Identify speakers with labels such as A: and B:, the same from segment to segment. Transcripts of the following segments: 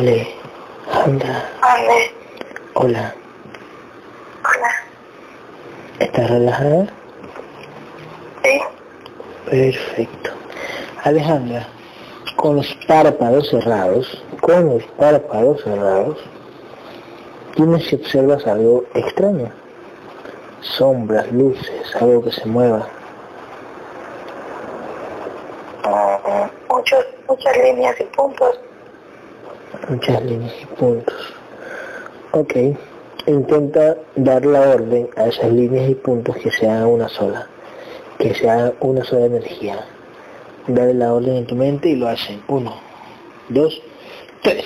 A: Ale, anda,
B: Ale,
A: hola,
B: hola.
A: ¿estás relajada?
B: Sí,
A: Perfecto. Alejandra, con los párpados cerrados, con los párpados cerrados, dime si observas algo extraño. Sombras, luces, algo que se mueva.
B: mm, muchos, muchas líneas y puntos.
A: Muchas líneas y puntos. Ok, intenta dar la orden a esas líneas y puntos que sean una sola, que sea una sola energía. Dale la orden en tu mente y lo hacen. Uno, dos, tres.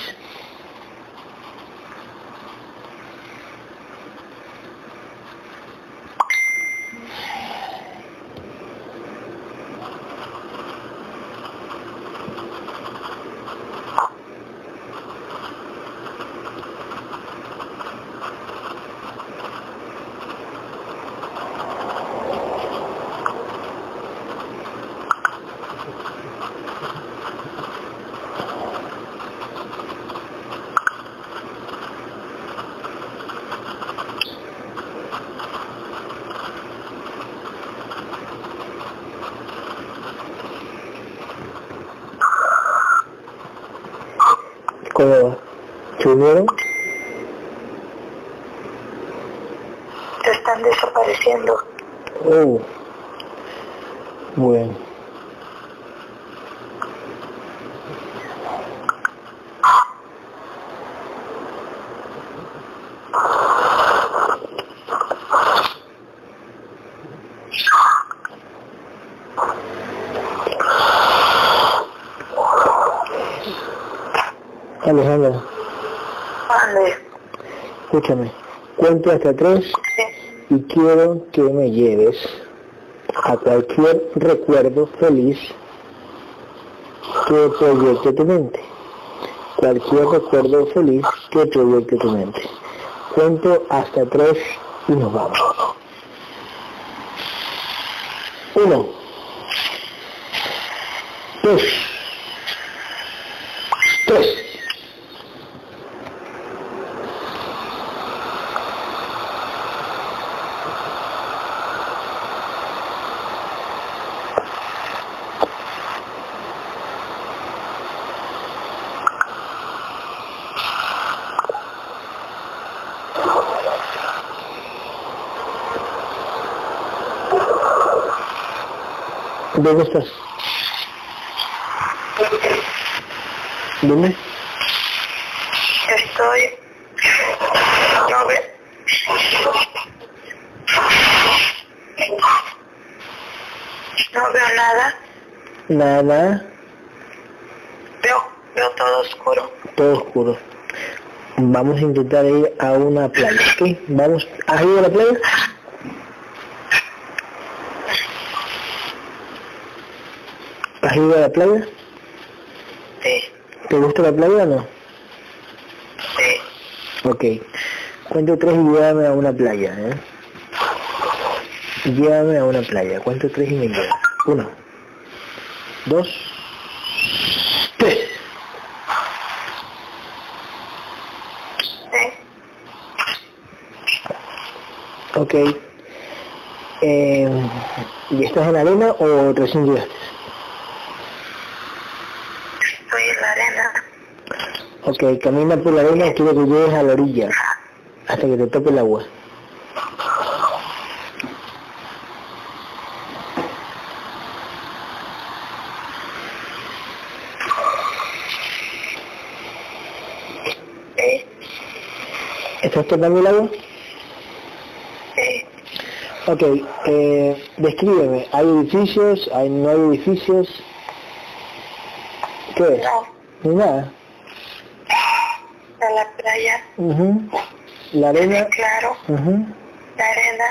A: ¿Cómo se unieron?
B: Se están desapareciendo.
A: Oh. Bueno. Alejandra,
B: Ale,
A: escúchame. Cuento hasta tres y quiero que me lleves a cualquier recuerdo feliz que proyecte tu mente. Cualquier recuerdo feliz que proyecte tu mente. Cuento hasta tres y nos vamos. Uno. Dos. Tres. ¿Dónde estás? ¿Dónde?
B: estoy. No ve. No veo nada.
A: Nada,
B: Veo, veo todo oscuro.
A: todo oscuro. Vamos a intentar ir a una playa, ¿ok? Vamos, ¿has ido a la playa? ¿Has ido a la playa?
B: Sí,
A: ¿Te gusta la playa o no?
B: sí.
A: Ok. Cuento tres y llévame a una playa, ¿eh? Llévame a una playa. Cuento tres y me lleva. Uno. Dos. Tres. Ok. Eh, ¿Y estás en arena o recién llegaste?
B: estoy en la arena.
A: Ok, camina por la arena y quiero que llegues a la orilla. Hasta que te toque el agua. ¿Estás tocando el agua?
B: sí.
A: Ok, eh, descríbeme. ¿Hay edificios? ¿Hay, ¿No hay edificios? ¿Qué es?
B: No,
A: Ni nada.
B: Playa.
A: La arena.
B: Es claro, la arena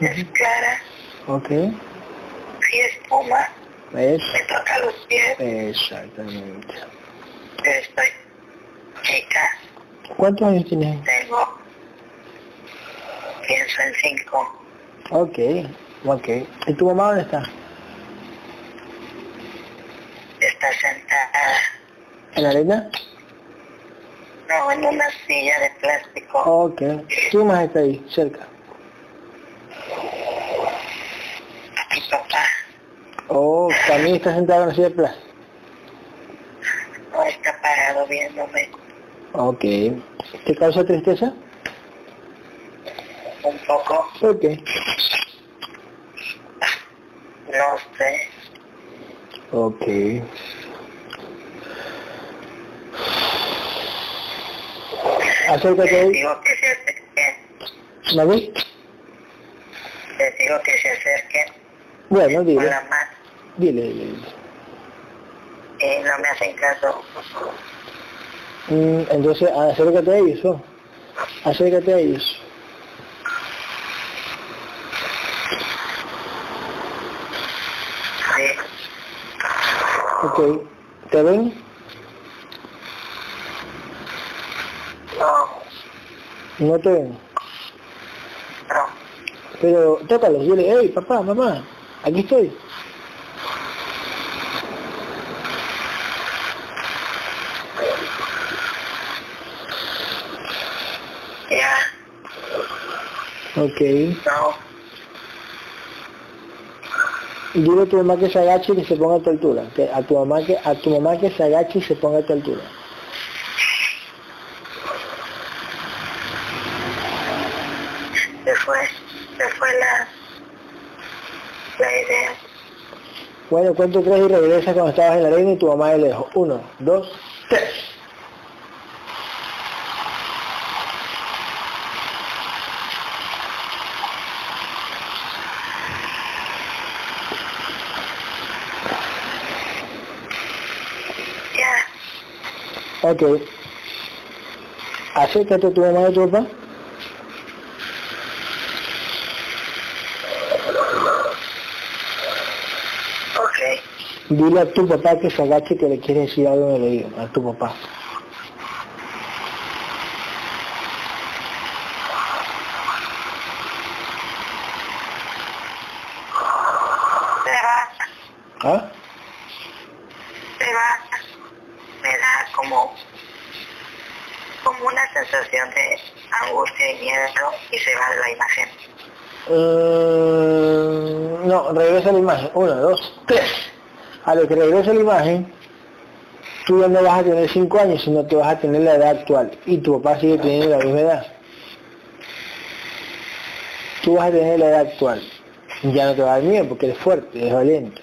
B: es clara.
A: Ok.
B: Sí, espuma.
A: Es.
B: Me toca los pies.
A: Exactamente.
B: Estoy chica.
A: ¿Cuántos años tienes?
B: Tengo. Pienso en cinco.
A: Ok, ok. ¿Y tu mamá dónde está?
B: Está sentada.
A: ¿En la arena?
B: En una silla de plástico.
A: Ok. ¿Quién más está ahí, cerca?
B: Mi papá
A: Oh, también está sentado en la silla de plástico.
B: no está parado viéndome
A: Ok. ¿Te causa tristeza?
B: un poco.
A: ¿Por qué?
B: No sé.
A: Ok. Acércate ahí.
B: digo que se acerquen.
A: ¿Me ves?
B: Les digo que se acerquen
A: Bueno,
B: con
A: dile.
B: la mano
A: Dile, dile. dile.
B: y no me hacen caso.
A: Mm, entonces, acércate a ellos. ¿no? Acércate a ellos.
B: Sí.
A: Ok. ¿Te ven?
B: No,
A: No te ven.
B: no.
A: Pero tócalos, dile, hey, papá, mamá, aquí estoy. Ok.
B: no.
A: Dile a tu mamá que se agache y que se ponga a tu altura. Que a tu mamá que a tu mamá que se agache y se ponga a tu altura.
B: Se fue, se fue la, la idea.
A: Bueno, cuento tres y regresa cuando estabas en la arena y tu mamá de lejos. Uno, dos, tres.
B: Ya,
A: Ok. Acércate a tu mamá a tu papá.
B: ok.
A: Dile a tu papá que se agache que le quieres decir algo en el oído. A tu papá.
B: Va,
A: ¿Ah?
B: se va. Me da como, como una sensación de angustia y miedo y se va la imagen.
A: Mm, no, regresa la imagen. Uno, dos, tres. A lo que regresa la imagen, tú ya no vas a tener cinco años, sino que vas a tener la edad actual. Y tu papá sigue teniendo la misma edad. Tú vas a tener la edad actual. Ya no te va a dar miedo porque eres fuerte, eres valiente.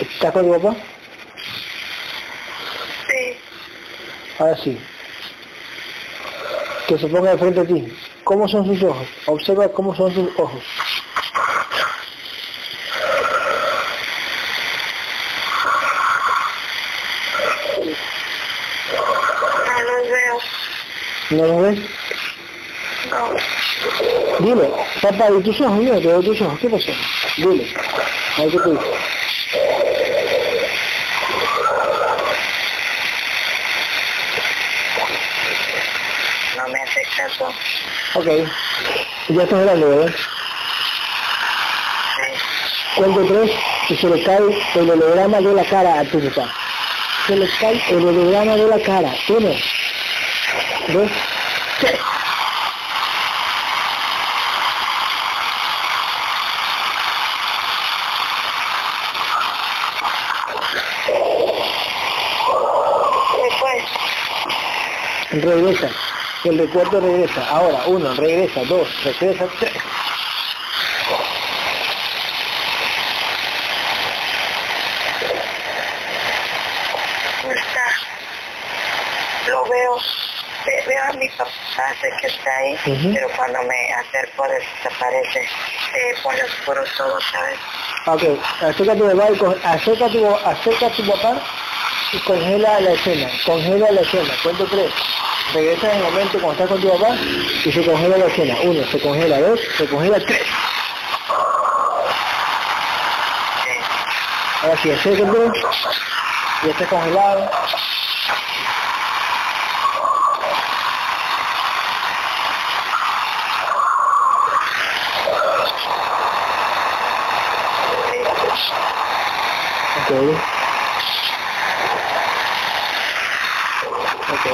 A: ¿Estás con tu papá?
B: Sí,
A: Ahora sí. Que se ponga de frente a ti. ¿Cómo son sus ojos? Observa cómo son sus ojos.
B: no los veo.
A: ¿No los ves?
B: No,
A: Dile, papá, ¿y tus ojos? Te veo tus ojos. ¿Qué pasó? Dile. A ver qué te dice.
B: no me hace caso.
A: Ok. Ya estás grande, ¿verdad? Cuento tres y se le cae el holograma de la cara a tu papá. Se le cae el holograma de la cara. Uno,
B: se fue.
A: Regresa. El recuerdo regresa. Ahora, uno, regresa. Dos, regresa. Tres.
B: no está. Lo veo, ve- veo a mi sé que está ahí, pero cuando me acerco desaparece. Se pone oscuro todo, ¿sabes?
A: Ok, acerca tu papá y acerca tu, acerca tu papá y congela la escena. Congela la escena. Cuento tres. Regresa en el momento cuando estás con tu papá y se congela la escena. Uno, se congela. Dos, se congela. Tres. Ahora sí, acércate. Ya está congelado.
B: todo.
A: Ok.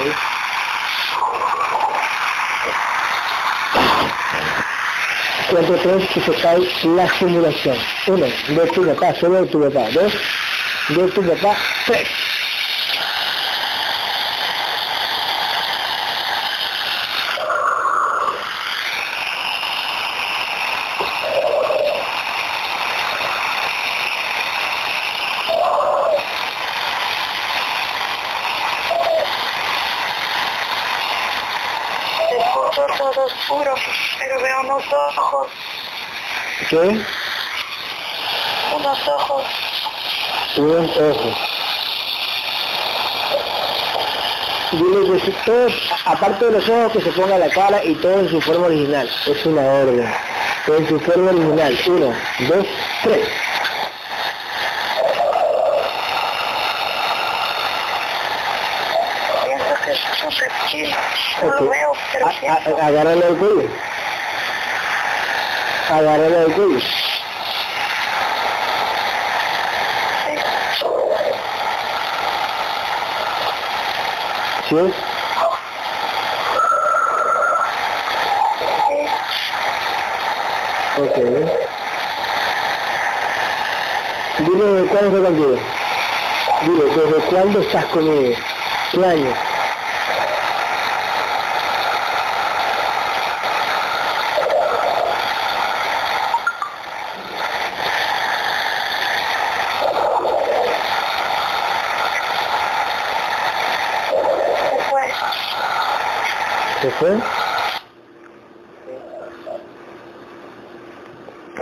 A: Cuatro tres que se cae la simulación. Uno, de tu papá, solo de tu papá. Dos, de tu papá, tres. ¿Qué?
C: Unos ojos.
A: Unos ojos. Dile que todo, aparte de los ojos, que se ponga la cara y todo en su forma original. Es una orden. En su forma original. Uno, dos, tres.
C: Pienso que es un reptil. No lo veo, pero pienso.
A: Agárralo del cuello. Agárralo del cuello. ¿Sí? Ok. Dile desde cuándo estás contigo. Dile, ¿desde cuándo estás conmigo? ¿Qué año?
C: Después,
A: ¿Se fue?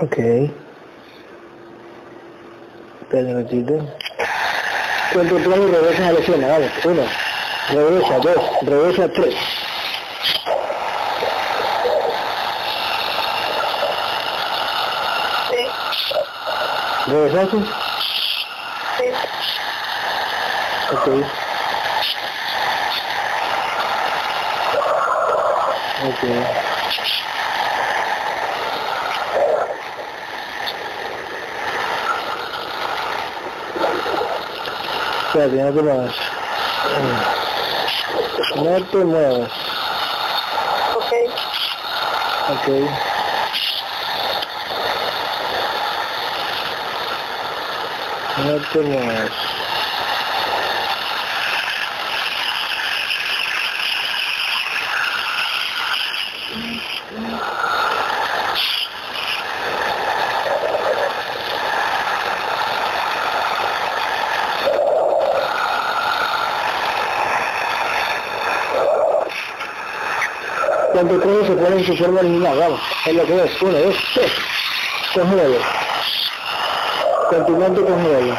A: Ok. Espera un ratito. Cuento tres y regresas a la escena, vale. Uno. Regresa, dos. Regresa, tres.
C: sí,
A: ¿Regresaste?
C: sí,
A: Ok. Ok. Espérate, no te muevas. No te muevas.
C: ok,
A: Ok. No te Cuando tres se pone en su forma vamos, es lo que es, uno, dos, tres, congélalo. Continuamente congélalo.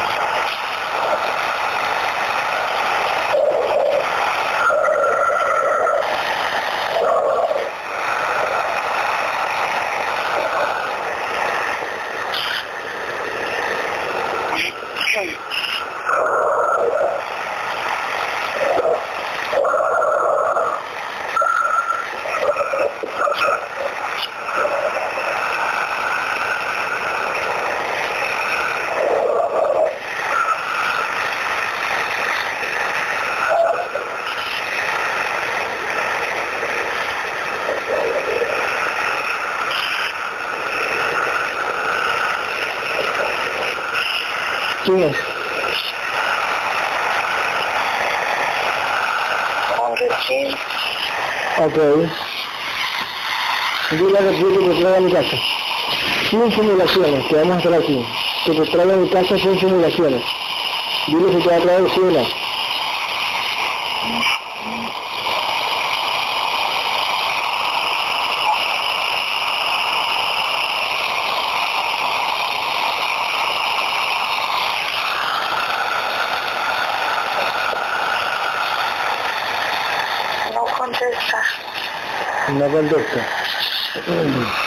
A: ¿Quién es?
C: un reptil,
A: Ok. Dile al reptil que te traiga a mi casa. Sin simulaciones, que vamos a hacer aquí. Que te traiga a mi casa sin simulaciones. Dile si te va a traer sí o no.
C: no contesta.
A: No contesta.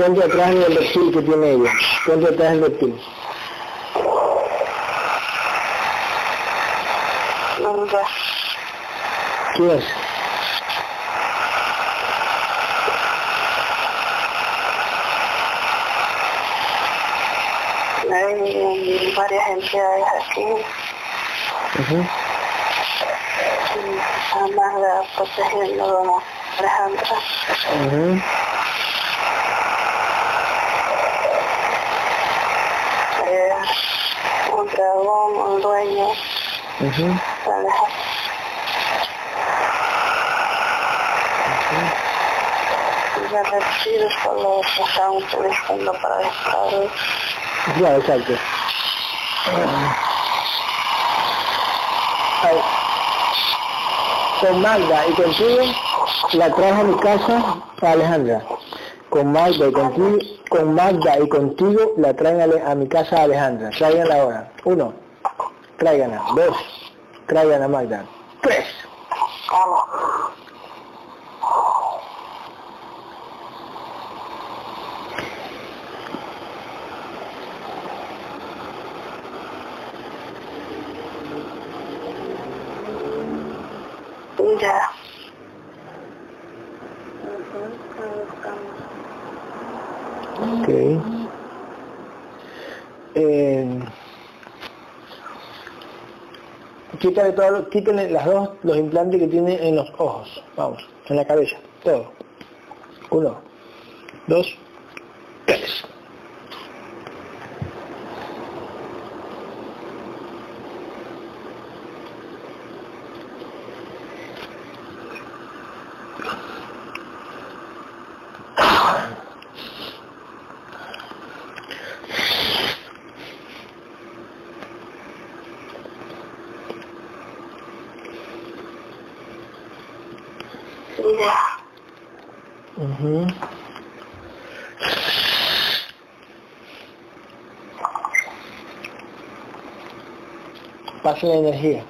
A: Ponte atrás del reptil que tiene ella. Ponte atrás del reptil.
C: Ya.
A: ¿Qué es?
C: Hay varias entidades aquí.
A: Ujú.
C: y Amanda protegiendo a Alejandra.
A: Ujú.
C: Eh, dragón, un dueño de Alejandra. Y el reptil solo se están utilizando para disparar.
A: Claro, exacto. Con Magda y contigo la traje a mi casa a Alejandra. Con Magda y contigo, con Magda y contigo la traen a, mi casa a Alejandra. Tráiganla ahora. Uno, tráiganla. Dos, traigan a Magda. Tres.
C: Vamos. Ya.
A: Ok. Eh, quítale todo, las dos, los implantes que tiene en los ojos. Vamos, en la cabeza, todo. Uno, dos, tres.
C: Ya.
A: Ujú. Pasa la energía.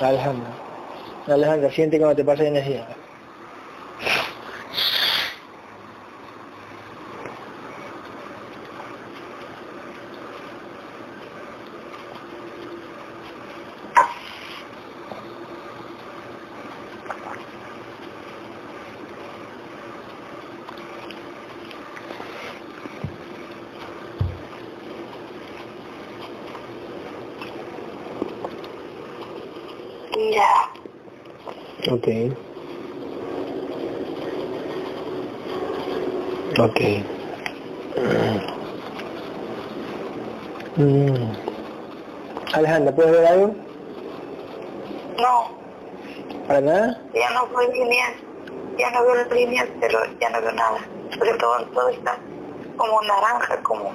A: Alejandra. Alejandra, siente cuando te pasa la energía.
C: Ya.
A: Ok. Ok. Mm. Alejandra, ¿puedes ver algo?
C: No,
A: ¿Para nada?
C: ya no veo líneas, ya no veo las líneas, pero ya no veo nada. Porque todo, todo está como naranja, como,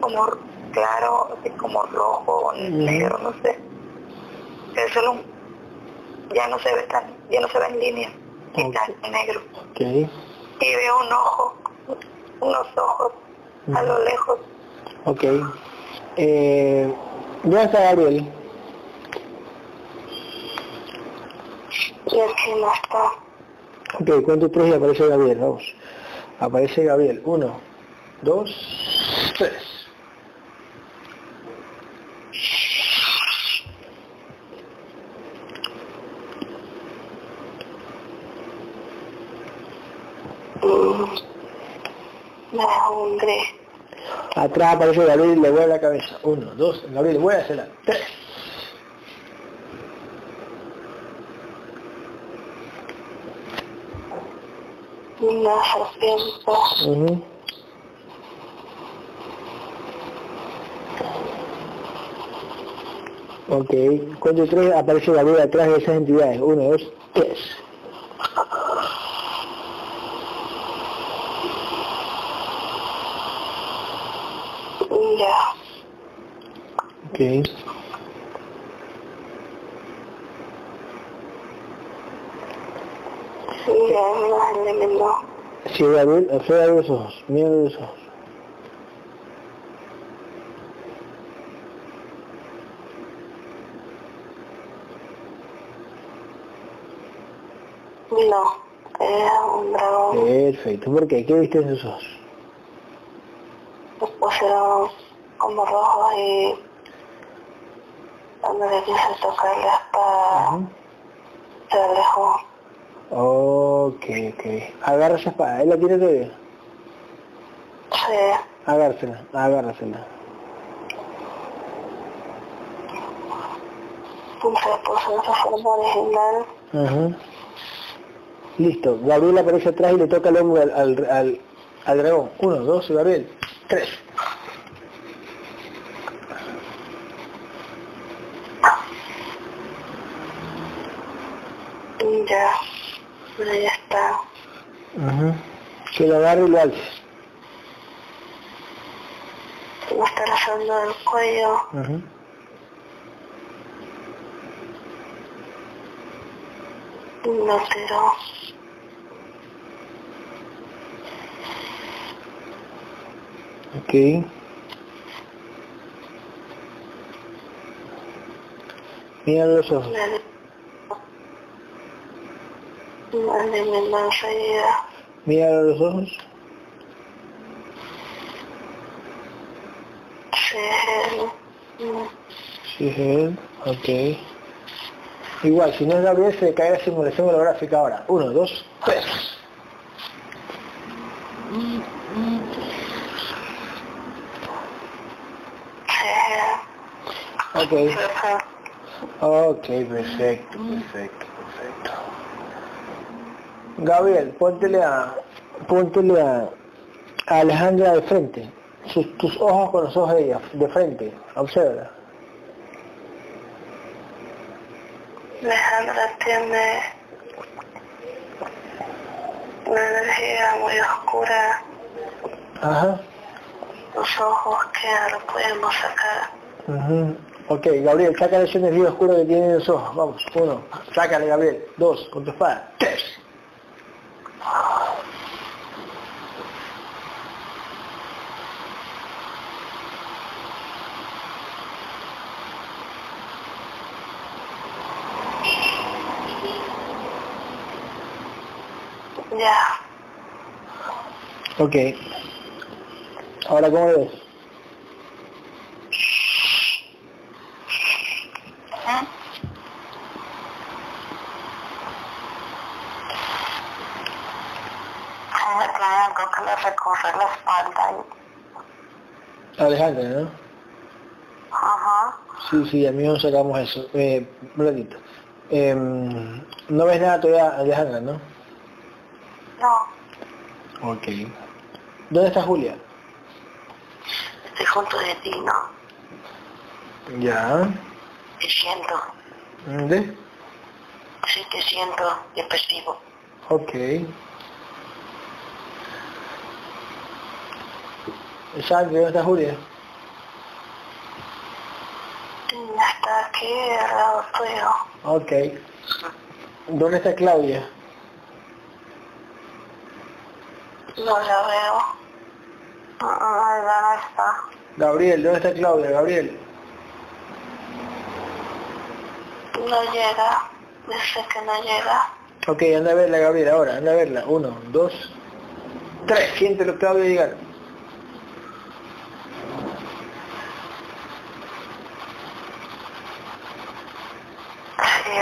C: como claro, así como rojo, negro, no sé. Es solo un- ya no se ve tan, ya no se ve en línea, está en negro. Y veo un ojo, unos ojos a lo lejos.
A: Ok. Eh, ¿Dónde está Gabriel?
C: Y aquí no está.
A: Ok, cuento tres y aparece Gabriel, vamos. Aparece Gabriel. Uno, dos, tres.
C: Mm. Me dejó un gris.
A: Atrás aparece Gabriel y le vuela la cabeza. Uno, dos, Gabriel, vuela hacerla. Tres.
C: Una serpiente.
A: Ujú. Ok, cuento tres, aparece Gabriel atrás de esas entidades. Uno, dos, tres.
C: Okay.
A: Sí, Gabriel, afea los ojos, mira los ojos.
C: No, era un dragón.
A: Perfecto, ¿por qué? ¿Qué viste en sus ojos?
C: Los pues, pues como rojos y cuando le quise tocar la espada
A: Ujú.
C: se alejó.
A: Ok, ok. Agarra esa espada. ¿Él la tiene todavía?
C: Sí,
A: Agárrasela, agárrasela.
C: se puso en su forma original.
A: Ujú. Listo. Gabriel aparece atrás y le toca el hombro al, al, al, al dragón. Uno, dos, Gabriel. Tres.
C: Y ya, pero ya está.
A: Ujú. Que lo agarre y lo alce.
C: Me está rozando el cuello. Y Lo tiró.
A: Ok. Mira los ojos.
C: Le.
A: Mira los ojos.
C: Sí,
A: Sí. Ok. Igual, si no es Gabriel, se cae la simulación holográfica ahora. Uno, dos, tres. Ok. Ok, perfecto, perfecto. Gabriel, póntele a, póntele a, a Alejandra de frente. Sus, tus ojos con los ojos de ella, de frente. Observa.
C: Alejandra tiene una energía muy oscura,
A: Ajá.
C: los ojos que no lo podemos sacar.
A: Ujú. Ok, Gabriel, sácale esa energía oscura que tiene en los ojos. Vamos, uno. Sácale, Gabriel. Dos, con tu espada. Tres.
C: Ya,
A: Ok. Ahora, ¿cómo ves?
C: me trae algo que le recorre la espalda. y-
A: Alejandra, ¿no?
C: Ajá,
A: Sí, sí, a mí nos sacamos eso. Eh, un ratito. Em, no ves nada todavía, Alejandra, ¿no?
C: no,
A: Ok. ¿Dónde está Julia?
C: estoy junto de ti, ¿no?
A: Ya.
C: Te siento,
A: ¿Dónde?
C: sí te siento, te percibo.
A: Ok. Exacto, ¿dónde está Julia?
C: Está aquí al lado tuyo.
A: Ok. ¿Dónde está Claudia?
C: No la veo. No, ya no está.
A: Gabriel, ¿dónde está Claudia? Gabriel.
C: No llega. Dice que no llega.
A: Ok, anda a verla, Gabriel, ahora, anda a verla. Uno, dos, tres. Siéntelo, Claudia, llegar.
C: Sí,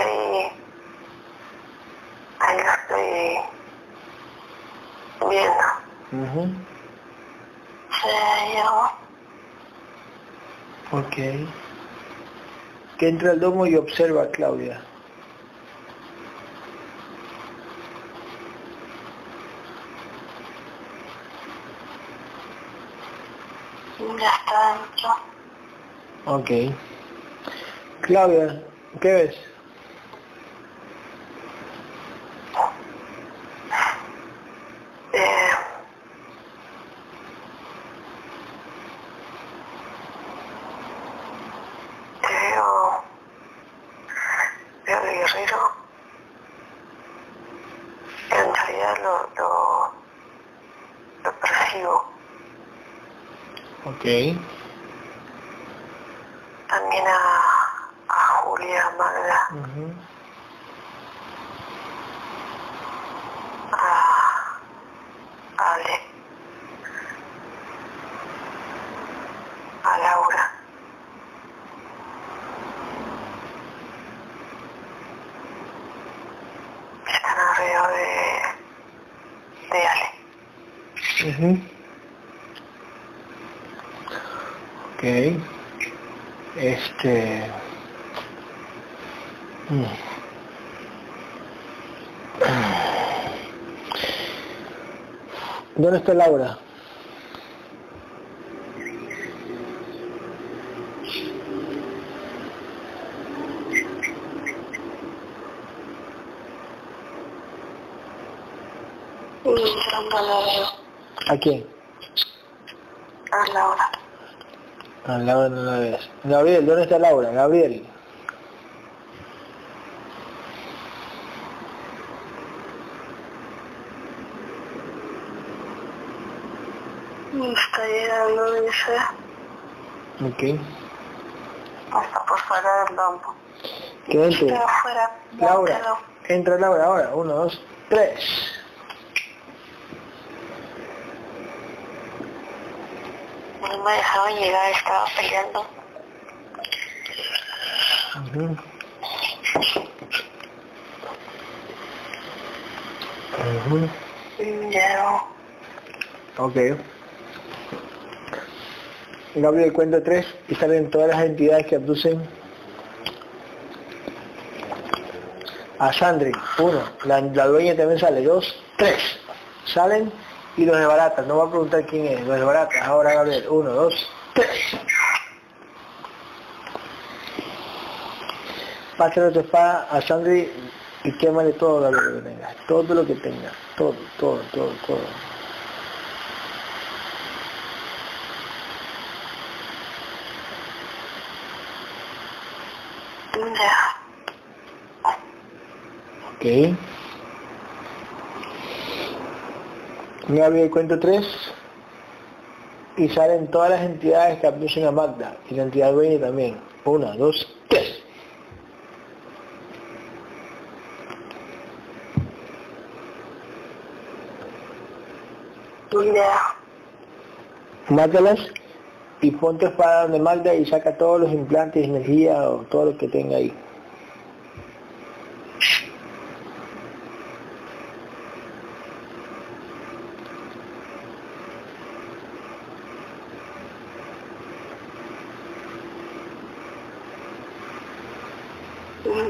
C: ahí, ahí estoy viendo.
A: Ujú.
C: Se llegó.
A: Ok. Que entra al domo y observa Claudia.
C: Ya está dentro.
A: Ok. Claudia, ¿qué ves?
C: Eh, veo, veo el guerrero. En realidad lo, lo, lo percibo.
A: Ok.
C: También a, a Julia, a Magda.
A: Ujú.
C: de Ale.
A: Ujú. Ok. Este... mm. ¿Dónde está Laura? ¿A quién?
C: A Laura.
A: A Laura no la ves. Gabriel, ¿dónde está Laura? Gabriel.
C: Y está llegando, dice,
A: Ok.
C: hasta por fuera del domo.
A: ¿Qué
C: ya
A: Laura.
C: quedó.
A: Entra Laura ahora. Uno, dos, tres.
C: No me dejaban llegar, estaba peleando.
A: Ujú. Ujú.
C: Y ya
A: Ok. Gabriel, cuento tres y salen todas las entidades que abducen a Sandri. Uno, la, la dueña también sale. Dos, tres. Salen y los desbaratan. No voy a preguntar quién es. Los desbaratan. Ahora Gabriel. Uno, dos, tres. Pásale tu espada a Sandri y quémale todo Gabriel, que. Todo lo que tengas. Todo, todo, todo, todo.
C: ya
A: Ok. Gabriel, cuento tres. Y salen todas las entidades que abducen a Magda. Y la entidad dueña también. Una, dos, tres.
C: ya
A: Mátalas y pon tu espada donde Magda y saca todos los implantes, energía o todo lo que tenga ahí.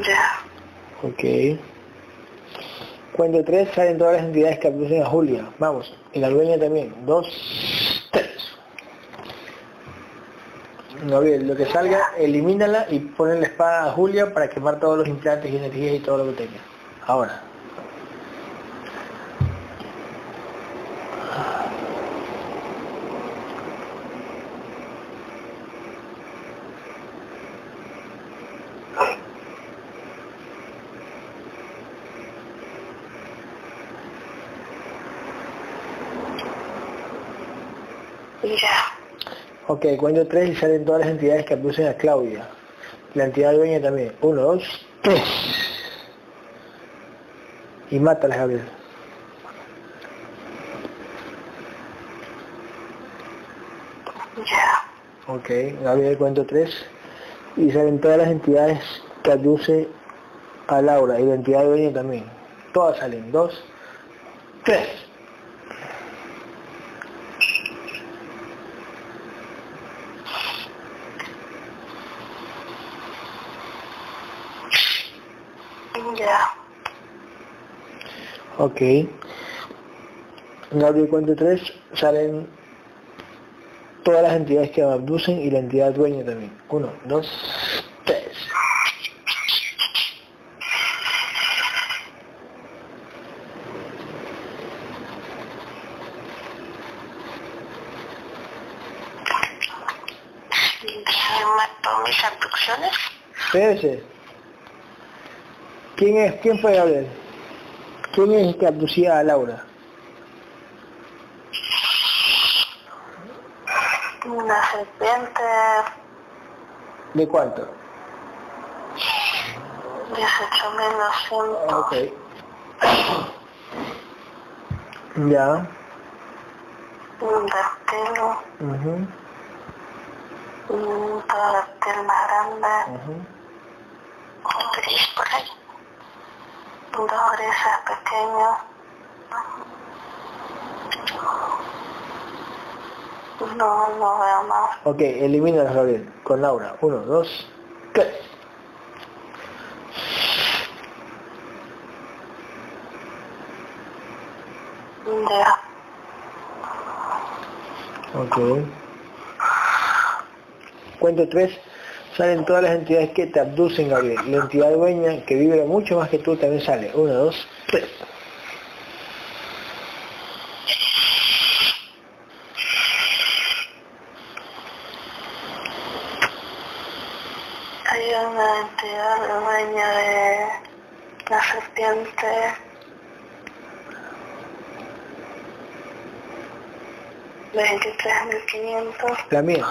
C: ya
A: Cuando tres salen todas las entidades que abducen a Julia. Vamos. Y la dueña también. Dos, tres. Gabriel, lo que salga, elimínala y ponle la espada a Julia para quemar todos los implantes y energías y todo lo que tenga. Ahora.
C: ya
A: Ok, cuento tres y salen todas las entidades que abducen a Claudia. La entidad dueña también. Uno, dos, tres. Y mátalas, Gabriel.
C: ya
A: Ok, Gabriel, cuento tres. Y salen todas las entidades que abduce a Laura y la entidad dueña también. Todas salen. Dos, tres.
C: ya
A: Ok. Gabriel, cuento tres. Salen todas las entidades que abducen y la entidad dueña también. Uno, dos, tres.
C: ¿Quién mató mis abducciones?
A: Espérese. ¿Quién es? ¿Quién fue Gabriel? ¿Quién es el que abducía a Laura?
C: Una serpiente
A: ¿De cuánto?
C: 18.200.
A: Ok. Ya.
C: Un reptil,
A: ujú,
C: un reptil más grande,
A: ujú.
C: un gris por ahí dulores pequeños. No, no veo más.
A: Ok, elimina Gabriel. Con Laura. Uno, dos, tres.
C: Ya.
A: Ok. Cuento tres. Salen todas las entidades que te abducen, Gabriel. La entidad dueña que vibra mucho más que tú también sale. Uno, dos, tres.
C: Hay una entidad dueña de la serpiente. Veintitrés mil quinientos.
A: La mía.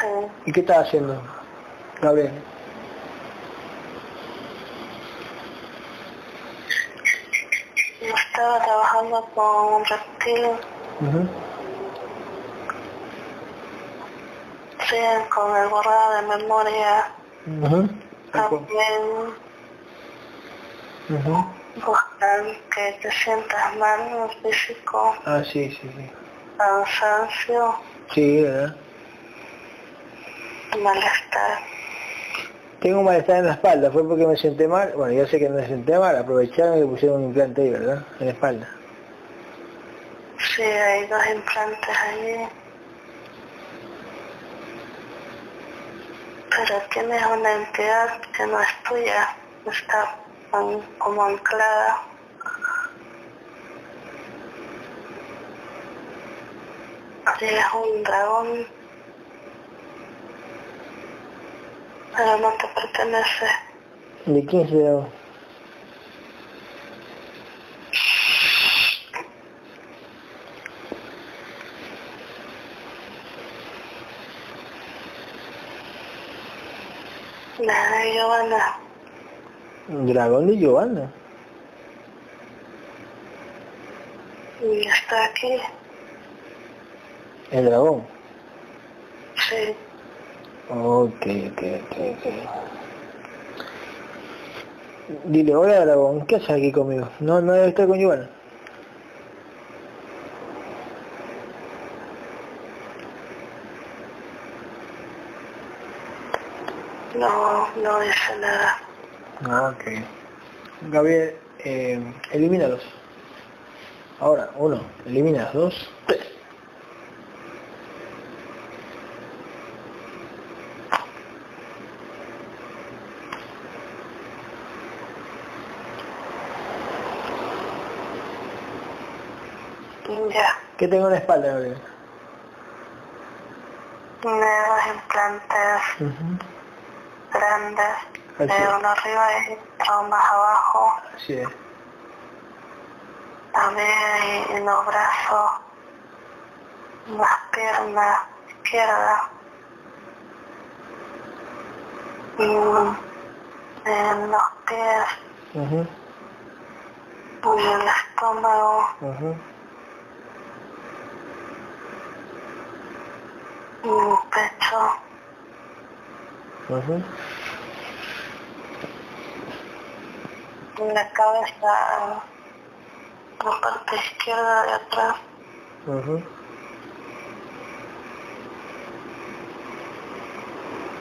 C: Sí.
A: ¿Y qué estás haciendo, Gabriel?
C: Yo estaba trabajando con un reptil,
A: Ujú.
C: sí, con el borrado de memoria.
A: Ujú.
C: También
A: Ujú.
C: buscan que te sientas mal en físico,
A: Ah, sí, sí, sí.
C: cansancio,
A: Sí, ¿verdad?
C: Malestar.
A: Tengo un malestar en la espalda, fue porque me senté mal. Bueno, ya sé que no me senté mal, aprovecharon y pusieron un implante ahí, ¿verdad? En la espalda.
C: Sí, hay dos implantes allí. Pero tienes una entidad que no es tuya, está como anclada. Es un dragón, pero no te pertenece.
A: ¿De quién será?
C: La de Giovanna,
A: Dragón de Giovanna.
C: y está aquí,
A: El dragón.
C: sí.
A: Ok, ok, ok, ok. Dile, hola dragón, ¿qué haces aquí conmigo? No, no debe estar con Giovanna.
C: No, no dice nada.
A: Ah, ok. Gabriel, eh, elimínalos. Ahora, uno, elimina, dos, tres.
C: Ya.
A: ¿Qué tengo en la espalda, Gabriel?
C: Tiene dos implantes
A: Ujú.
C: grandes,
A: Así
C: de uno arriba y otro más abajo.
A: Así es.
C: También en los brazos, las piernas izquierdas. Y en los pies
A: Ujú,
C: y el estómago y el pecho. En la cabeza, la parte izquierda de atrás.
A: Ujú.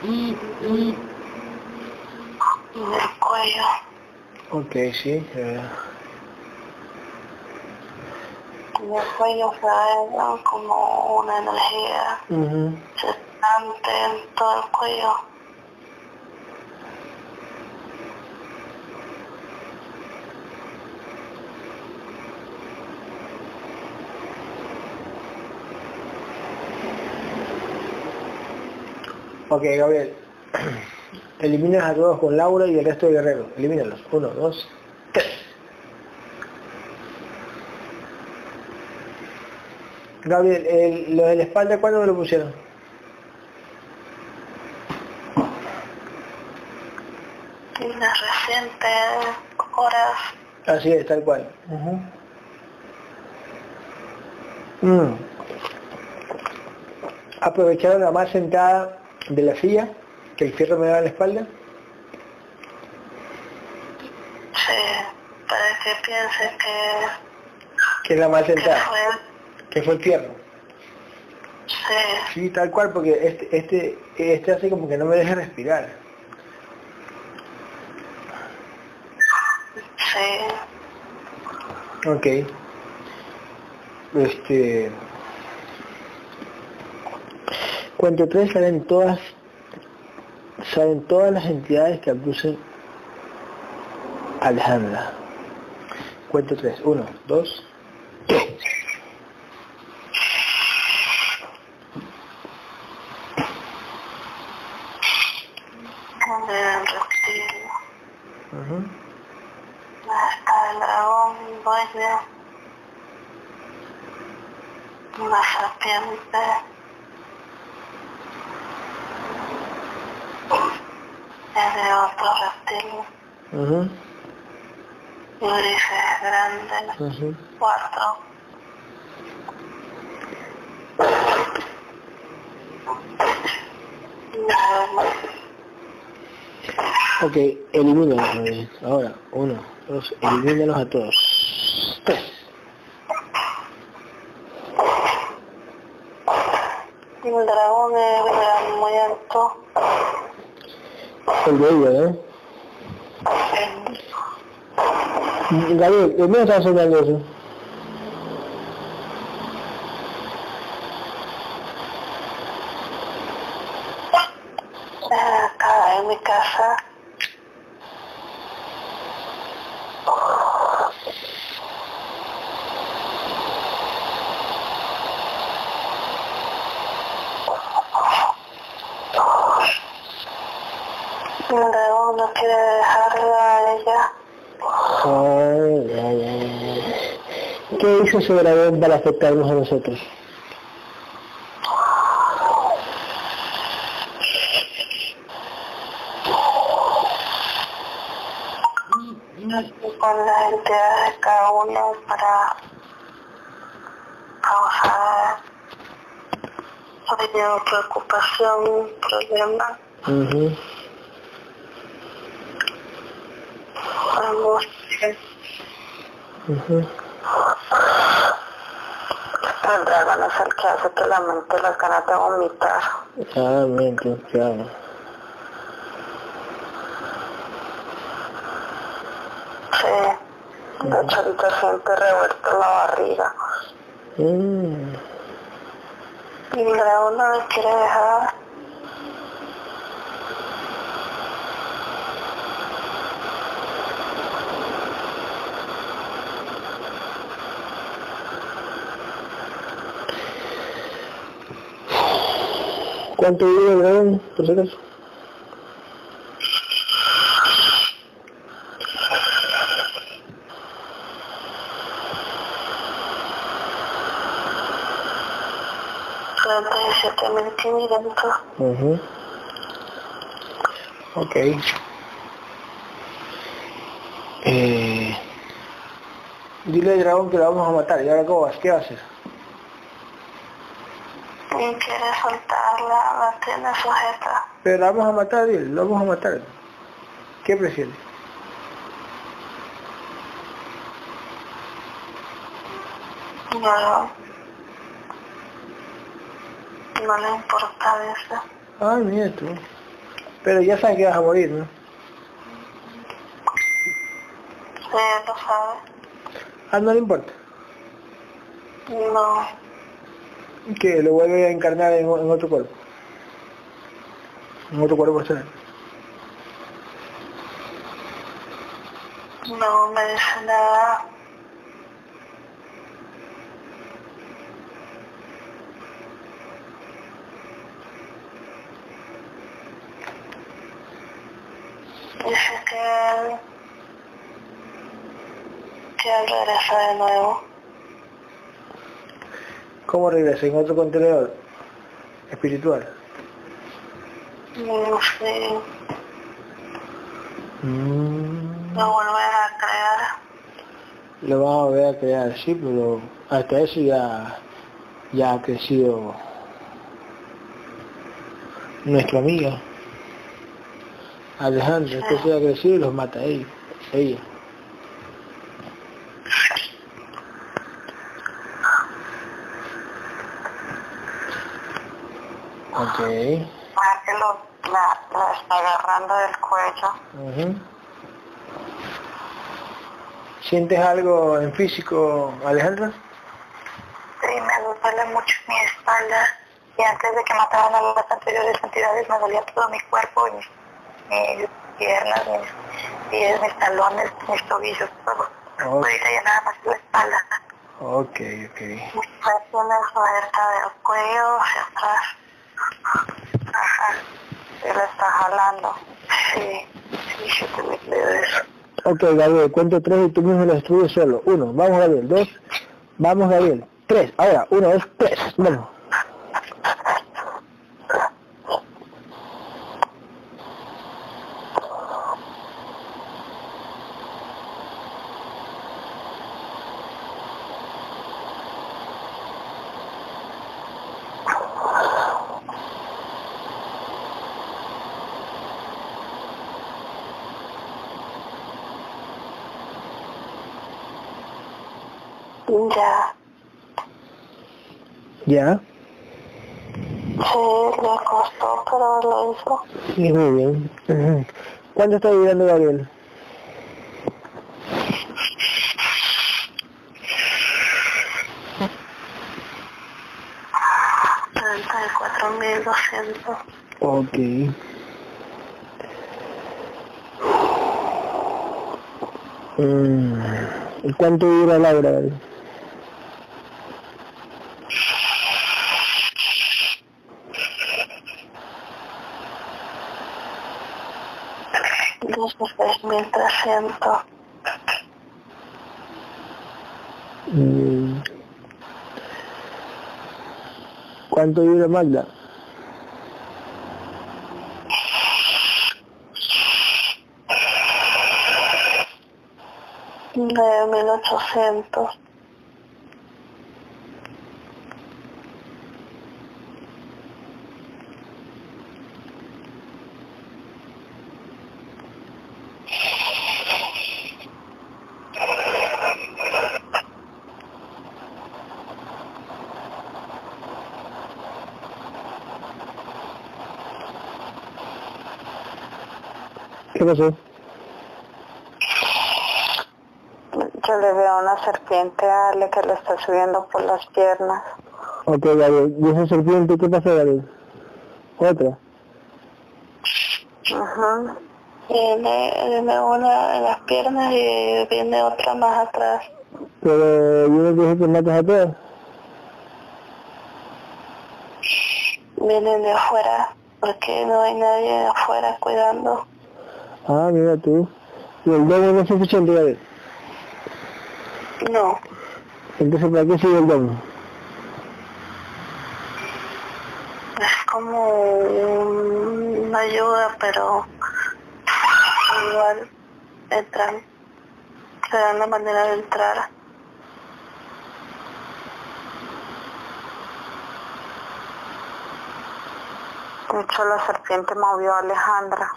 C: y el cuello.
A: Ok, sí. eh,
C: En el cuello se ve como una energía
A: ujú.
C: cesante en todo el cuello.
A: Ok, Gabriel. Eliminas a todos con Laura y el resto de guerreros. Elimínalos. Uno, dos, Gabriel, el, lo de la espalda, ¿cuándo me lo pusieron?
C: Y las recientes horas,
A: Así es, tal cual. Mm. Aprovecharon la más sentada de la silla, que el fierro me da en la espalda.
C: sí, para que piense que,
A: Que es la más
C: que
A: sentada,
C: fue,
A: que fue el fierro.
C: Sí,
A: Sí, tal cual, porque este, este, este hace como que no me deja respirar.
C: sí.
A: Ok. Este... Cuento 3 salen todas salen todas las entidades que acusen a Alejandra. Cuento 3. 1, 2, 3.
C: El reptil,
A: Ujú.
C: está el dragón, dueño, una serpiente, es de otro reptil,
A: Ujú,
C: grises grandes,
A: ujú.
C: cuatro.
A: Ok, elimínalos. Ahora, uno, dos, elimínalos a todos. Tres.
C: El dragón es gran, muy alto.
A: El de ella, ¿no? Gabriel, ¿de dónde sonando eso?
C: Acá en mi casa. El dragón no quiere dejarla a ella.
A: Ay, ay, ay, ay. ¿Qué hizo ese dragón para afectarnos a nosotros?
C: con las entidades de cada uno para causar sueño, preocupación, problema,
A: Ujú.
C: angustia.
A: Ujú.
C: El dragón es el que hace que la mente las ganas de vomitar.
A: Ah, claro.
C: Sí. De hecho, ahorita siente revuelto la barriga.
A: Mm.
C: Y el dragón no le quiere dejar.
A: ¿Cuánto vive el dragón, por si acaso?
C: Quinientos.
A: Ujú. Ok. Eh, dile al dragón que lo vamos a matar. ¿Y ahora cómo vas? ¿Qué haces?
C: Y quiere soltarla, la tiene sujeta.
A: Pero la vamos a matar, dile, lo vamos a matar. ¿Qué prefieres?
C: No, no le importa eso.
A: Ay, mira tú. Pero ya sabes que vas a morir, ¿no?
C: Sí, él lo sabe.
A: Ah, no le importa.
C: No,
A: Que lo vuelve a encarnar en, en otro cuerpo. En otro cuerpo astral.
C: no me dice nada. Dice que él, que él regresa de nuevo.
A: ¿Cómo regresa? En otro contenedor espiritual.
C: No sé,
A: Mm,
C: lo vuelve a crear.
A: lo vamos a volver a crear, sí, pero hasta eso ya, ya ha crecido nuestra amiga. Alejandra, esto se ha crecido y los mata a ellos, ella. Ok.
C: Para que lo, la, la está agarrando del cuello.
A: Ujú. ¿Sientes algo en físico, Alejandra?
C: Sí, me duele mucho mi espalda. Y antes de que mataran a las anteriores entidades me dolía todo mi cuerpo, mis, mis piernas, mis pies, mis talones, mis tobillos, todo.
A: Ok.
C: Ahorita ya nada más la espalda.
A: Ok, ok.
C: Mis presiones suelta del cuello hacia atrás. Se la está jalando. Sí, sí, yo también veo eso.
A: Ok, Gabriel, cuento tres y tú mismo lo destruyes solo. Uno, vamos Gabriel, dos, vamos Gabriel, tres. Ahora, uno, dos, tres, vamos.
C: Ya, Sí, le costó, pero lo hizo.
A: y muy bien. ¿Cuánto está vibrando Gabriel?
C: Doscientos.
A: Ok. Mm, ¿Y cuánto dura Laura? Gabriel?
C: mientras siento.
A: Mm. ¿Cuánto dura Magda?
C: De
A: 1800. Pasó?
C: Yo le veo una serpiente a Ale que le está subiendo por las piernas.
A: Ok, Gabriel. ¿Y esa serpiente qué pasó, Gabriel? ¿Otra?
C: Ajá. Viene, una en las piernas y viene otra más atrás.
A: Pero yo no dije que matas a todas.
C: Vienen de afuera porque no hay nadie de afuera cuidando.
A: Ah, mira tú. ¿Y el domo no es suficiente, Gabriel?
C: No,
A: Entonces, ¿para qué sigue el domo?
C: es como un- una ayuda, pero igual entran. Se dan la manera de entrar. De hecho, la serpiente movió a Alejandra.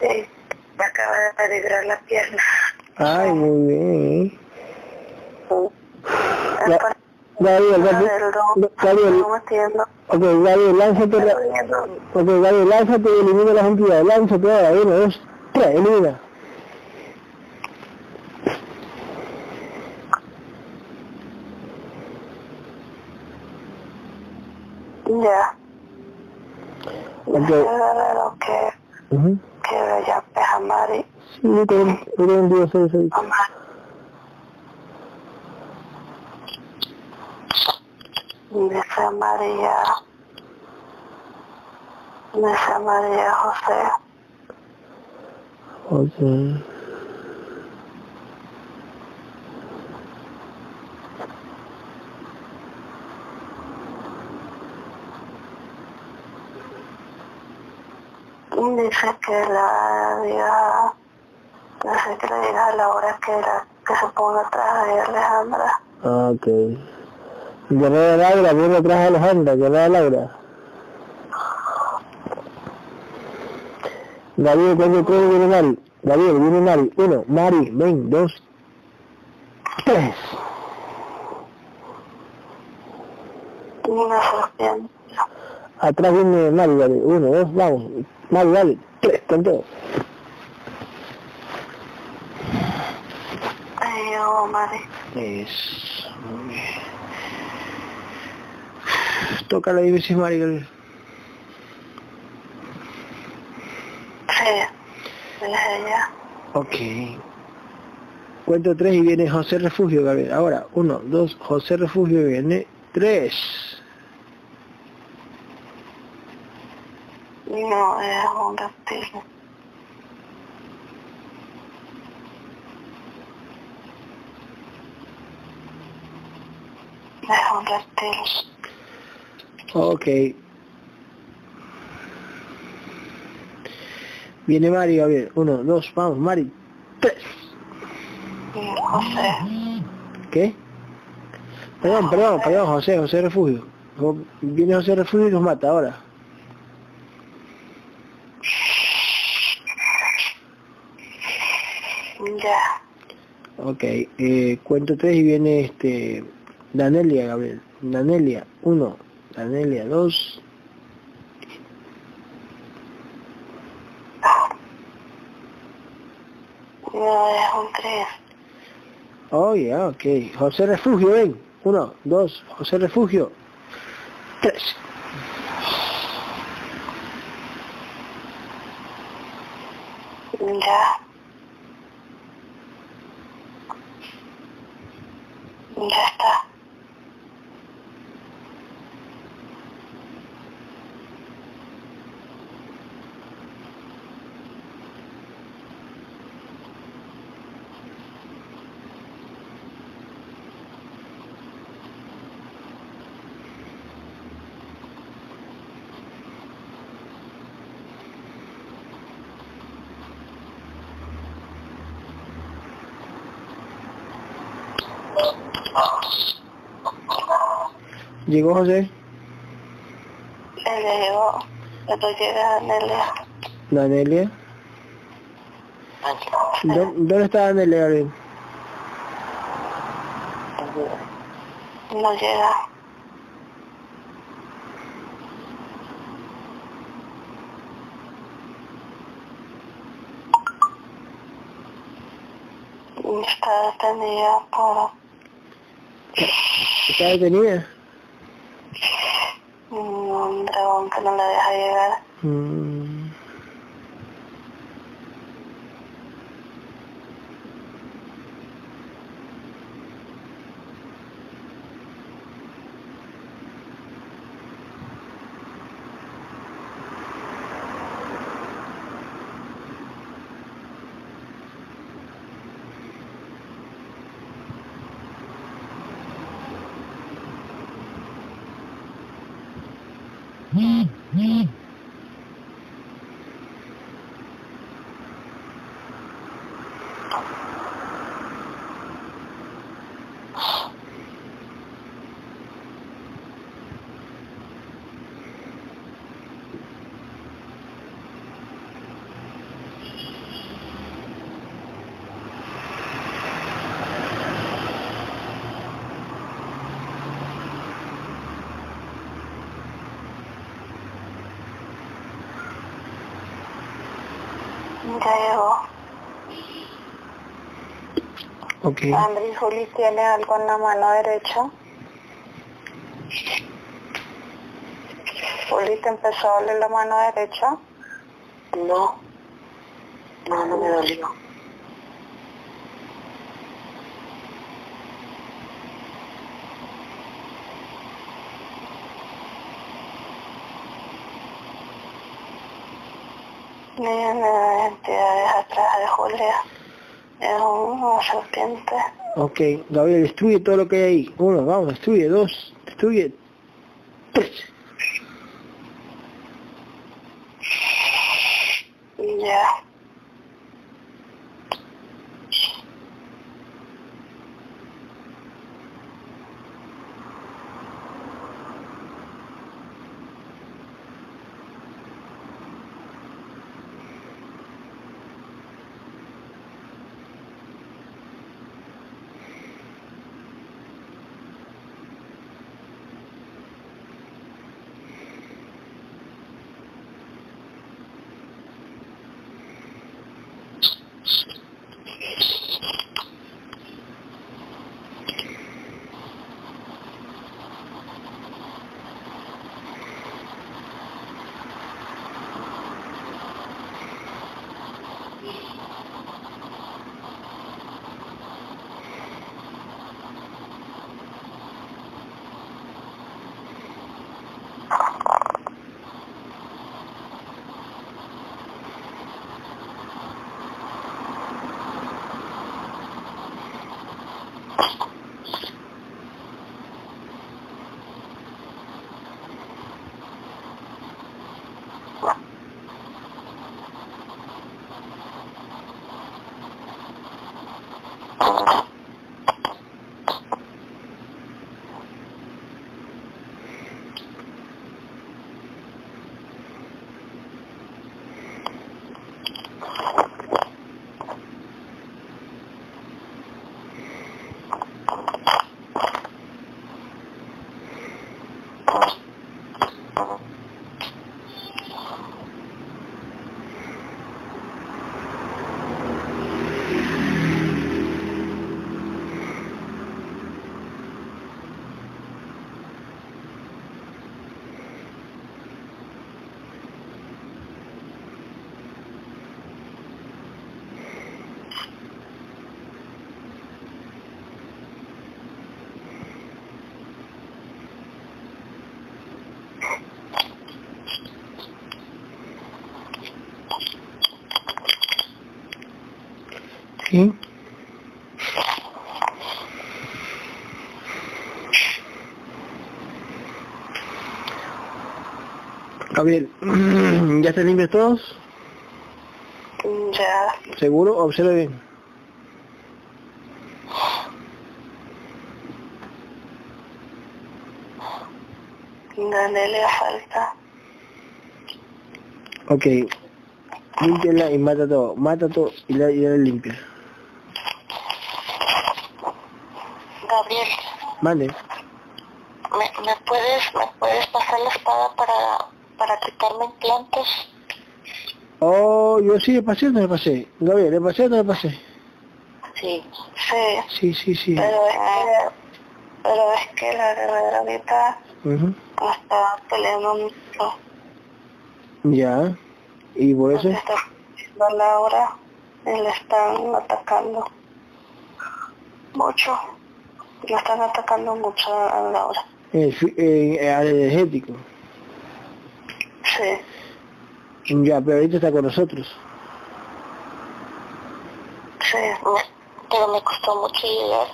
C: Sí, acaba de vibrar la pierna.
A: Ay, muy bien. Ya,
C: para
A: Gabriel,
C: el
A: Gabriel, Gabriel, lánzate, la, ok, Gabriel, lánzate y elimina las entidades, lánzate ahora, uno, dos, tres, elimina.
C: Ya.
A: Ok.
C: Guerrero que,
A: Ujú.
C: que bella peja Mari.
A: Sí, yo también, yo también digo seis, seis.
C: Mamá. Dice María. Dice María José.
A: Ok.
C: Dice que la diga, no sé que le diga a Laura que, la, que se ponga atrás de Alejandra.
A: Ah, Ok. Guerrera Laura, viene atrás de Alejandra, Guerrera Laura. Gabriel, cuando tres viene Mari. Gabriel, viene Mari. Uno, Mari, ven, dos, tres.
C: Una serpiente.
A: Atrás viene Mario, dale. Uno, dos, vamos. Mario, dale. Tres, con.
C: Ay, oh, madre.
A: Eso. muy bien. Toca la.
C: Sí, desde ya.
A: Ok. Cuento tres y viene José Refugio, Gabriel. Ahora, uno, dos, José Refugio viene. Tres.
C: No, es un reptil. Es un reptil.
A: Ok. Viene Mari, Gabriel. Uno, dos, vamos, Mari. Tres.
C: José.
A: ¿Qué? Perdón, perdón, perdón, José, José Refugio. Viene José Refugio y nos mata ahora.
C: Ya.
A: Ok, eh, cuento tres y viene este Danelia, Gabriel. Danelia, uno. Danelia, dos.
C: No, es un tres.
A: Oh, ya, ok. José Refugio, ven. Uno, dos, José Refugio. Tres.
C: Ya. Ya está.
A: ¿Llegó José?
C: Él llegó. Pero llega Nelia.
A: Danelia. ¿Dó- ¿Dónde está Gabriel?
C: No llega. Está detenida por
A: ¿Está detenida?
C: Un dragón que no la deja llegar.
A: Mm,
C: Ya llegó.
A: Ok.
C: Andrés Juli tiene algo en la mano derecha. Juli te empezó a doler la mano derecha. No. No, no me dolió. Miren las entidades atrás de Julia. Una serpiente.
A: Ok, Gabriel, destruye todo lo que hay ahí. Uno, vamos, destruye. Dos, destruye. Tres. Gabriel, ¿ya están limpios todos?
C: Ya.
A: ¿Seguro? Observe bien.
C: ¿Dónde le falta?
A: Ok. Límpiala y mata todo. Mata todo y la, y la limpia.
C: Gabriel,
A: Mande.
C: ¿me, me puedes me puedes pasar la espada para para quitarme implantes?
A: Oh, yo sí le pasé o no le pasé. Gabriel, ¿le pasé o no le pasé?
C: Sí. Sí.
A: Sí, sí, sí.
C: Pero es que, pero es que la guerrera ahorita me está peleando mucho.
A: Ya. ¿Y por eso?
C: Está peleando a Laura y le están atacando mucho. Le están atacando mucho a Laura.
A: Fi- eh, al energético.
C: Sí,
A: Ya, pero ahorita está con nosotros.
C: sí. me- pero me costó mucho llegar.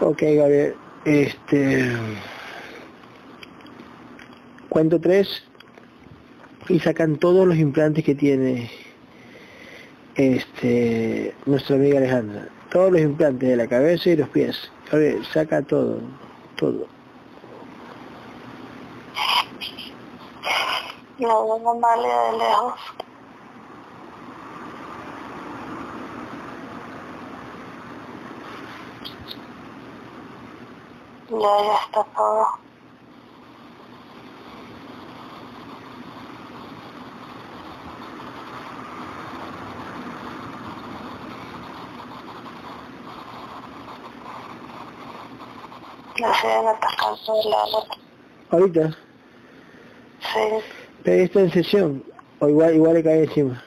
A: Ok, Gabriel. Este. Cuento tres y sacan todos los implantes que tiene este nuestra amiga Alejandra. Todos los implantes de la cabeza y los pies. Gabriel, saca todo, todo.
C: La veo Amalia de lejos. Ya, ya está todo. La siguen atacando de lado.
A: Ahorita,
C: Sí.
A: pero está en sesión, o igual, igual le cae encima.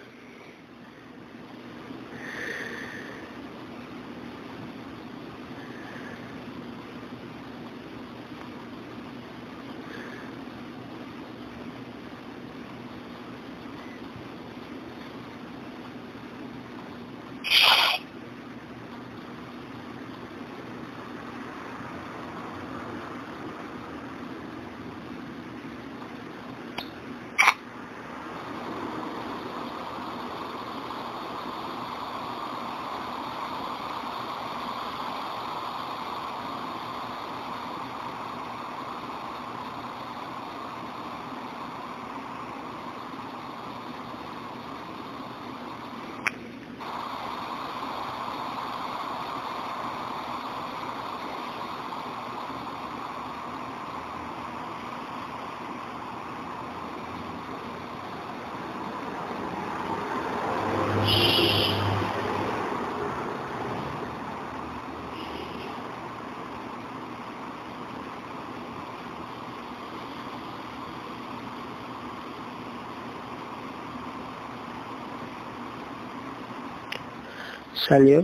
A: Salió.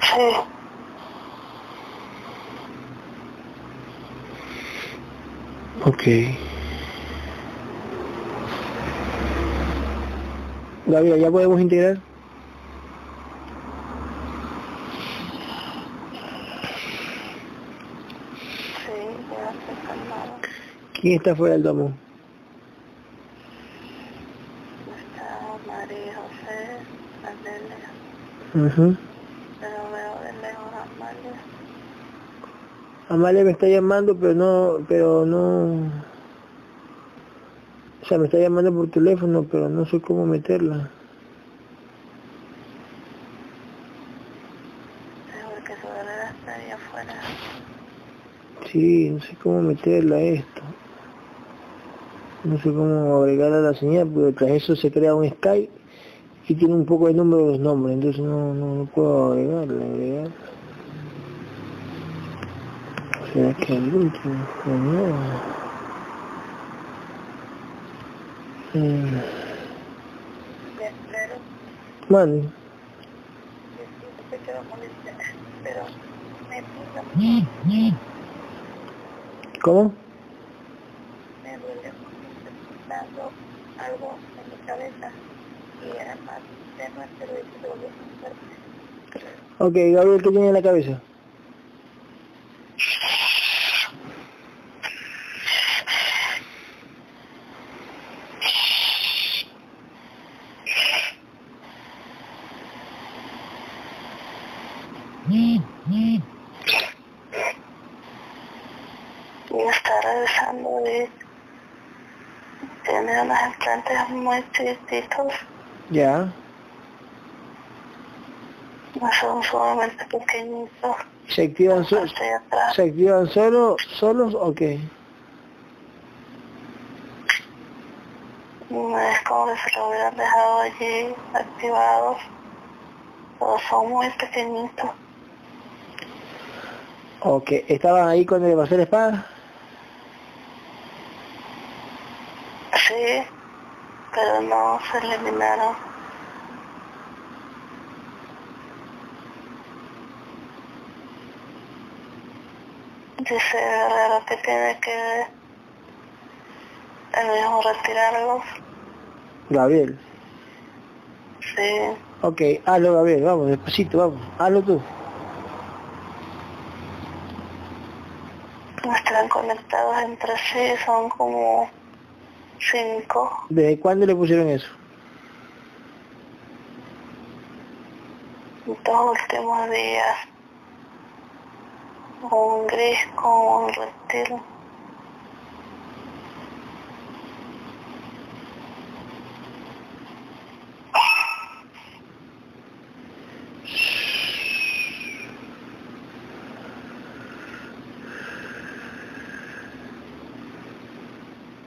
C: Sí.
A: Ok. Gabriel, ¿ya podemos integrar?
C: Sí, ya se calmaron.
A: ¿Quién está fuera del domo?
C: Está María José, Amelia,
A: Ujú.
C: pero veo de lejos a Amalia.
A: Me está llamando, pero no, pero no... O sea, me está llamando por teléfono, pero no sé cómo meterla.
C: Seguro que su guerrera está ahí afuera.
A: Sí, no sé cómo meterla esto. No sé cómo agregarla a la señal, porque tras eso se crea un Skype sí tiene un poco de nombre o los nombres, entonces no, no, no puedo agregarle, agregar. ¿Será que el último? Pues no.
C: Eh. Mm.
A: Man. ¿Cómo? Ok, Gabriel, ¿qué tiene en la cabeza?
C: y está regresando de tiene unos implantes muy chiquititos
A: Ya.
C: no son sumamente pequeñitos
A: ¿Se activan, so- ¿se activan solo, solos o qué?
C: no es como se lo hubieran dejado allí activados. Pero son muy pequeñitos.
A: Ok, ¿estaban ahí cuando le pasé la espada?
C: sí pero no se eliminaron dice Guerrero que tiene que el mismo retirarlos
A: Gabriel.
C: sí
A: Ok, hazlo Gabriel, vamos, despacito, vamos, hazlo tú.
C: no están conectados entre sí son como cinco
A: ¿Desde cuándo le pusieron eso?
C: dos últimos días un gris con un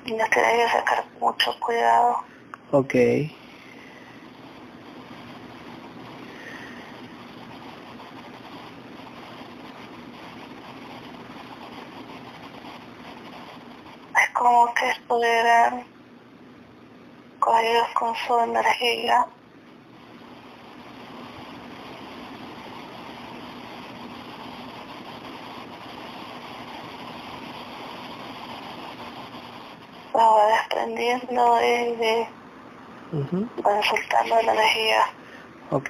C: y nos tiene que sacar mucho cuidado
A: Ok.
C: Es que estuvieran cogidos con su energía la va desprendiendo y de-
A: Ujú,
C: van soltando la energía.
A: Ok.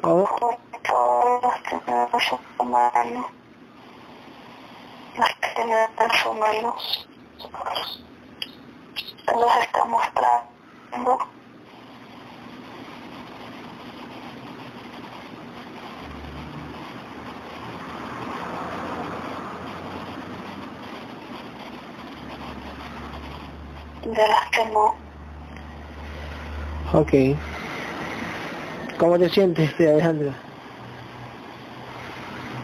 A: ¿Cómo?
C: los humanos los está mostrando de las que no
A: Ok. ¿Cómo te sientes, Alejandra?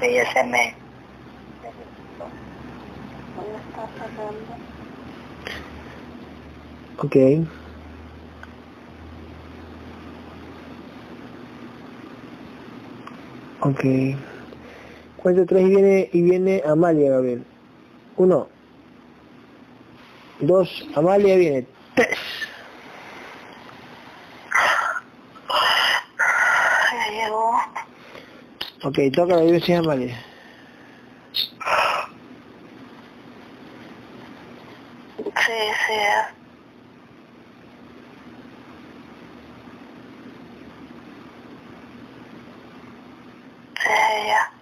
C: ella se me
A: Ok. Ok. Cuento tres y viene, y viene Amalia, Gabriel. Uno. Dos. Amalia viene. Tres.
C: ya llegó
A: Ok, toca la dirección Amalia.
C: sí sí sí ella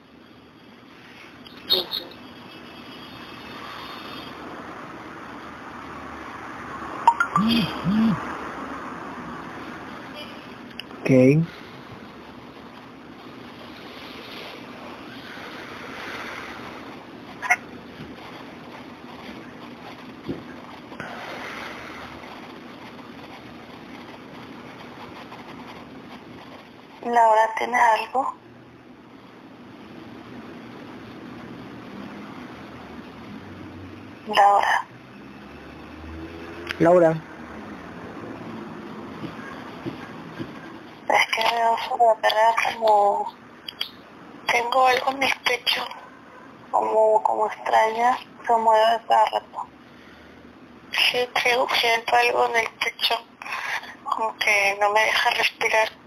A: Ok.
C: Laura, ¿tienes algo? Laura,
A: Laura.
C: es que veo su verdad como... Tengo algo en mi pecho, como, como extraña, se mueve cada rato. Sí, creo, siento algo en el pecho, como que no me deja respirar.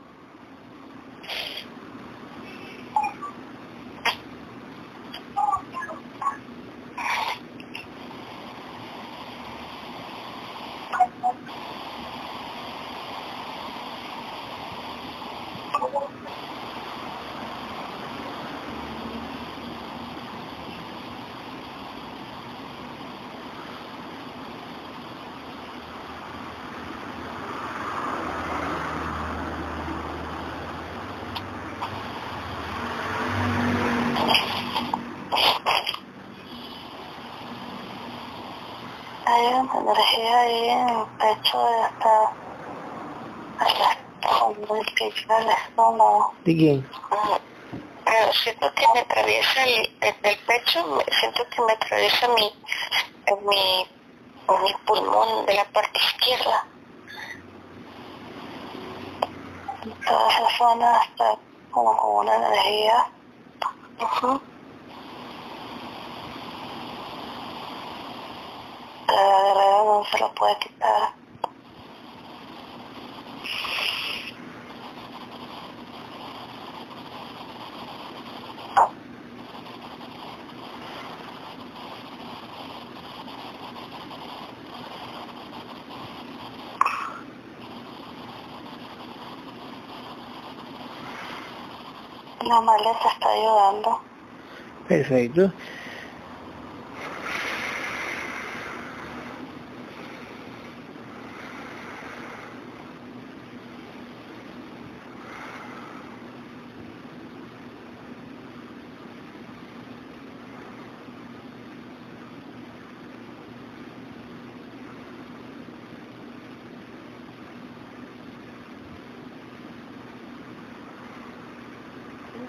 C: Hay una energía ahí el pecho hasta, hasta como el que llega al estómago.
A: ¿De quién?
C: Siento que me atraviesa el, el, el pecho, siento que me atraviesa mi, mi, mi pulmón de la parte izquierda. Y toda esa zona está como con una energía. Ujú. La guerrera no se lo puede quitar. La maleta está ayudando.
A: Perfecto.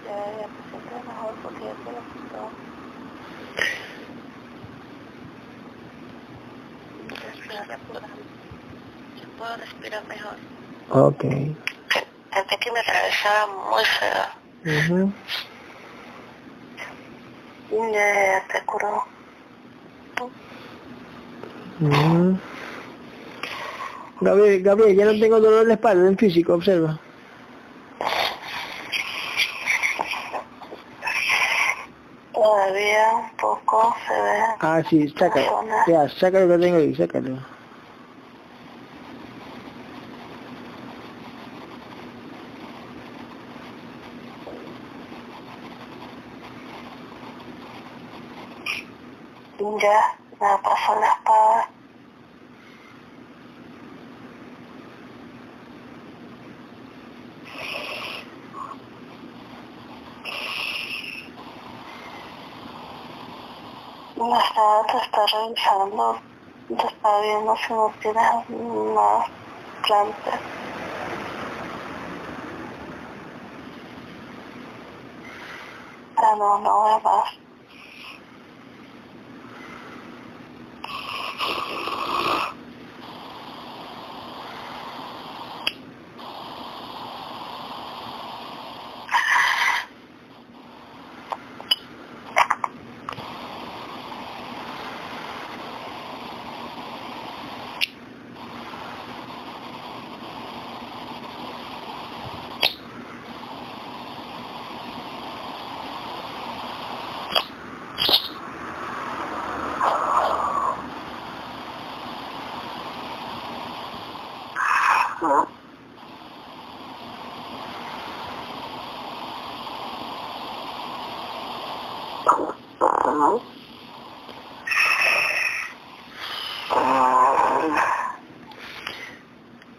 C: Ya, ya te sientes mejor porque ya te lo quitó. Respira, Ya puedo respirar mejor.
A: Ok.
C: Pensé que me atravesaba muy feo. Ya, ya te curó.
A: Gabriel, Gabriel, ya no tengo dolor en la espalda, en físico, observa.
C: Todavía un poco se ve.
A: Ah, sí, sácalo. Ya, sácalo que tengo ahí, sácalo.
C: Pasó la espada. La espada te está revisando, te está viendo si no tienes más plantas. Ah, no, no voy más.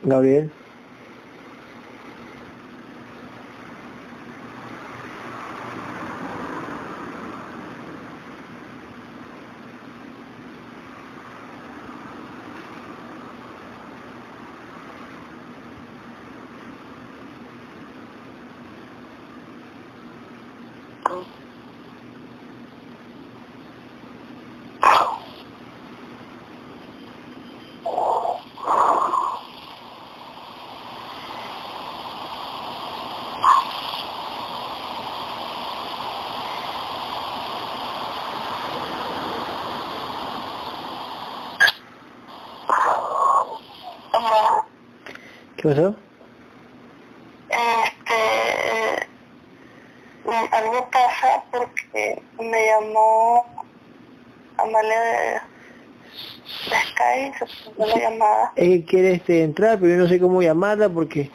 A: Gabriel. ¿Qué pasó?
C: Este, eh, algo pasa porque me llamó Amalia de, de Sky, se puso la llamada.
A: Es que quiere este, entrar, pero yo no sé cómo llamarla porque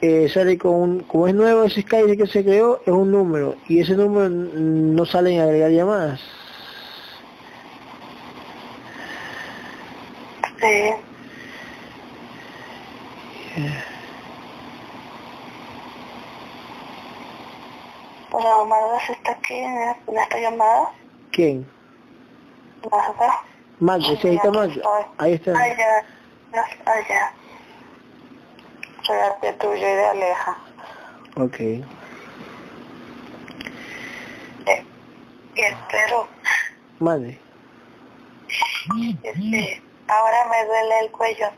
A: eh, sale con un, como es nuevo ese Skype que se creó, es un número y ese número no sale en agregar llamadas.
C: Sí. Hola, Magda, ¿se está aquí en, esta llamada?
A: ¿Quién?
C: Magda.
A: Magda, sí, ahí está Magda. Ahí está.
C: Ya. Soy de tuyo y de Aleja.
A: Ok.
C: Eh, y espero,
A: Mande.
C: este, ahora me duele el cuello.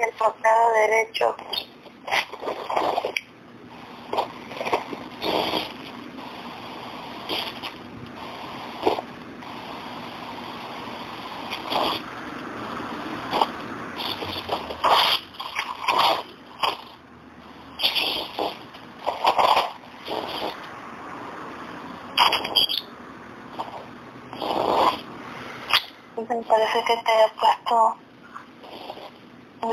C: El costado derecho. Me parece que te he puesto un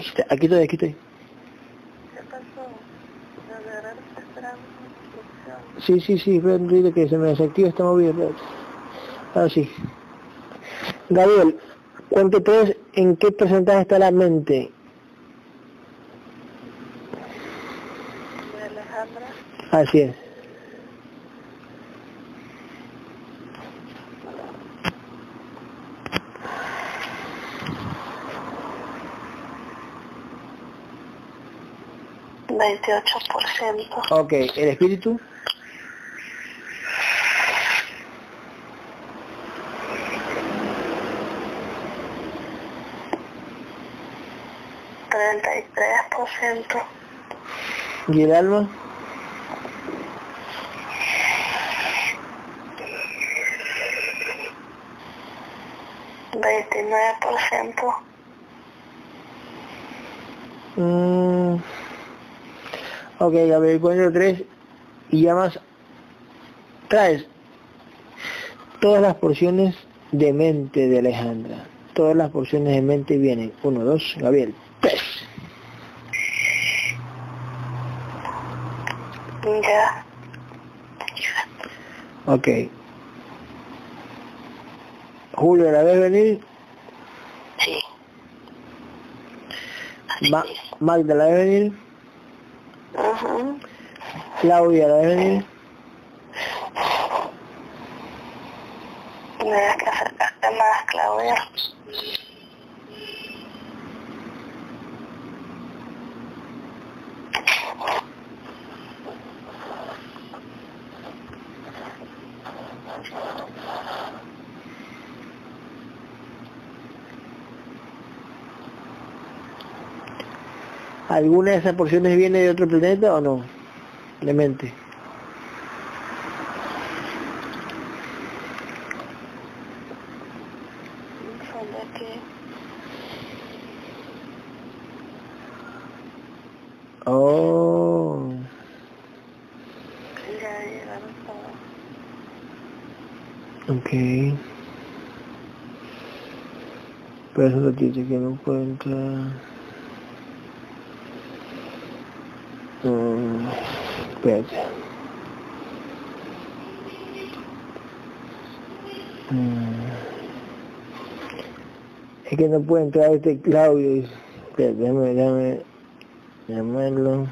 A: Aquí estoy, aquí estoy.
C: ¿qué pasó? Verdad está esperando.
A: Sí, sí, sí, que se me desactiva esta movida. espérate. Ahora sí. Gabriel, cuente tres, ¿en qué porcentaje está la mente?
C: De Alejandra,
A: Así es.
C: Veintiocho por ciento.
A: Ok, ¿el espíritu?
C: 33%.
A: ¿Y el alma?
C: Veintinueve por ciento.
A: Mm. Ok, a ver, encuentro tres y ya más traes todas las porciones de mente de Alejandra. Todas las porciones de mente vienen. Uno, dos, Gabriel. Tres.
C: Ya.
A: Ok. Julio, ¿la ves venir?
C: Sí.
A: Ma. Magda, ¿la ves venir? Claudia, ¿la ves venir?
C: Tendrías que acercarte más, Claudia.
A: ¿Alguna de esas porciones viene de otro planeta o no? De mente.
C: Son de aquí.
A: Oh. Ok. Pero eso lo dice que no cuenta. Mm, Mm. Es que no puede entrar este Claudio. Déjame, déjame llamarlo.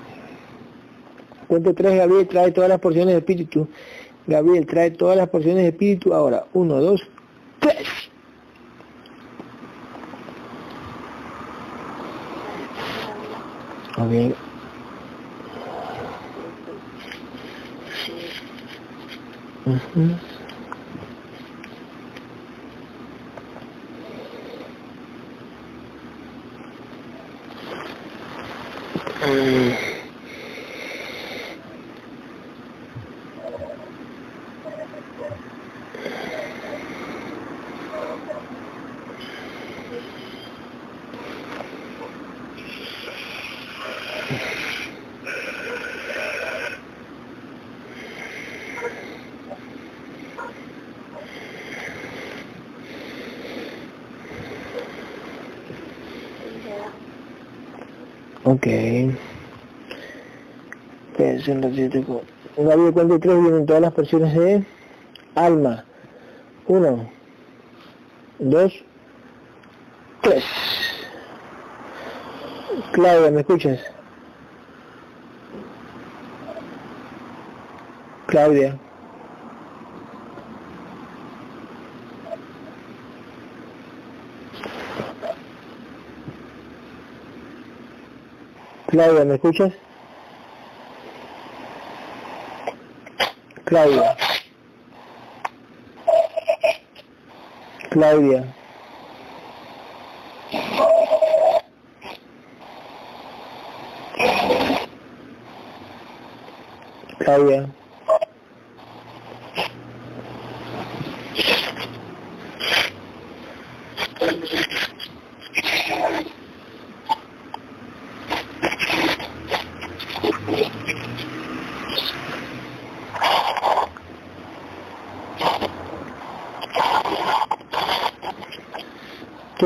A: Cuento tres, Gabriel trae todas las porciones de espíritu. Gabriel trae todas las porciones de espíritu. Ahora, uno, dos, tres. Ok. Ujú. Mm.
C: Ya.
A: Ok. Espérense un ratito. Gabriel, cuento de tres vienen todas las porciones de alma. Uno, dos, tres. Claudia, ¿me escuchas? Claudia. Claudia, ¿me escuchas? Claudia. Claudia. Claudia.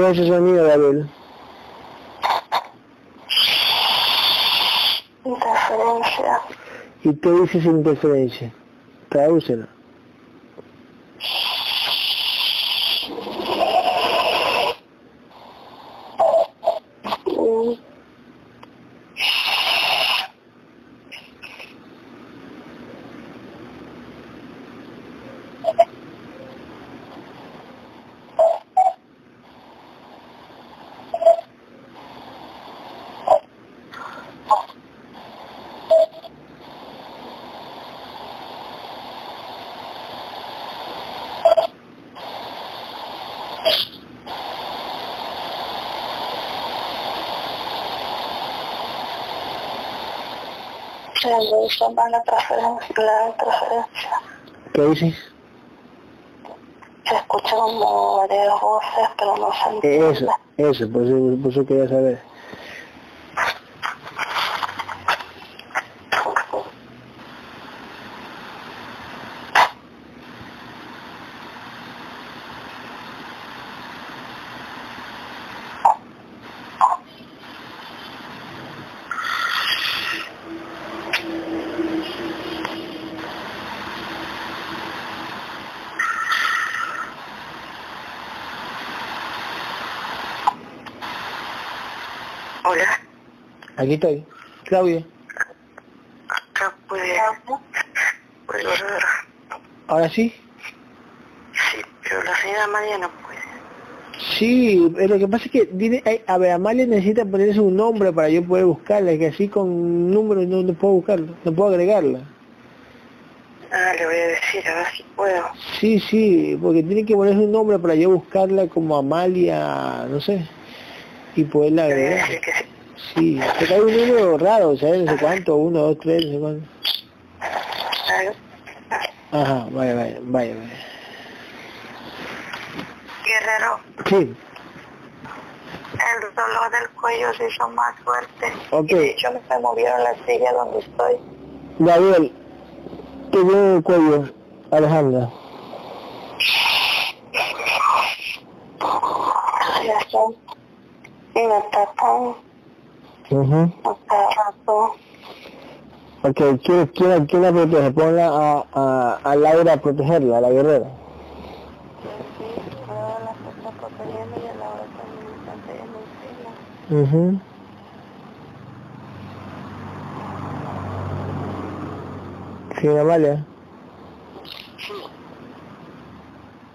A: ¿Qué es eso mío, Gabriel?
C: Interferencia.
A: ¿Y qué dice esa interferencia? Tradúcela.
C: Van la transferencia, la transferencia.
A: ¿Qué dices?
C: Se escucha como varias voces, pero no se entiende.
A: Eso, eso, por eso, por eso quería saber.
C: Hola,
A: Aquí estoy. Claudia.
C: acá puede... puede volver.
A: ¿Ahora sí?
C: Sí, pero la señora María no puede.
A: Sí, eh, lo que pasa es que tiene, ay, a ver, Amalia necesita ponerse un nombre para yo poder buscarla, que así con números no, no puedo buscarla, no puedo agregarla.
C: Ah, le voy a decir, a ver si puedo.
A: Sí, sí, porque tiene que ponerse un nombre para yo buscarla como Amalia, no sé, y poderla
C: Le voy a
A: agregar.
C: decir que sí.
A: Sí, porque hay un número raro, ¿sabes? No sé cuánto, uno, dos, tres, no sé cuánto. Ajá, vaya, vaya, vaya, vaya.
C: Guerrero,
A: Sí,
C: el dolor del cuello se hizo más fuerte.
A: Ok.
C: Y de hecho me se movieron la silla donde estoy.
A: Gabriel, te viene el cuello, Alejandra.
C: Ya está. Y me tapan cada rato.
A: Ok, ¿quién, quién, quién la protege? Ponla a, a, a Laura a protegerla, a la guerrera.
C: Sí, encima.
A: mhm Sí, Amalia.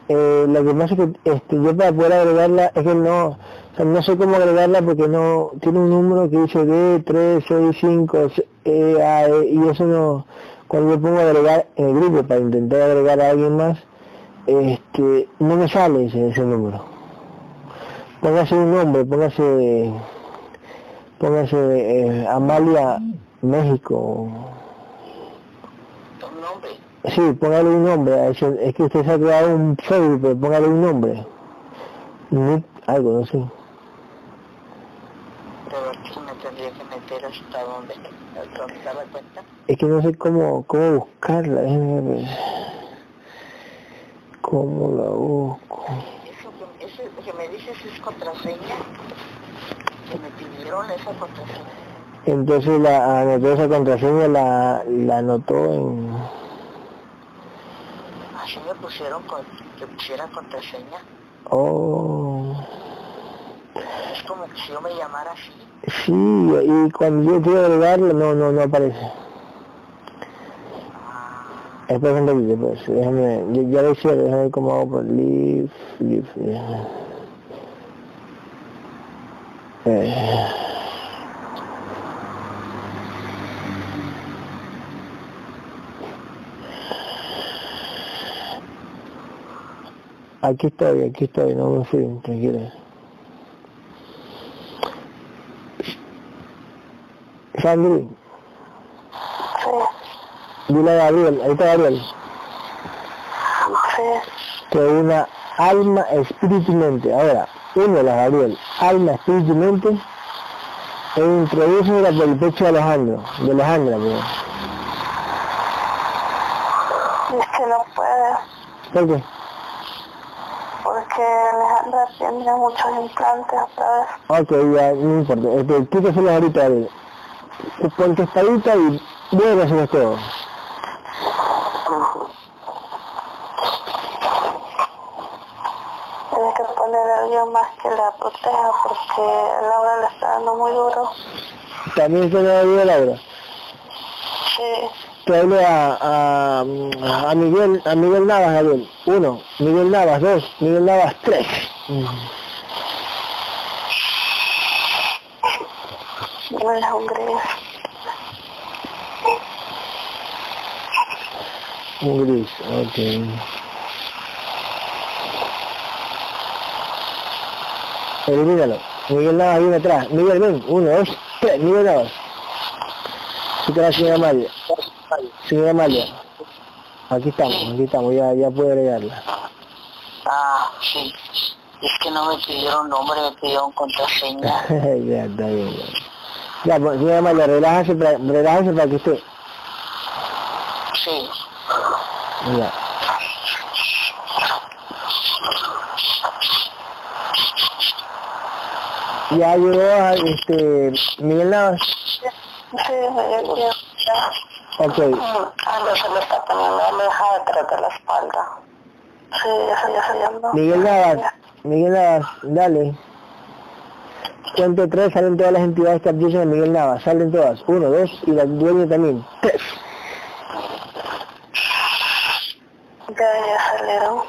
A: Eh, lo que pasa es que este, yo para poder agregarla, es que no, sea, no sé cómo agregarla porque no, tiene un número que dice D, 3, 6, 5, e, E, y eso no, cuando yo pongo agregar en el grupo para intentar agregar a alguien más, este, no me sale ese, ese número. Póngase un nombre, póngase, póngase eh, Amalia México. Sí, póngale un nombre, es que usted se ha creado un Facebook, pero póngale un nombre. Algo, no sé.
C: Pero aquí me tendría que meter hasta donde, hasta donde se da cuenta.
A: Es que no sé cómo, cómo buscarla, déjeme ver. ¿Cómo la busco?
C: Eso que, eso que me dices es contraseña. Que me pidieron esa contraseña.
A: Entonces la anotó esa contraseña, la, la anotó en...
C: Así me pusieron con, que pusiera contraseña.
A: Oh,
C: Es como que si yo me llamara así.
A: sí, y cuando yo quiero agregarla, no, no, no aparece. Espera un ratito, pues, déjame, yo ya lo hice, déjame ver cómo hago por leave, leave, déjame. Eh. Aquí estoy, aquí estoy, no me fui, tranquila. Sandri, dile a Gabriel, ahí está Gabriel. que una alma, espíritu y mente. Ahora, uno la Gabriel, alma, espíritu y mente, e introduce por el pecho de Alejandro, de Alejandra, perdón.
C: Es que no puede,
A: ¿Por qué?
C: porque Alejandra tiene muchos implantes otra vez.
A: Ok, ya, no importa. Este, quítaselos ahorita, Gabriel. Ponte y luego hacemos todo.
C: Tiene que poner a alguien más que la proteja porque Laura le está dando muy duro.
A: También está la ayuda de Laura.
C: Sí,
A: Traele a, a, a Miguel, a Miguel Navas, Gabriel. Uno, Miguel Navas, dos, Miguel Navas, tres.
C: no es Hungría.
A: Un gris, ok. Elimínalo. Miguel Navas viene atrás. Miguel, ven. Uno, dos, tres. Miguel Navas. La señora Amalia. Señora Amalia. Aquí estamos, aquí estamos, ya, ya puedo agregarla.
C: Ah, sí. Es que no me pidieron nombre, me pidieron contraseña.
A: ya, está bien. Ya, ya pues, señora Amalia, relájese para, relájese para que usted...
C: Sí.
A: Ya. Ya llegó a, este, Miguel Navas.
C: Sí, ya llegó.
A: Ok.
C: Ando se le está poniendo aleja detrás de la espalda. Sí, eso ya se llama.
A: Miguel Navas, Miguel Navas, dale. Cuento tres, salen todas las entidades que abusan de Miguel Navas, salen todas. Uno, dos, y la dueña también. Tres.
C: Ya salieron.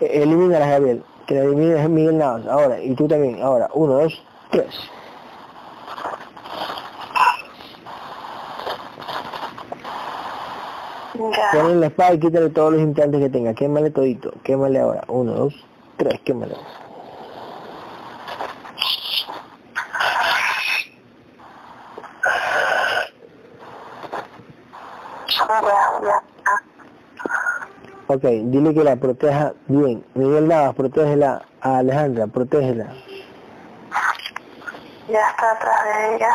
A: Eh, Elimínalas, Gabriel. Que la elimines Miguel Navas. Ahora, y tú también. Ahora, uno, dos, tres.
C: Ya.
A: Ponle la espada y quítale todos los implantes que tenga. Quémale todito. Quémale ahora. Uno, dos, tres. Quémale.
C: Ya, ya.
A: Ok, dile que la proteja bien. Miguel Navas, protégela a Alejandra, protégela.
C: Ya está atrás de ella.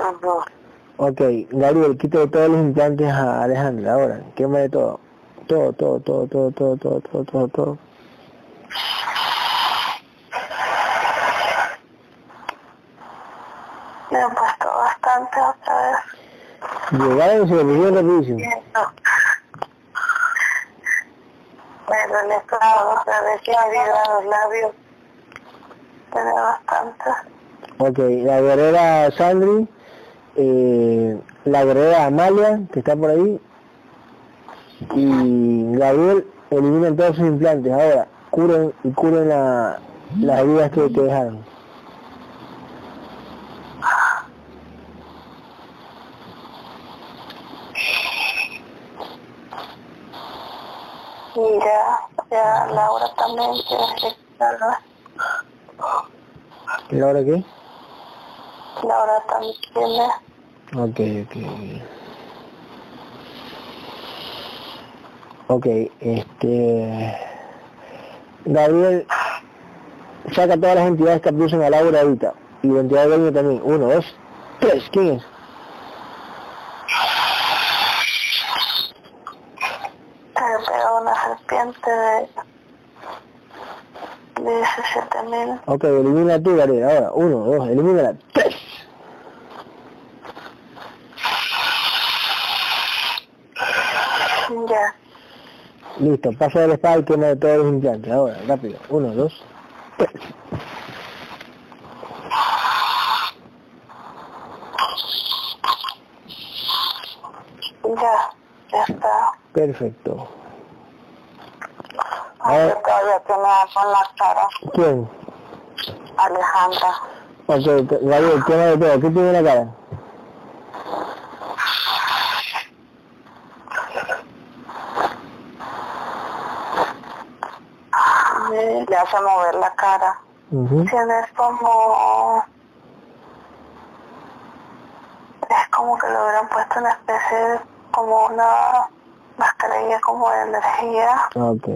A: Ok, Gabriel, quítale todos los implantes a Alejandra ahora. Quémale todo. Todo, todo, todo, todo, todo, todo, todo, todo, todo.
C: Me he puesto bastante otra vez.
A: Llegaron y se lo pusieron rapidísimo.
C: Todo, otra vez la vida, los labios. Tiene bastante.
A: Ok, la guerrera Sandri, eh, la guerrera Amalia, que está por ahí, y Gabriel eliminan todos sus implantes. Ahora, curen y curen la, las heridas que te dejaron.
C: Y ya, Laura también quiere quitarlo.
A: ¿Laura qué?
C: Laura también tiene.
A: Ok, ok. Ok, este... Gabriel, saca todas las entidades que abusan a Laura ahorita. Y la entidad de dueño también. Uno, dos, tres. ¿Quién es?
C: Se pegó una serpiente de 17 mil.
A: Ok, elimina tú, Gabriel. Ahora, uno, dos, elimínala. Tres.
C: Ya.
A: Listo, pasa de la espada y quema de todos los implantes. Ahora, rápido. Uno, dos, tres.
C: Ya, ya está.
A: Perfecto.
C: Ay, yo todavía tiene algo en la cara.
A: ¿Quién?
C: Alejandra.
A: Ok, Gabriel, quema de todo. ¿Qué tiene en la cara?
C: Le hace mover la cara.
A: Ujú.
C: Tienes como... Es como que le hubieran puesto una especie de... como una mascarilla como de energía.
A: Ok.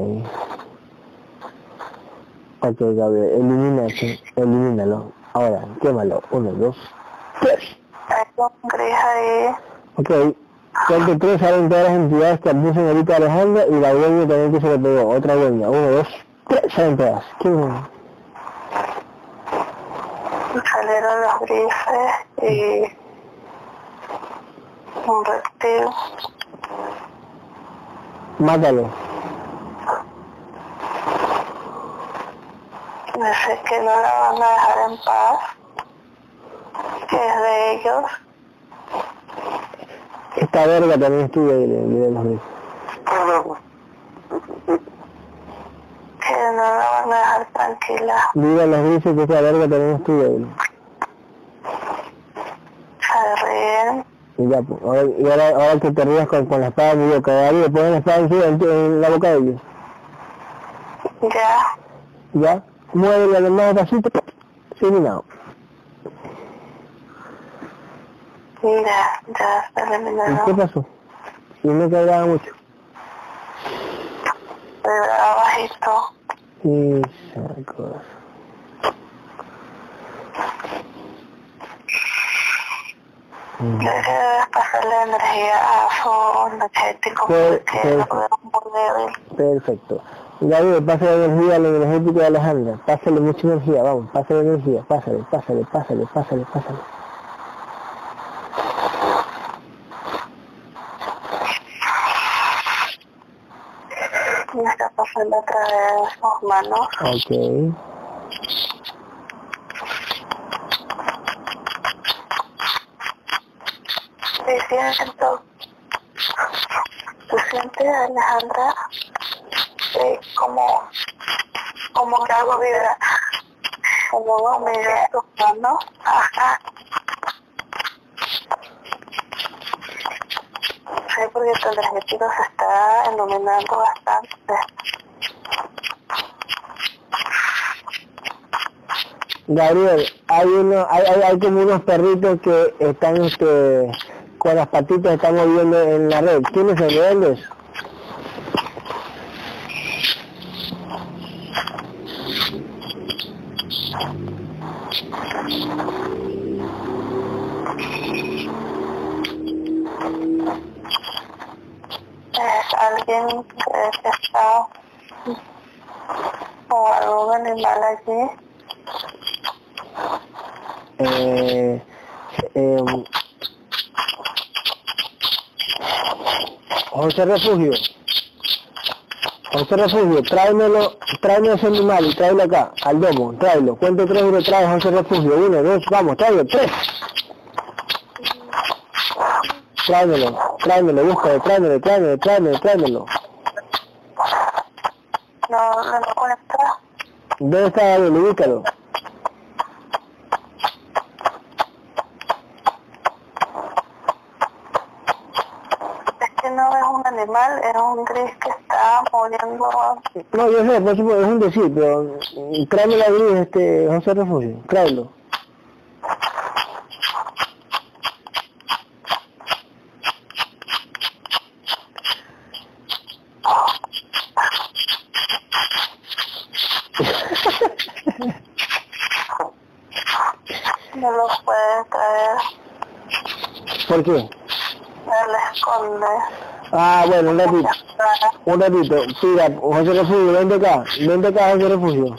A: Ok, Gabriel, elimina eso, elimínalo. Ahora, quémalo. Uno, dos, tres.
C: Ahí.
A: Ok, cuento tres salen todas las entidades que abusan ahorita a Alejandra y la dueña también que se le pegó. Otra dueña. Uno, dos, tres salen todas. ¿Quién
C: salieron los grifes y un reptil.
A: Mátalo.
C: Dice que no la van a dejar en paz, que es de ellos.
A: Esta verga también estuvo ahí, le, le de los
C: que no la van a dejar tranquila.
A: Dile a los grises que esta verga también estuvo ahí.
C: Se ríen.
A: Y ya, pues, ahora, y ahora, ahora que te rías con, con la espada, me digo, cagaría, ponen la espada encima en, en la boca de ellos.
C: Ya,
A: ¿Ya? Mueve la demás pasito, eliminado.
C: Ya, ya está
A: ¿Y
C: eliminado.
A: qué pasó? Y no agrada mucho.
C: Vibraba bajito.
A: Esa cosa.
C: Debe pasarle energía a su energético lo débil.
A: Perfecto. Gabriel, pásale energía al energético de Alejandra. Pásale mucha energía, vamos, pásale energía. Pásale, pásale, pásale, pásale, pásale.
C: Me está pasando a través de sus manos.
A: Ok.
C: Sí, siento. ¿Tú sientes, Alejandra? Sí, como, como que algo vibra. Como me vibra tus manos. Ajá. Sí, porque tu energético se está iluminando bastante.
A: Gabriel, hay uno, hay, hay, hay como unos perritos que están este, con las patitas están moviendo en la red. ¿Quiénes son? ¿De dónde es?
C: Es alguien que, que está o algún animal allí.
A: Eh, eh, José Refugio. José Refugio, tráemelo, tráeme ese animal y tráelo acá, al domo, tráelo. ¿Cuánto tres lo trae José Refugio? Uno, dos, vamos, tráelo, tres. Tráemelo, tráemelo, búscalo, tráemelo, tráemelo, tráemelo, tráemelo.
C: No, no lo encuentra.
A: ¿Dónde está Gabriel? Ubícalo.
C: Es que no es un animal, es un gris que está moviendo.
A: No, yo sé, por supuesto, es un decir, pero mm, tráemelo a gris, este, José Refugio, tráelo.
C: No lo puede traer.
A: ¿Por qué?
C: Él esconde.
A: Ah, bueno, un ratito, un ratito. Tira, José Refugio, vente acá, vente acá, José Refugio.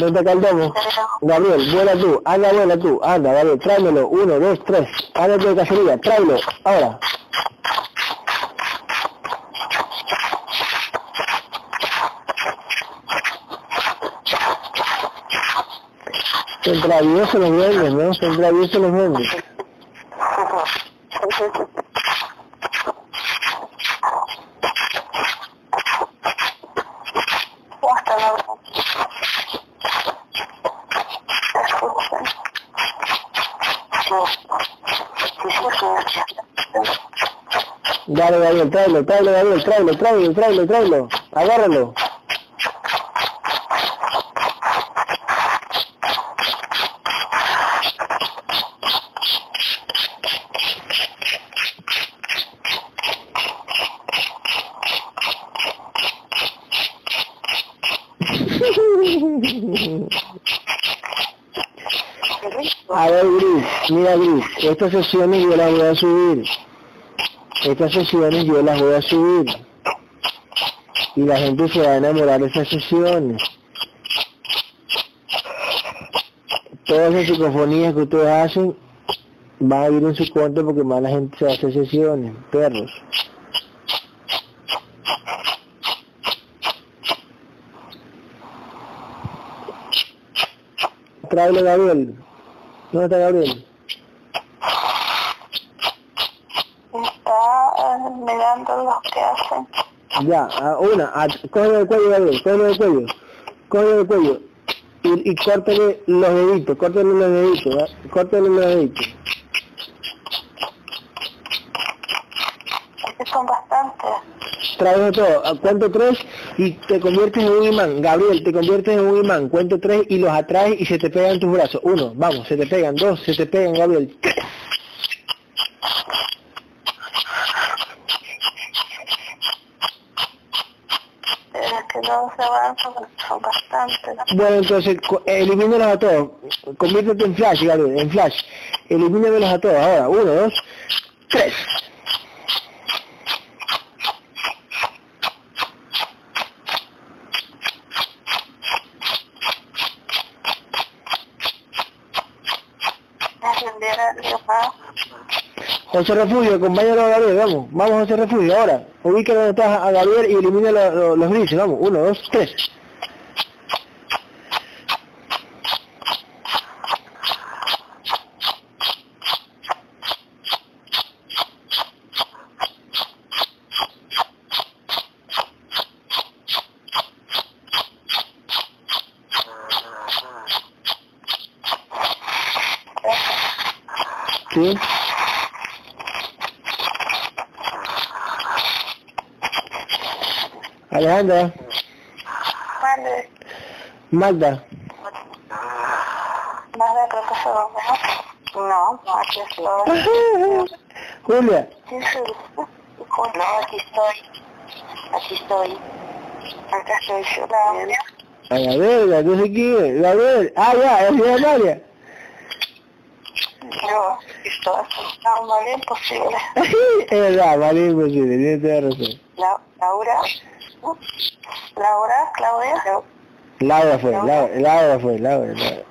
A: Vente acá al domo. Gabriel, vuela tú, anda, vuela tú, anda, Gabriel, tráemelo, uno, dos, tres, ándate de cacería, tráelo, ahora. Se travieso los duendes, ¿no? Se travieso los duendes. Gabriel, tráelo, tráelo, Gabriel, tráelo, tráelo, tráelo, tráelo, agárralo. A ver, Gris, mira, Gris, estas sesiones yo las voy a subir. Estas sesiones yo las voy a subir. Y la gente se va a enamorar de esas sesiones. Todas esas psicofonías que ustedes hacen van a ir en su cuenta porque más la gente se hacer sesiones, perros. Tráele Gabriel. ¿Dónde está Gabriel?
C: Está eh, mirando lo que hacen.
A: Ya, a una, a, cógelo del cuello, Gabriel, cógelo del cuello, cógelo del cuello, y, y córtale los deditos, córtale los deditos, ¿verdad? córtale los deditos.
C: Es que son bastantes.
A: Trae todo, a cuento tres y te conviertes en un imán, Gabriel, te conviertes en un imán, cuento tres y los atraes y se te pegan tus brazos, uno, vamos, se te pegan, dos, se te pegan, Gabriel, tres,
C: no se avanzan, son bastantes.
A: Bueno, entonces, elimínalos a todos. Conviértete en flash, Gabriel, en flash. Elimínamelos a todos. Ahora, uno, dos, tres.
C: Al llamado.
A: José Refugio, acompáñalo a Gabriel, vamos. Vamos, José Refugio, ahora. Ubica donde estás a Gabriel y elimina lo- lo- los grises, vamos. Uno, dos, tres. ¿Sí? Alejandra,
C: Vale,
A: Magda,
C: nada, creo que se durmió. No, aquí estoy.
A: Julia,
C: Sí, sí. No, aquí estoy. Aquí estoy. Acá estoy Claudia.
A: a la verga, no sé quién, Gabriel, ah ya, es María.
C: Yo estoy. No, vale, imposible.
A: es verdad, vale, imposible, tiene toda razón.
C: La, Laura. Laura, Claudia.
A: Laura fue, Laura, Laura fue, Laura, Laura.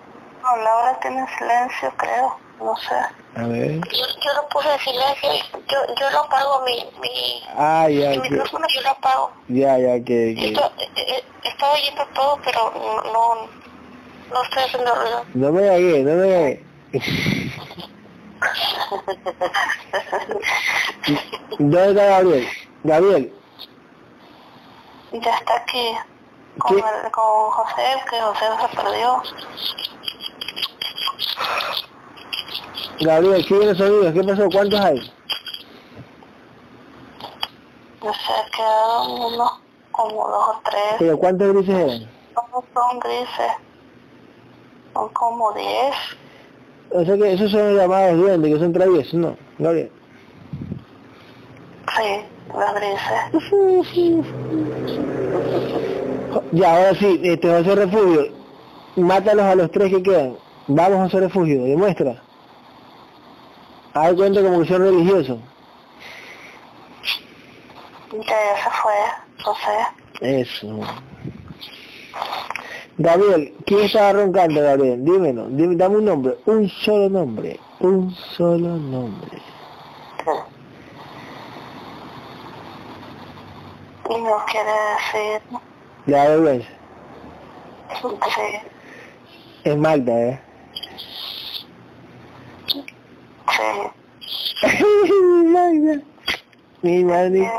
C: No, Laura tiene silencio, creo. No sé.
A: A ver.
C: Yo, yo lo puse en silencio. Yo, yo lo apago mi, mi,
A: Ah, ya,
C: mi micrófono, yo lo apago.
A: ya, ya, que, que.
C: Esto, eh, eh, estaba oyendo todo, pero no, no, no estoy haciendo ruido.
A: No me cagué, no me cagué. ¿Dónde está Gabriel? Gabriel,
C: Ya está aquí con, el- con José, que José se perdió.
A: Gabriel, ¿qué los sonidos? ¿Qué pasó? ¿Cuántos hay?
C: No sé, quedaron unos como dos o tres.
A: ¿Pero cuántos grises eran?
C: No son grises. Son como diez.
A: O sea que esos son llamados duendes, que son traviesos, ¿no? Gabriel.
C: Sí, los grises.
A: Ya, ahora sí, este José Refugio, mátalos a los tres que quedan. Vamos José Refugio, demuestra. De cuenta como que son religiosos.
C: Ya, ya se fue, José.
A: Eso. Gabriel, ¿quién estaba roncando, Gabriel? Dímelo, dime, dame un nombre, un solo nombre, un solo nombre.
C: Y no quiere decir,
A: Le da vergüenza.
C: sí,
A: Es Magda, ¿eh?
C: sí.
A: Magda. Mi hermanita,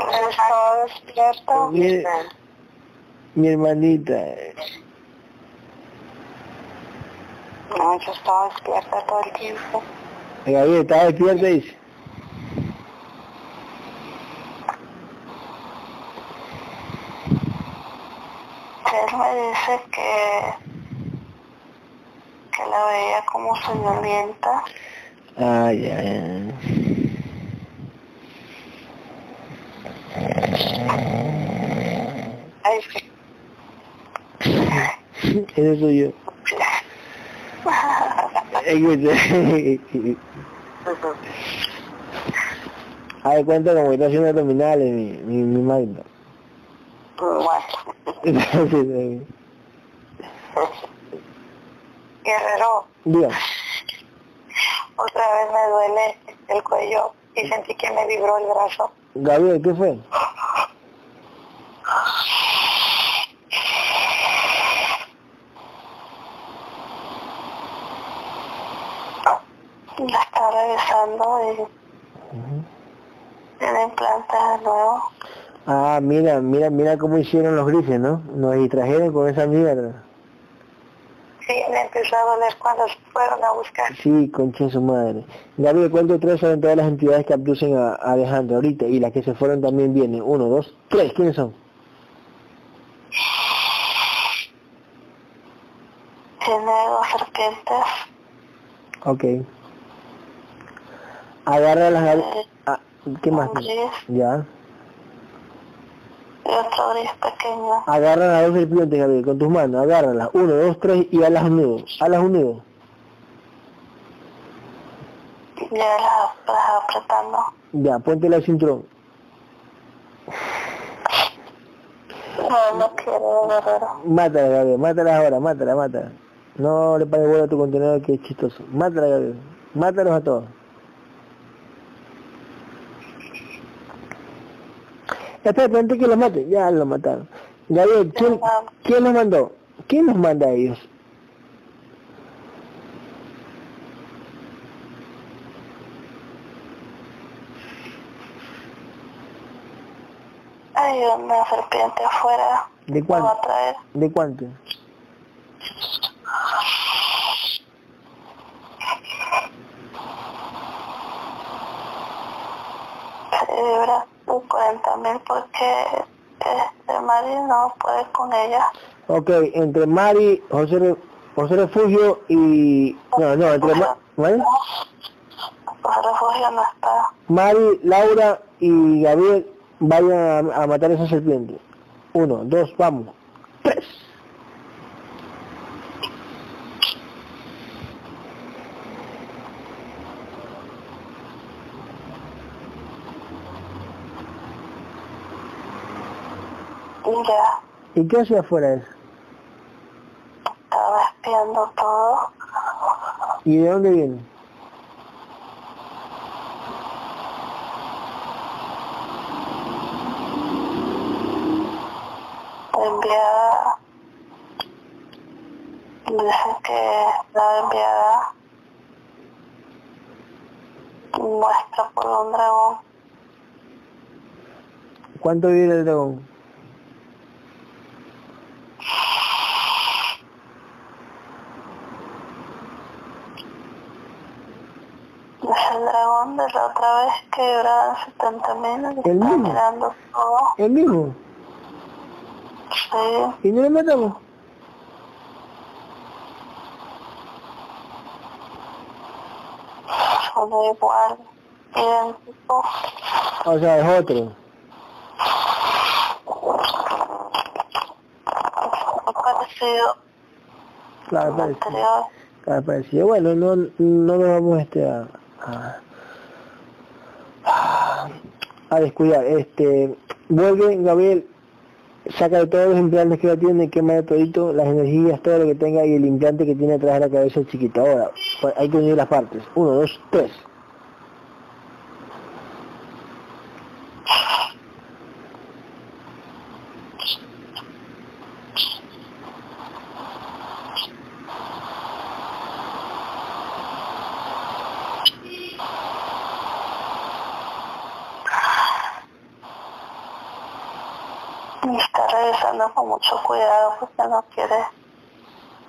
C: despierto.
A: mi, mi hermanita.
C: No, yo estaba despierta todo el tiempo.
A: Gabriel, ¿estaba despierta? Dice.
C: Él me dice que, que la veía como soñolienta.
A: Ay, ay, ay.
C: Ay, sí.
A: Ese soy yo. De cuenta como está haciendo abdominales mi, mi, mi Magda.
C: Bueno, Guerrero,
A: Diga,
C: otra vez me duele el cuello y sentí que me vibró el brazo.
A: Gabriel, ¿qué fue?
C: La está revisando y tiene implantes de nuevo.
A: Ah, mira, mira, mira cómo hicieron los grises, ¿no? Nos distrajeron con esa mierda.
C: Sí, me empezó a doler cuando se fueron a buscar.
A: Sí, concha su madre. Gabriel, ¿cuánto tres son todas las entidades que abducen a, a Alejandro ahorita? Y las que se fueron también vienen. Uno, dos, tres. ¿Quiénes son?
C: Tiene dos serpientes.
A: Ok. Agarra las...
C: eh,
A: Ah, ¿Qué más?
C: gris
A: Ya.
C: Y otro gris pequeño.
A: Agarra las dos serpientes, Gabriel, con tus manos, agárralas. Uno, dos, tres y alas un nudo. Alas un nudo.
C: Ya las las apretando.
A: Ya, ponte el cinturón.
C: No, no quiero, guerrero.
A: Mátala, Gabriel, mátala ahora, mátala, mátala. No le pagues bola a tu contenedor que es chistoso. Mátala, Gabriel. Mátalos a todos. Espera, antes que los mate. Ya los mataron. Gabriel, ¿quién, ¿quién los mandó? ¿Quién los manda a ellos?
C: Hay una serpiente afuera.
A: ¿De
C: ¿Me va
A: cuánto?
C: a traer?
A: ¿De cuánto?
C: Libra 40 mil porque este Mari no puede con ella.
A: Ok, entre Mari, José, José Refugio y... No, no, entre Ma- ¿vale?
C: El refugio no está.
A: Mari, Laura y Gabriel vayan a, a matar a esa serpiente. Uno, dos, vamos. Tres.
C: Ya
A: ¿Y qué hacía afuera eso?
C: estaba espiando todo.
A: ¿Y de dónde viene?
C: enviada dice que la enviada muestra por un dragón
A: ¿Cuánto vive el dragón?
C: Es el dragón de la otra vez que duraban 70 mil
A: ¿El mismo?
C: todo
A: ¿El mismo?
C: sí
A: ¿Y no lo matamos?
C: son igual idéntico
A: O sea, es otro.
C: Parecido
A: Claro, parecido. Claro, parecido. Bueno, no, no nos vamos este, a, a, a descuidar. Este, vuelve, Gabriel, saca de todos los implantes que ya tiene, quema de todito, las energías, todo lo que tenga y el implante que tiene atrás de la cabeza el chiquito. Ahora, hay que unir las partes. Uno, dos, tres.
C: y está revisando con mucho no quiere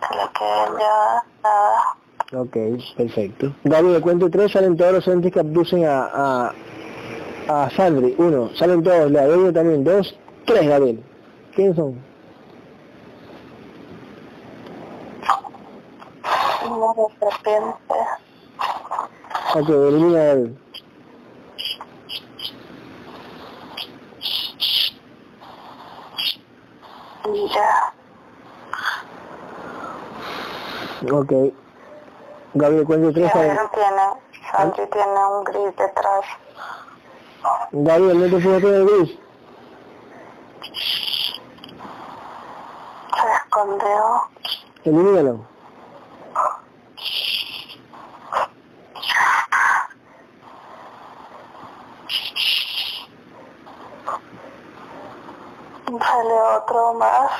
C: que le quede ya nada
A: Ok, perfecto. Gabriel, cuento tres, salen todos los entes que abducen a, a, a Sandri. Uno, salen todos, la uno también. Dos, tres, Gabriel. ¿Quiénes son?
C: una de serpiente
A: Ok, elimina a Gabriel.
C: y ya
A: Ok. Gabriel, salen.
C: Gabriel tiene Santi tiene un gris detrás
A: Gabriel, ¿no te fijaste en el gris?
C: se escondió
A: Elimínalo.
C: sale otro más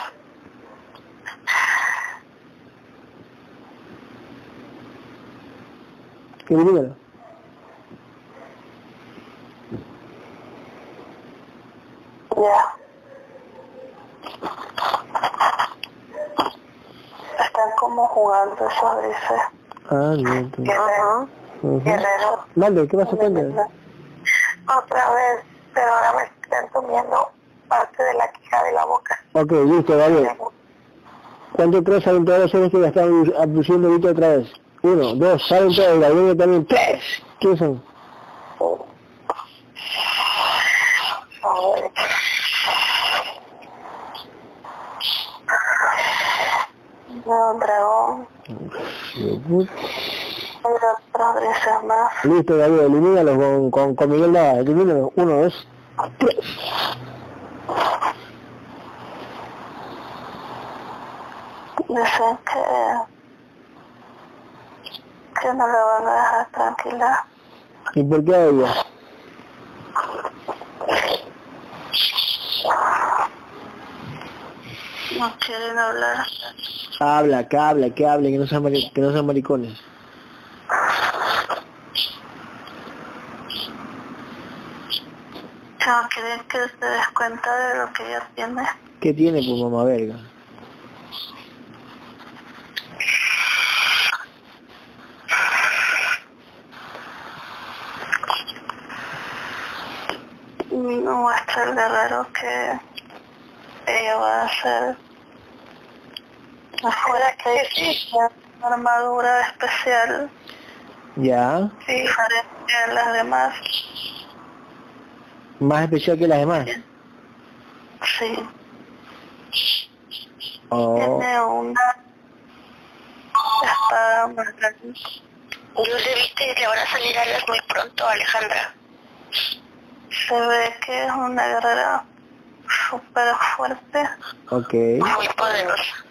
C: Ya están como jugando grises
A: Ah, bien. tú.
C: guerrero
A: Ujú.
C: guerrero
A: Dale, ¿qué pasó? Cuéntame.
C: Otra vez, pero ahora me están comiendo parte de la quija de la boca.
A: Ok, listo, Gabriel. Cuento tres, salen todos los seres que ya están abduciendo ahorita otra vez. Uno, dos, salen todos, el ladrillo también, tres. ¿Quiénes son?
C: No, un dragón.
A: Listo, David, elimínalos con, con, con Miguel Dada, elimínalos. Uno, dos, tres.
C: No sé qué que no lo van a dejar tranquila.
A: ¿Y por qué a ella?
C: No quieren hablar.
A: Habla, que habla, que hable, que no sean, mari- que no sean maricones.
C: No quieren que se des cuenta de lo que ella tiene.
A: ¿Qué tiene, pues, mamá verga?
C: Y muestra el guerrero que ella va a hacer afuera que sí, una armadura especial
A: Ya.
C: diferente a las demás.
A: Más especial que las demás.
C: Sí,
A: Oh.
C: tiene una espada más grande.
D: ¿No le viste que le van a salir alas muy pronto, Alejandra?
C: Se ve que es una guerrera súper fuerte
A: Ok.
D: Muy poderosa.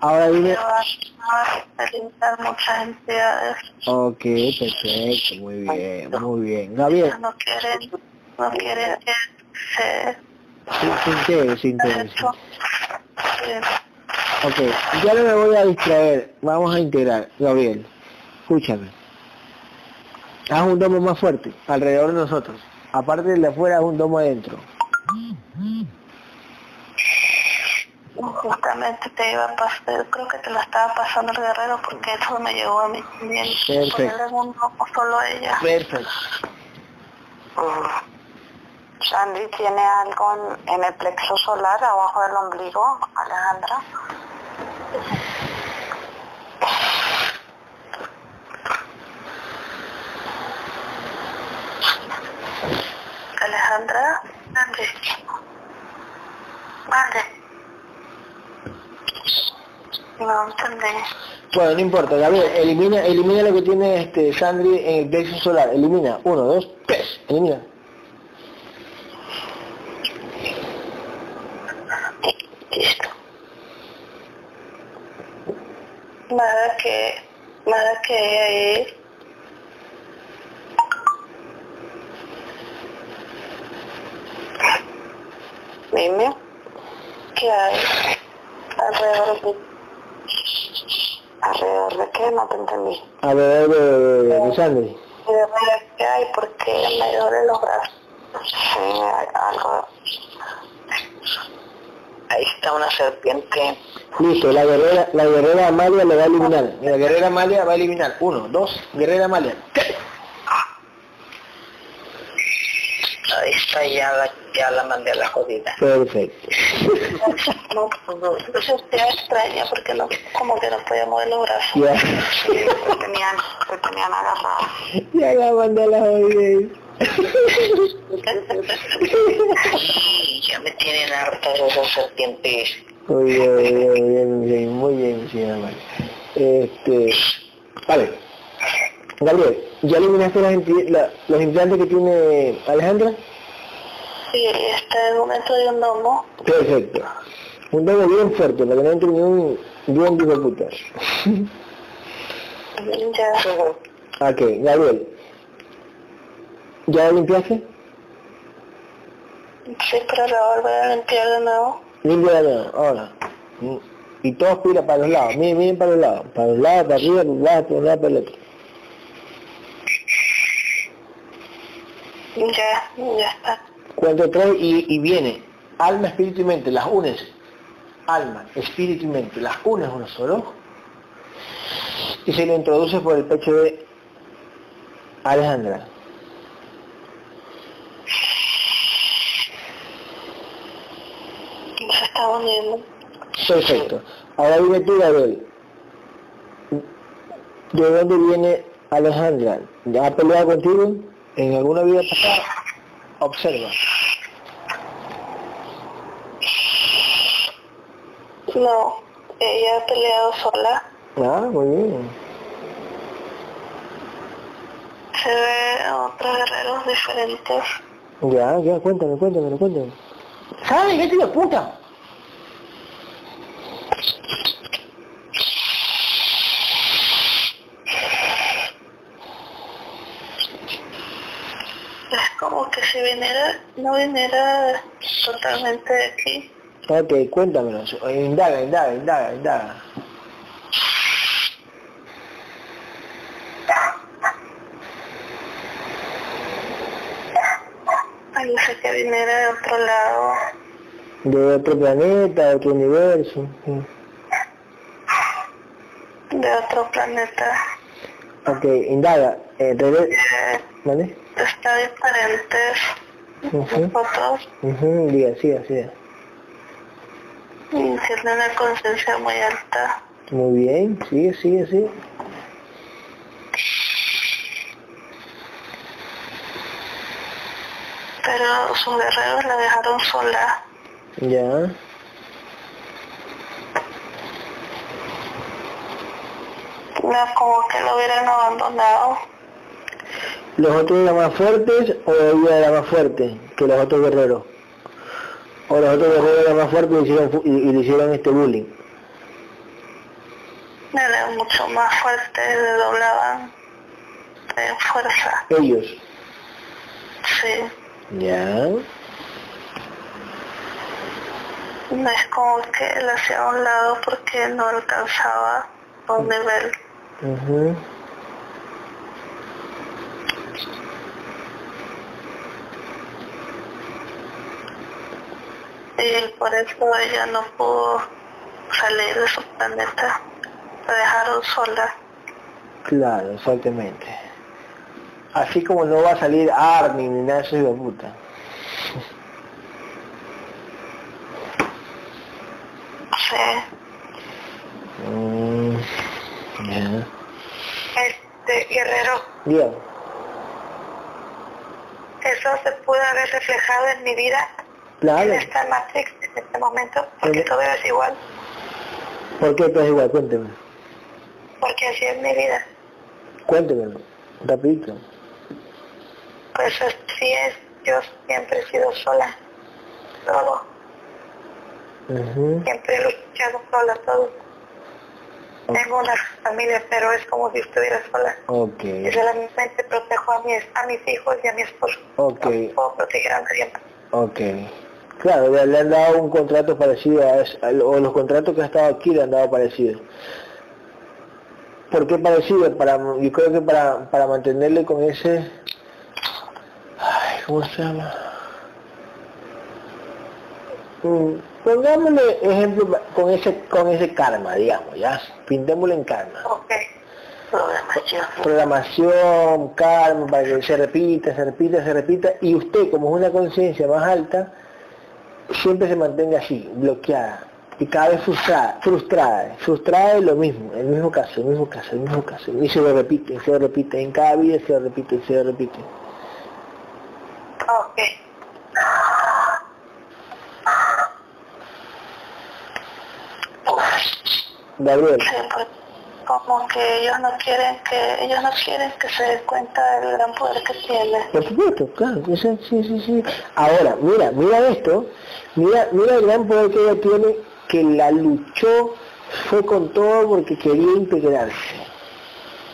A: Ahora
C: que
A: dime...
C: a eliminar muchas entidades.
A: Ok, perfecto, muy bien, muy bien. Gabriel,
C: No quieren, no quieren que se
A: sin, sin integre, sin.
C: Sí.
A: Ok, ya no me voy a distraer, vamos a integrar. Gabriel, escúchame. Haz un domo más fuerte, alrededor de nosotros. Aparte de afuera, haz un domo adentro.
C: Justamente te iba a pasar, creo que te la estaba pasando el guerrero porque eso me llegó a mí también.
A: Perfecto.
C: Un solo ella.
A: Perfecto.
D: Sandy tiene algo en, en el plexo solar, abajo del ombligo, Alejandra.
C: Alejandra. Mande. No.
A: Bueno, no importa, Gabriel, elimina, elimina lo que tiene este Sandri en el plexo solar. Elimina. Uno, dos, tres. Elimina.
C: Listo. Nada que, nada que ahí.
D: Dime.
C: ¿Qué hay? Alrededor de
D: ¿Alrededor de qué? No te entendí.
A: Alrededor de, de, de Sandri.
C: de verdad que hay porque me duelen los brazos.
D: Sí, hay algo. Ahí está una serpiente.
A: Listo, la guerrera, la guerrera Amalia le va a eliminar. La guerrera Amalia va a eliminar. Uno, dos, guerrera Amalia.
D: Ahí está, ya la, ya la mandé a la jodida.
A: Perfecto.
C: No, no, se sentía extraña porque no, como que no podía mover los brazos.
A: Ya,
D: Sí, tenían, te tenían agarrado.
A: ya la mandé a la jodida.
D: Sí, ya me tienen harta de esas serpientes.
A: Muy bien, muy bien, muy bien, muy bien, muy bien, señora Amalia. Este, vale. Gabriel, ¿ya eliminaste las enti- la- los implantes que tiene Alejandra?
C: Sí, está en el momento de un domo.
A: Perfecto. Un domo bien fuerte, para que no entre ni un bien de puta.
C: Ya.
A: ok, Gabriel. ¿Ya limpiaste?
C: Sí, pero la voy a limpiar de nuevo.
A: Limpia de nuevo, ahora. Mm. Y todo aspira para los lados, miren, miren para los lados, para los lados, para arriba, para los lados, para un lado, para el otro.
C: Ya, ya está.
A: Cuento tres y, y viene alma, espíritu y mente, las unes. Alma, espíritu y mente, las unes uno solo. Y se lo introduce por el pecho de Alejandra.
C: Se está uniendo.
A: Perfecto. Ahora dime tú, Gabriel. ¿De dónde viene Alejandra? ¿Ya ha peleado contigo en alguna vida pasada? Observa.
C: No, ella ha peleado sola.
A: Ah, muy bien.
C: Se ve otros guerreros diferentes.
A: Ya, ya, cuéntame, cuéntame, cuéntame. ¿Sabes qué tío puta?
C: Es como que si viniera, no viniera totalmente de aquí.
A: Ok, cuéntamelo. Indaga, indaga, indaga, indaga.
C: Parece que viniera de otro lado.
A: De otro planeta, de otro universo.
C: De otro planeta.
A: Ok, indaga. Eh, reve-
C: Eh,
A: ¿Vale?
C: Está diferentes
A: Ujú,
C: fotos
A: ujú, Diga, siga, siga.
C: y tiene una conciencia muy alta.
A: Muy bien, sigue, sigue, sigue.
C: Pero sus guerreros la dejaron sola.
A: Ya.
C: No, como que lo hubieran abandonado.
A: ¿Los otros eran más fuertes o ella era más fuerte que los otros guerreros? ¿O los otros guerreros eran más fuertes y, hicieron y, y le hicieron este bullying?
C: Era mucho más fuerte, le doblaban en fuerza.
A: Ellos.
C: Sí.
A: Ya.
C: No es como que él hacía a un lado porque no alcanzaba un nivel. Y por eso ella no pudo salir de su planeta. La dejaron sola.
A: Claro, exactamente. Así como no va a salir Armin ni nada de eso, de puta.
C: Sí.
A: Mm.
C: Este guerrero,
A: Bien.
C: eso se pudo haber reflejado en mi vida,
A: Claro.
C: en esta Matrix, en este momento, porque
A: Sí.
C: todo es igual,
A: ¿Por qué todo es igual? Cuénteme.
C: porque así es mi vida.
A: Cuéntemelo. Rapidito.
C: Pues así es, yo siempre he sido sola, todo,
A: Ujú.
C: siempre he luchado sola, todo. Tengo una familia, pero es como si estuviera sola.
A: Ok.
C: Y solamente protejo a mis, a mis hijos y a mi esposo.
A: Ok.
C: No puedo proteger a nadie más.
A: Ok. Claro, le, han dado un contrato parecido a o los contratos que ha estado aquí le han dado parecido. ¿Por qué parecido? Para, yo creo que para, para mantenerle con ese... Ay, ¿cómo se llama? Mm, pongámosle ejemplo con ese, con ese karma, digamos, ya. Pintémosle en karma.
C: Programación.
A: programación, karma, para que se repita, se repita, se repita, y usted como es una conciencia más alta, siempre se mantenga así, bloqueada, y cada vez frustrada, frustrada, frustrada es lo mismo, el mismo caso, el mismo caso, el mismo caso, y se lo repite, se lo repite, en cada vida se lo repite, se lo repite.
C: Ok.
A: Gabriel,
C: como que ellos no quieren que ellos no quieren que se dé cuenta del gran poder que tiene.
A: por supuesto, claro, sí, sí, sí. Ahora, mira, mira esto, mira, mira el gran poder que ella tiene, que la luchó, fue con todo porque quería integrarse.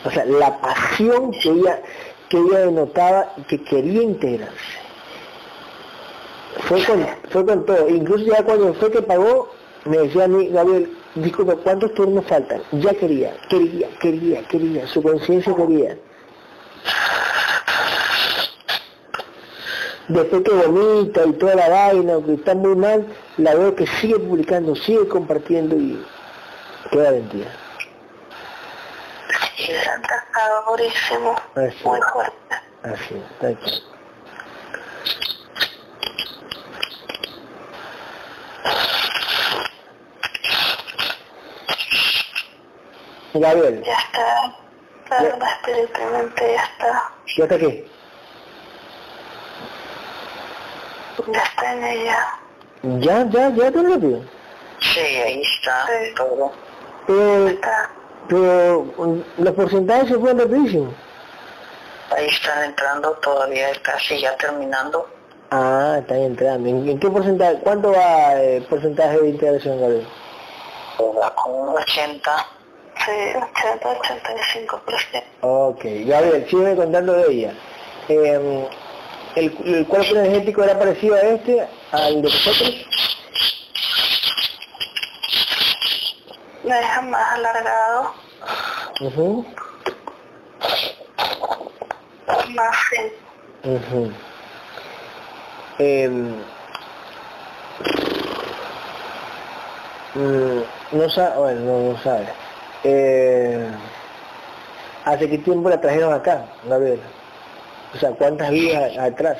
A: O sea, la pasión que ella, que ella denotaba que quería integrarse. Fue con, fue con todo. Incluso ya cuando fue que pagó, me decía a mí, Gabriel, disculpe, ¿cuántos turnos faltan? Ya quería, quería, quería, quería, su conciencia quería. Después que vomita y toda la vaina, que está muy mal, la veo que sigue publicando, sigue compartiendo y queda mentira.
C: Es atacadorísimo,
A: Así,
C: muy fuerte.
A: así, está aquí. Gabriel,
C: Ya está, claro, espiritualmente ya está,
A: ¿ya está aquí?
C: ya está en ella.
A: Ya, ya, ya tan rápido.
D: Sí, ahí está
C: Sí.
D: todo.
A: Pero,
C: Está.
A: pero los porcentajes se fueron rapidísimo.
D: Ahí están entrando todavía, casi ya terminando.
A: Ah, están entrando. ¿En, en qué porcentaje? ¿Cuánto va el porcentaje de integración, Gabriel?
D: Va con un 80.
C: Sí, 80-85%.
A: Ok, Gabriel, sígueme contando de ella. Eh, el, el cuerpo energético era parecido a este, al de nosotros?
C: Me deja más alargado,
A: Ujú,
C: más fin.
A: ujú. Em, mm, no sabe, bueno, no, no sabe. Eh, ¿Hace qué tiempo la trajeron acá, Gabriel? O sea, ¿cuántas vidas atrás?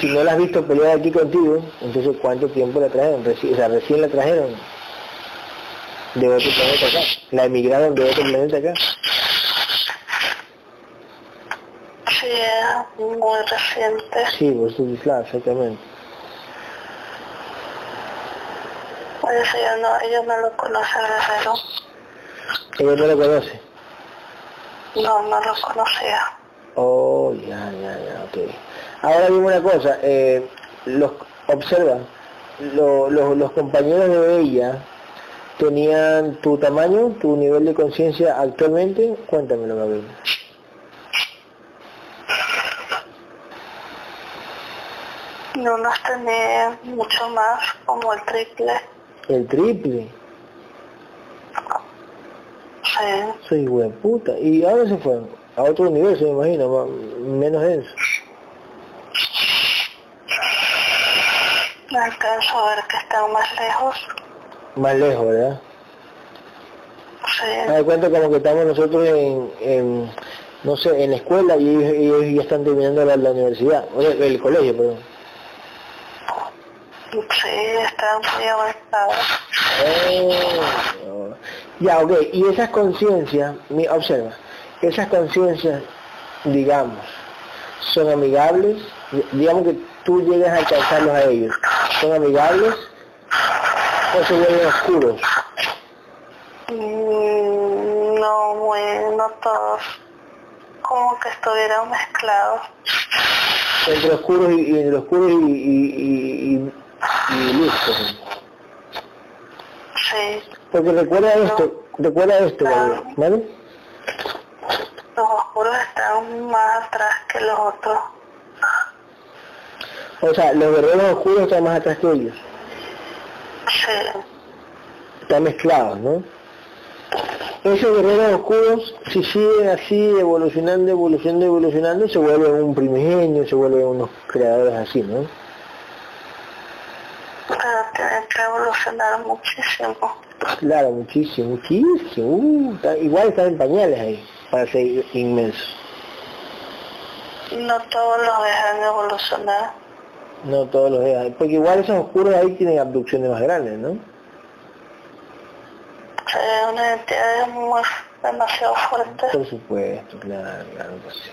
A: Si no la has visto pelear aquí contigo, entonces ¿cuánto tiempo la trajeron? Reci- o sea, recién la trajeron de otro planeta acá. La emigraron de otro planeta acá.
C: Sí, muy reciente.
A: Sí, por eso, claro, exactamente.
C: Por eso yo no, ellos no lo conocen Guerrero.
A: Ella no la conoce.
C: No, no lo conocía.
A: Oh, ya, ya, ya, ok. Ahora dime una cosa, eh, los, observa, lo- lo- los compañeros de ella tenían tu tamaño, tu nivel de conciencia actualmente, cuéntamelo, Gabriel.
C: No nos tenía mucho más, como el triple.
A: El triple,
C: Sí,
A: soy hijo de puta. ¿Y a dónde se fueron? A otro universo, me imagino, más- menos denso.
C: no alcanzo a ver que están más lejos.
A: Más lejos, ¿verdad?
C: Sí,
A: Me doy cuenta como que estamos nosotros en, en, no sé, en la escuela y ellos, ya están terminando la, la universidad, o sea, el colegio, perdón.
C: sí, están muy avanzados.
A: Oh, ya, ok, y esas conciencias, observa, esas conciencias, digamos, son amigables, digamos que tú llegas a alcanzarlos a ellos, son amigables o se vuelven oscuros.
C: Mm, No muy, no todos. Como que estuvieran mezclados.
A: entre oscuros y, y entre oscuros y, y, y, y- luz.
C: Sí,
A: Porque recuerda esto, recuerda esto, Gabriel, ¿vale?
C: los oscuros están más atrás que los otros.
A: O sea, los guerreros oscuros están más atrás que ellos,
C: Sí,
A: están mezclados, ¿no? Esos guerreros oscuros, si siguen así, evolucionando, evolucionando, evolucionando, se vuelven un primigenio, se vuelven unos creadores así, ¿no?
C: pero tienen que evolucionar muchísimo.
A: Claro, muchísimo, muchísimo. Uh, igual están en pañales ahí, para ser inmensos.
C: No todos los dejan evolucionar.
A: No todos los días, porque igual esos oscuros ahí tienen abducciones más grandes, ¿no?
C: Sí, una identidad muy, demasiado fuerte.
A: Por supuesto, claro, claro que sí.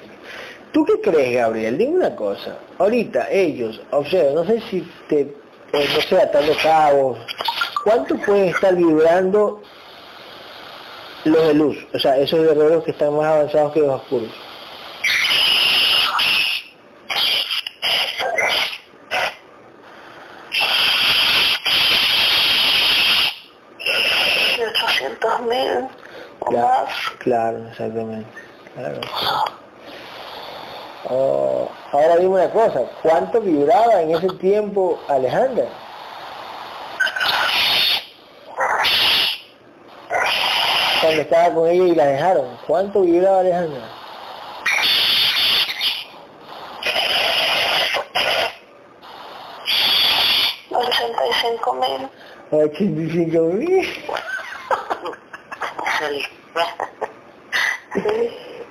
A: ¿Tú qué crees, Gabriel? Dime una cosa. Ahorita ellos, observa, no sé si te, eh, no sé, atando cabos, ¿cuánto pueden estar vibrando los de luz? O sea, esos guerreros que están más avanzados que los oscuros.
C: De 800 mil o
A: Claro,
C: más.
A: claro, exactamente. Claro. Oh, ahora dime una cosa, ¿cuánto vibraba en ese tiempo Alejandra? Cuando estaba con ella y la dejaron, ¿cuánto vibraba Alejandra?
C: mil
A: 85 mil.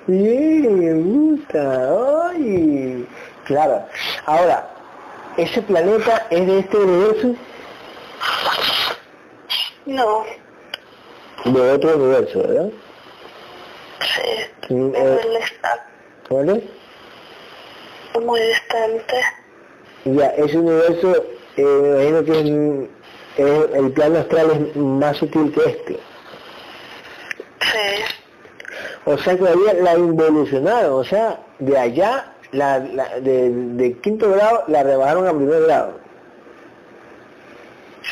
A: Bien, me gusta. Ay. Claro. Ahora, ¿ese planeta es de este universo?
C: No,
A: De otro universo, ¿verdad?
C: sí,
A: Mm,
C: es
A: eh,
C: muy distante,
A: ¿Vale?
C: muy distante.
A: Ya, ese universo, eh, me imagino que es el plano astral es más sutil que este.
C: Sí.
A: O sea que había la involucionaron, o sea, de allá, la, la, de, de, quinto grado, la rebajaron a primer grado.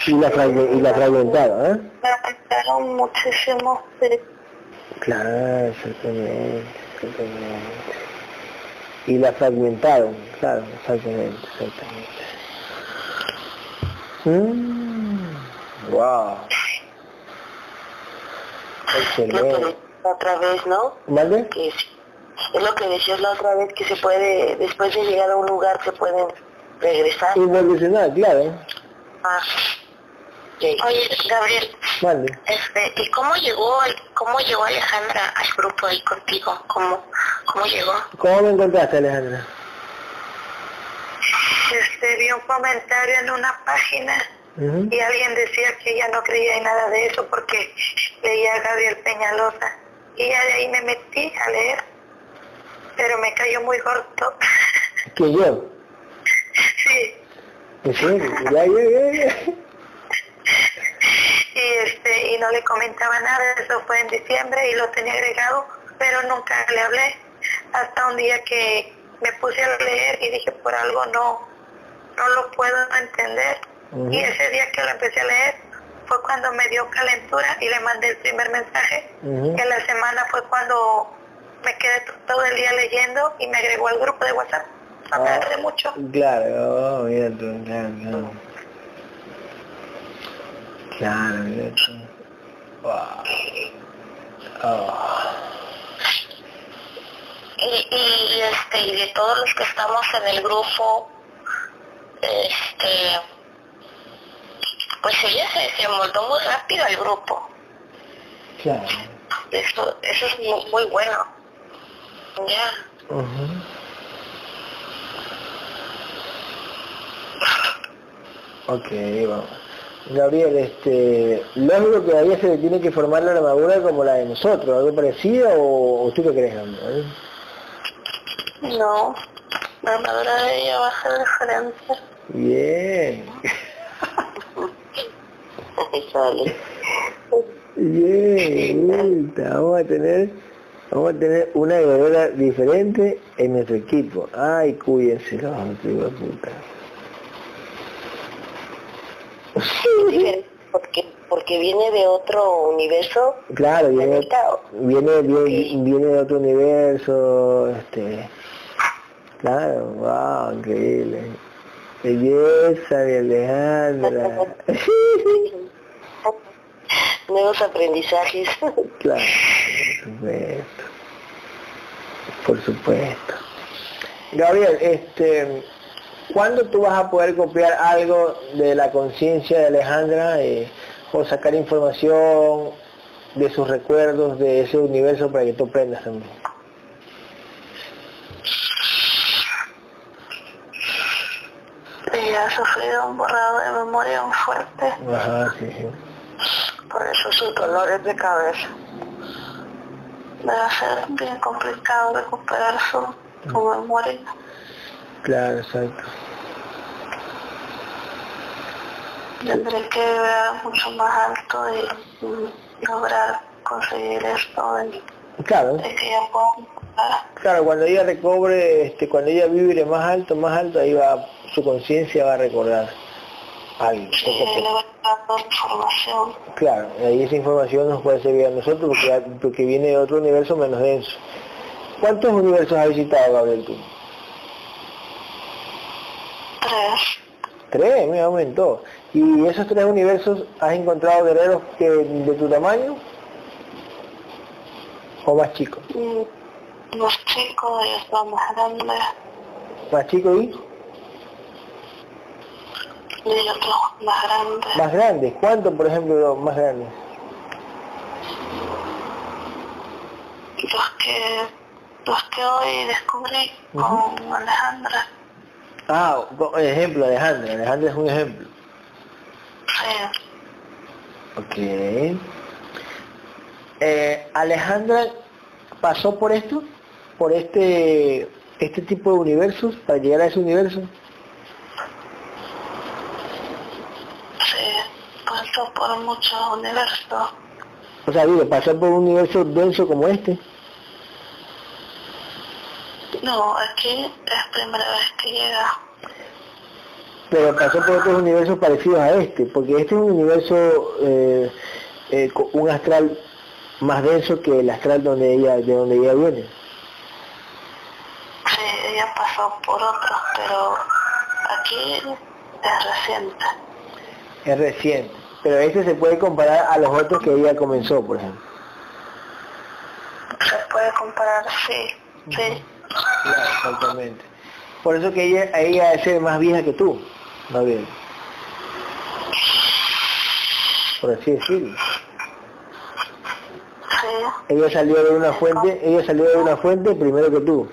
A: Y la, y la fragmentaron, ¿eh?
C: La fragmentaron muchísimo, sí.
A: Claro, exactamente, exactamente. Y la fragmentaron, claro, exactamente, exactamente. Mm, wow. Excelente.
D: Otra vez, ¿no?
A: ¿Vale?
D: Que es, es lo que decías la otra vez, que se puede, después de llegar a un lugar, se pueden regresar.
A: Involucionar, claro.
D: Ah.
C: Oye, Gabriel,
A: Vale.
C: este, ¿y cómo llegó, cómo llegó Alejandra al grupo ahí contigo? ¿Cómo, cómo llegó?
A: ¿Cómo me encontraste, Alejandra?
C: Este, vi un comentario en una página y alguien decía que ella no creía en nada de eso porque leía a Gabriel Peñalosa y ya de ahí me metí a leer, pero me cayó muy corto.
A: ¿Que yo?
C: sí,
A: ¿En serio? Ya, ya, ya, ya.
C: Y este y no le comentaba nada, eso fue en diciembre y lo tenía agregado, pero nunca le hablé hasta un día que me puse a leer y dije por algo no no lo puedo entender y ese día que lo empecé a leer fue cuando me dio calentura y le mandé el primer mensaje
A: Ujú.
C: que la semana fue cuando me quedé todo el día leyendo y me agregó al grupo de WhatsApp no me
A: Ah.
C: mucho
A: Claro, oh, claro, claro. Claro, mira tú. Wow. Oh.
C: y, y este y de todos los que estamos en el grupo este pues ella se, se moldó muy rápido al grupo
A: Claro.
C: eso eso es muy, muy bueno ya
A: Ujú. Ok, vamos. Gabriel, este, lógico que a ella se le tiene que formar la armadura como la de nosotros, algo parecido o, o tú qué crees, Gabriel?
C: no la armadura de ella va a ser diferente
A: Bien,
D: Sale.
A: bien, bien. Vamos a tener, vamos a tener una guerrera diferente en nuestro equipo. Ay, cuídense, los hijos
D: Porque, porque viene de otro universo.
A: Claro, viene, viene, viene de otro universo, este, claro, wow, increíble. Belleza de Alejandra.
D: Nuevos aprendizajes.
A: claro, por supuesto. Por supuesto. Gabriel, este, ¿cuándo tú vas a poder copiar algo de la conciencia de Alejandra eh, o sacar información de sus recuerdos de ese universo para que tú aprendas también?
C: ella ha sufrido un borrado de memoria muy fuerte
A: Ajá, sí, sí.
C: por eso sus dolores de cabeza debe ser bien complicado recuperar su, su memoria
A: Claro, exacto.
C: tendré que ver mucho más alto y mm, lograr conseguir esto de,
A: Claro,
C: de que ella pueda recuperar.
A: claro, cuando ella recobre, este, cuando ella vibre más alto, más alto, ahí va, su conciencia va a recordar algo.
C: Sí, le dando información.
A: Claro, ahí esa información nos puede servir a nosotros porque, ya- porque viene de otro universo menos denso. ¿Cuántos universos has visitado, Gabriel, tú?
C: Tres.
A: Tres, me aumentó. ¿Y esos tres universos has encontrado guerreros que, de tu tamaño? ¿O más chicos?
C: Mm, Los chicos ya están más grandes
A: ¿Más chicos y
C: y más grandes.
A: más grandes? ¿Cuántos, por ejemplo, más grandes?
C: Los que, los que hoy descubrí con Alejandra.
A: Ah, ejemplo, Alejandra. Alejandra es un ejemplo.
C: Sí.
A: Ok. Eh, Alejandra pasó por esto, por este este tipo de universos, para llegar a ese universo.
C: Sí, pasó por muchos universos.
A: O sea, digo, pasó por un universo denso como este.
C: No, aquí es primera vez que llega.
A: Pero pasó por otros universos parecidos a este, porque este es un universo, eh, eh, un astral más denso que el astral donde ella, de donde ella viene.
C: Sí, ella pasó por otros, pero aquí es reciente.
A: Es reciente. Pero este se puede comparar a los otros que ella comenzó, por ejemplo.
C: Se puede comparar, sí, sí.
A: Claro, exactamente. Por eso que ella, ella es más vieja que tú, Gabriel. Por así decirlo.
C: Sí,
A: Ella salió de una fuente, ella salió de una fuente primero que tú.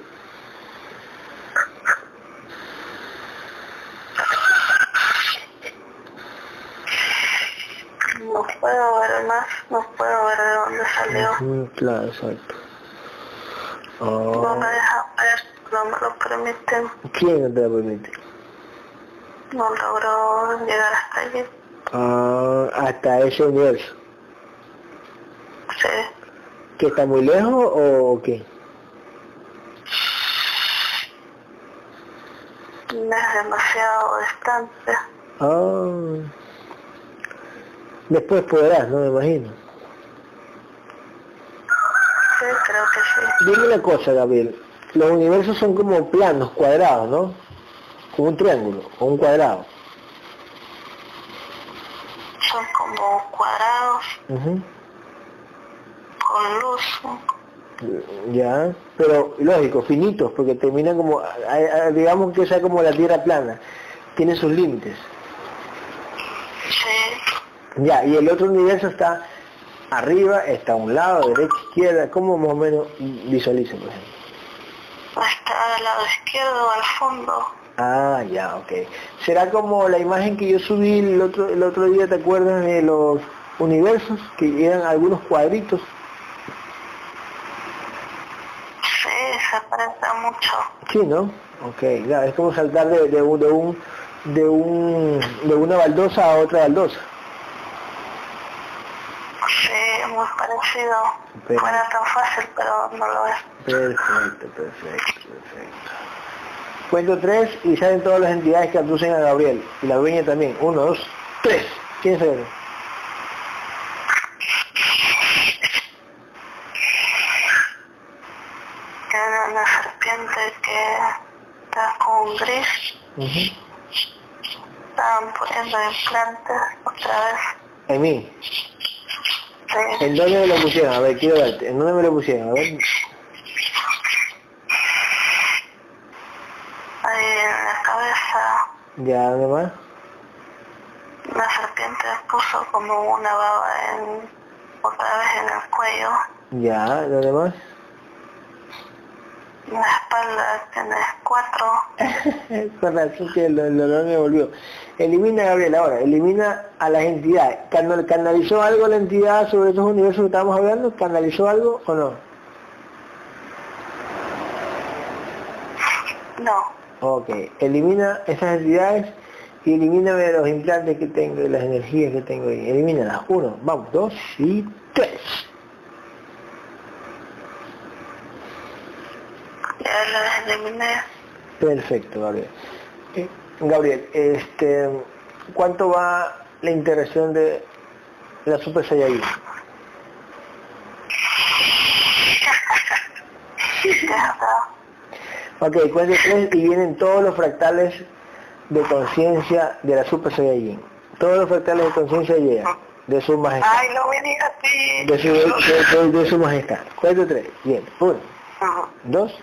C: no puedo ver más, no puedo ver de dónde salió.
A: Claro, exacto.
C: No me deja ver, no me lo permiten.
A: ¿Quién no te lo permite?
C: No logró llegar hasta allí.
A: Ah, hasta ese universo.
C: Sí,
A: ¿Que está muy lejos o qué?
C: no es demasiado distante.
A: Ah. Después podrás, ¿no? Me imagino.
C: Sí, creo que sí.
A: Dime una cosa, Gabriel. Los universos son como planos, cuadrados, ¿no? Como un triángulo o un cuadrado.
C: Son como cuadrados
A: Ujú.
C: con luz.
A: Ya, pero lógico, finitos, porque terminan como, digamos que sea como la Tierra plana, tiene sus límites.
C: Sí,
A: Ya, y el otro universo está arriba, está a un lado, derecha, izquierda, ¿cómo más o menos visualiza, por ejemplo?
C: Está al lado izquierdo, al fondo.
A: Ah, ya, ok. ¿Será como la imagen que yo subí el otro, el otro día, te acuerdas de los universos, que eran algunos cuadritos?
C: Sí, se parece mucho.
A: Sí, ¿no? Ok, ya, es como saltar de, de, un, de, un, de, un, de una baldosa a otra baldosa.
C: Sí, muy parecido.
A: Pero-
C: No era tan fácil, pero no lo es.
A: Perfecto, perfecto, perfecto. Cuento tres y salen todas las entidades que abducen a Gabriel. Y la dueña también. Uno, dos, tres. ¿Quién
C: Era una serpiente que está con gris.
A: Ujú.
C: Estaban poniendo implantes otra vez.
A: En mí. ¿En dónde me lo pusieron? A ver, quiero verte. ¿En dónde me lo pusieron? A ver.
C: ahí en la cabeza.
A: Ya, ¿dónde más?
C: La serpiente puso como una baba en, otra vez en el cuello.
A: Ya, ¿dónde más?
C: En la espalda tienes cuatro.
A: Con razón que el, el dolor me volvió. Elimina a Gabriel ahora, elimina a las entidades. Canal- ¿Canalizó algo la entidad sobre esos universos que estábamos hablando? ¿Canalizó algo o no?
C: No,
A: Ok, elimina esas entidades y elimíname los implantes que tengo y las energías que tengo ahí. Elimínalas. Uno, vamos, dos y tres.
C: ya las eliminé.
A: Perfecto, Gabriel. Eh, Gabriel, este, ¿cuánto va la integración de la Super Saiyajin? Ok, cuente tres y vienen todos los fractales de conciencia de la Super Saiyajin. Todos los fractales de conciencia llegan de su majestad.
C: Ay, no me digas así.
A: De su, de, de- de su majestad. Cuento tres. Bien. Uno, dos,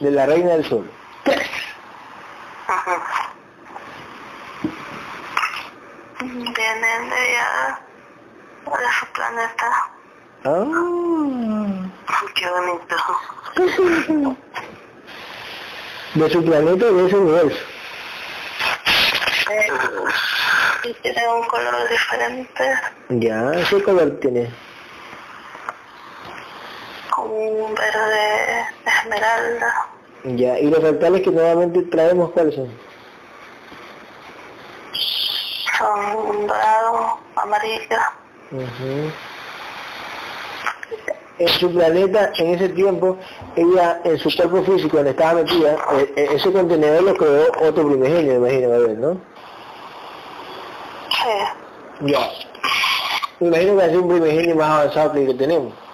A: de la reina del sol. Tres.
C: ujú. De allá, de su planeta.
A: Ah.
C: Qué bonito.
A: De su planeta de ese universo.
C: Eh, y tiene un color diferente,
A: Ya, ¿qué color tiene?
C: como un verde esmeralda.
A: Ya, y los fractales que nuevamente traemos, ¿cuáles son?
C: Son dorado, amarillo.
A: Ujú. En su planeta, en ese tiempo, ella, en su cuerpo físico donde estaba metida, eh, eh, ese contenedor lo creó otro primigenio, imagino, Gabriel, ¿no?
C: Sí.
A: Ya. Me imagino que es un primigenio más avanzado que el que tenemos.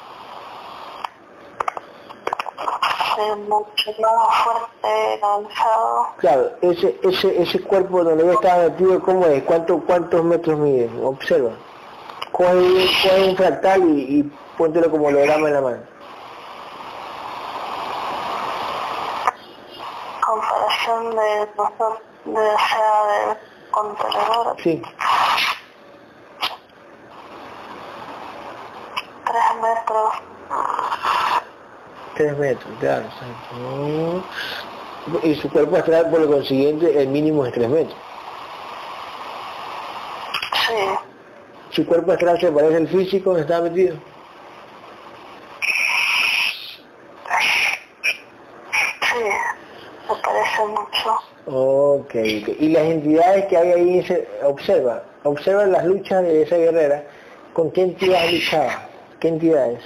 C: Mucho más fuerte, avanzado.
A: Claro, ese, ese, ese cuerpo donde ella estaba metido, ¿cómo es? ¿Cuánto, ¿Cuántos metros mide? Observa. Coge, coge un fractal y, y póntelo como holograma en la mano.
C: Comparación de nosotros, de, o sea, de contenedor,
A: Sí.
C: 3 metros.
A: Tres metros, claro. exacto. Y su cuerpo astral, por lo consiguiente, el mínimo es tres metros.
C: Sí.
A: Su cuerpo astral se parece al físico donde estaba metido.
C: Sí. Me parece mucho.
A: Ok, ok. Y las entidades que hay ahí, se, observa, observa las luchas de esa guerrera. ¿Con qué entidades luchaba? ¿Qué entidades?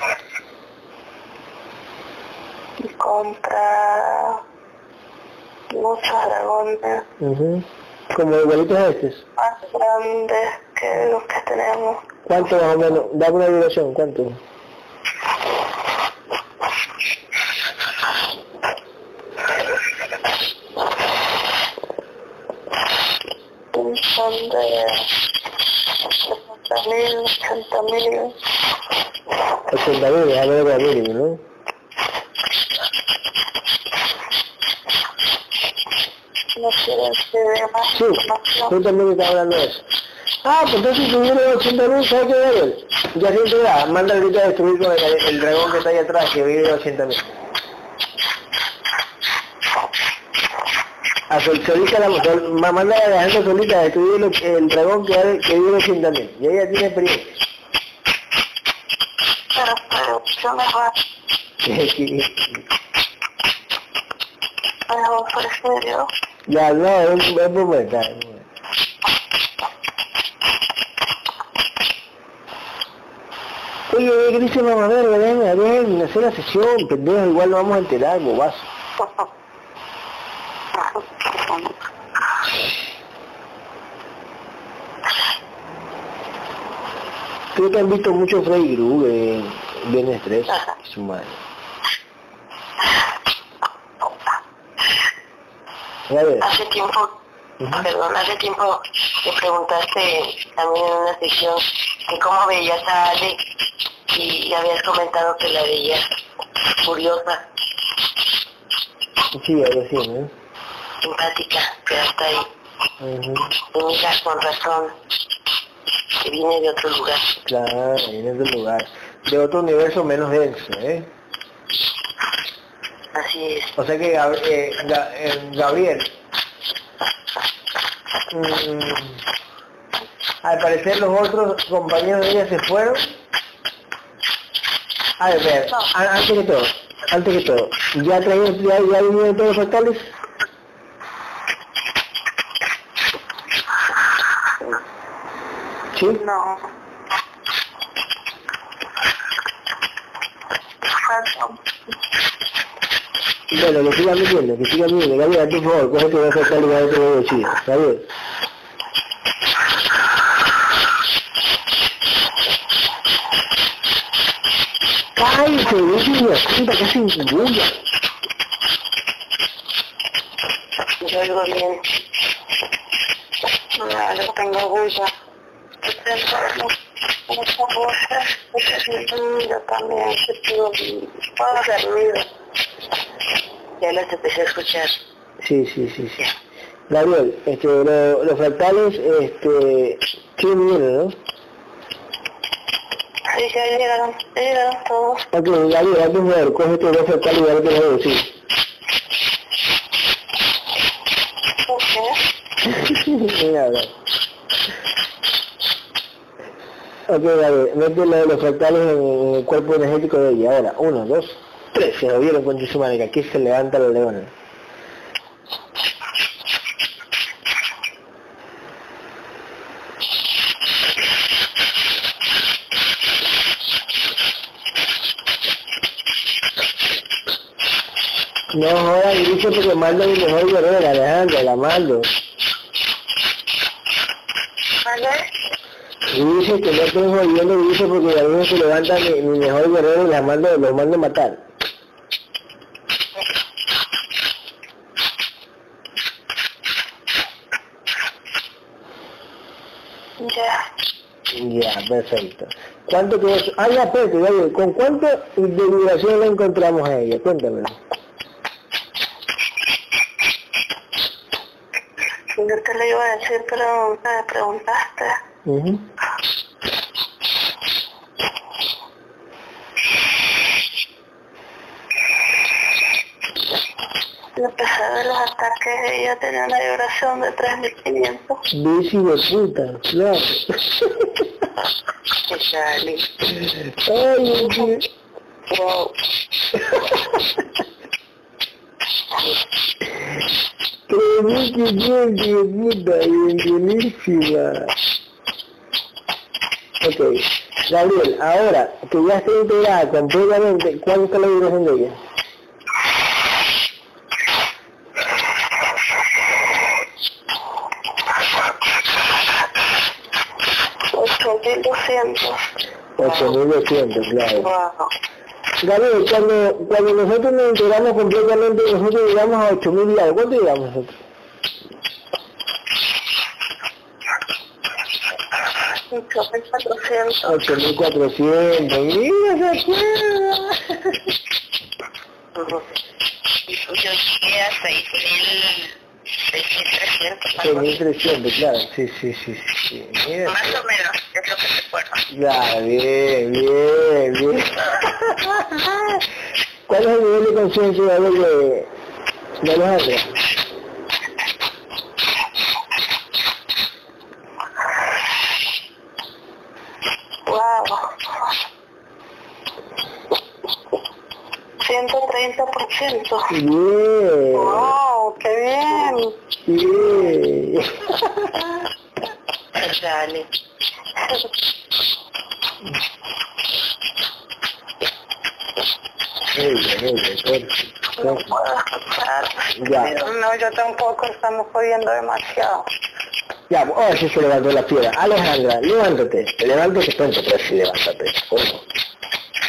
C: Y contra muchos dragones
A: Ujú. Como igualitos a estos.
C: más grandes que los que tenemos.
A: ¿Cuánto más o menos? Dame una duración, ¿cuánto?
C: Son de 70.000, 80.000.
A: 80 mil, déjame ver la mínimo, ¿no?
C: No quieren que vea más
A: Sí,
C: información.
A: tú también estás hablando de eso. Ah, pues entonces si viene 80 mil, ¿sabes qué, Gabriel? Ya siempre da, manda ahorita a destruir con el, el dragón que está ahí atrás, que vive 80 mil. A Sol- solita la ma- manda a Alejandro solita a destruir el, el dragón que, que vive 80 mil. Y ella tiene experiencia.
C: Pero, pero, yo me va, por serio.
A: ya, no, es, es momento. Oye, ¿qué dice mamá? Verga, déjame, déjame hacer la sesión, pendejo, igual lo vamos a enterar, bobazo. Creo que han visto mucho Freddy Krueger en Viernes 3, su madre. A ver,
D: Hace tiempo, perdón, hace tiempo te preguntaste también en una sección que cómo veías a Ale y habías comentado que la veías curiosa,
A: sí, algo así, ¿no?
D: simpática, pero hasta ahí. Mira, con razón, que viene de otro lugar.
A: Claro, viene de otro lugar. De otro universo menos denso, ¿eh?
D: Así es.
A: O sea que Gab- eh, Ga- eh, Gabriel, mm, al parecer los otros compañeros de ella se fueron. A ver, ver, a- antes que todo, antes que todo, ¿ya trajeron, ya, ya vinieron todos los fractales? ¿Sí?
C: No. Falta
A: Bueno, que sigan viniendo, que sigan viniendo. Gabriel, por favor, cógete dos fractales y a otro de chido. Gabriel. ¡Cállate! ¡Puta, que!
D: Yo oigo bien.
C: No, yo tengo bulla. Yo también.
D: Ya las empecé a escuchar.
A: Sí, sí, sí, sí. Gabriel, este, lo- los fractales, este, siguen viniendo, ¿no?
C: Sí, ya llegaron, ya llegaron todos.
A: Ok, Gabriel, antes de ver, cógete dos fractales y a otro de sí.
C: ¿Por qué?
A: Venga, Gabriel. Ok, Gabriel, mete lo de los fractales en, en el cuerpo energético de ella. Ahora, uno, dos, se lo con Chizumare, que aquí se levanta los leones. No joda, dice porque Maldo es mi mejor guerrero de Alejandra, la Maldo.
C: Y
A: dice que no estoy jodiendo, dice porque a veces se levanta mi, mejor guerrero y la mando, lo mando a matar.
C: Ya,
A: perfecto. ¿Cuánto que es? Ah, ya. ¿con cuánto de duración la encontramos a ella? Cuéntamelo.
C: Yo te lo iba a decir, pero me preguntaste.
A: Ujú.
C: A pesar de los ataques, ella tenía una vibración de 3.500.
A: Bici de puta, claro.
D: ¿Qué sale?
A: Ay, Dios.
D: Wow.
A: Que bien, de puta, buenísima. Ok, Gabriel, ahora que ya está integrada completamente, ¿cuál está la vibración de ella?
C: ocho mil doscientos
A: 8200, claro.
D: Wow.
A: Cuando, cuando nosotros nos integramos completamente, nosotros llegamos a 8000 y algo. ¿Cuánto llegamos nosotros?
C: cuatrocientos
A: 8400. Mira, se acuerda.
D: Ujú. Yo llegué a 6.000, 6.300.
A: 6300, claro. Sí, sí, sí, sí. Mira.
D: Más o menos, es lo que recuerdo.
A: Ya, bien, bien, bien. ¿Cuál es el nivel de conciencia de, de, de Alejandra?
C: Wow. 130%.
A: Bien,
C: Wow, qué bien.
A: bien.
D: Dale.
A: Muy bien, perfecto.
C: No puedo escuchar.
A: Ya.
C: No, yo tampoco, estamos jodiendo demasiado.
A: Ya, ahora sí se levantó la piedra. Alejandra, levántate. Levántate pronto, pero sí, levántate. Uno,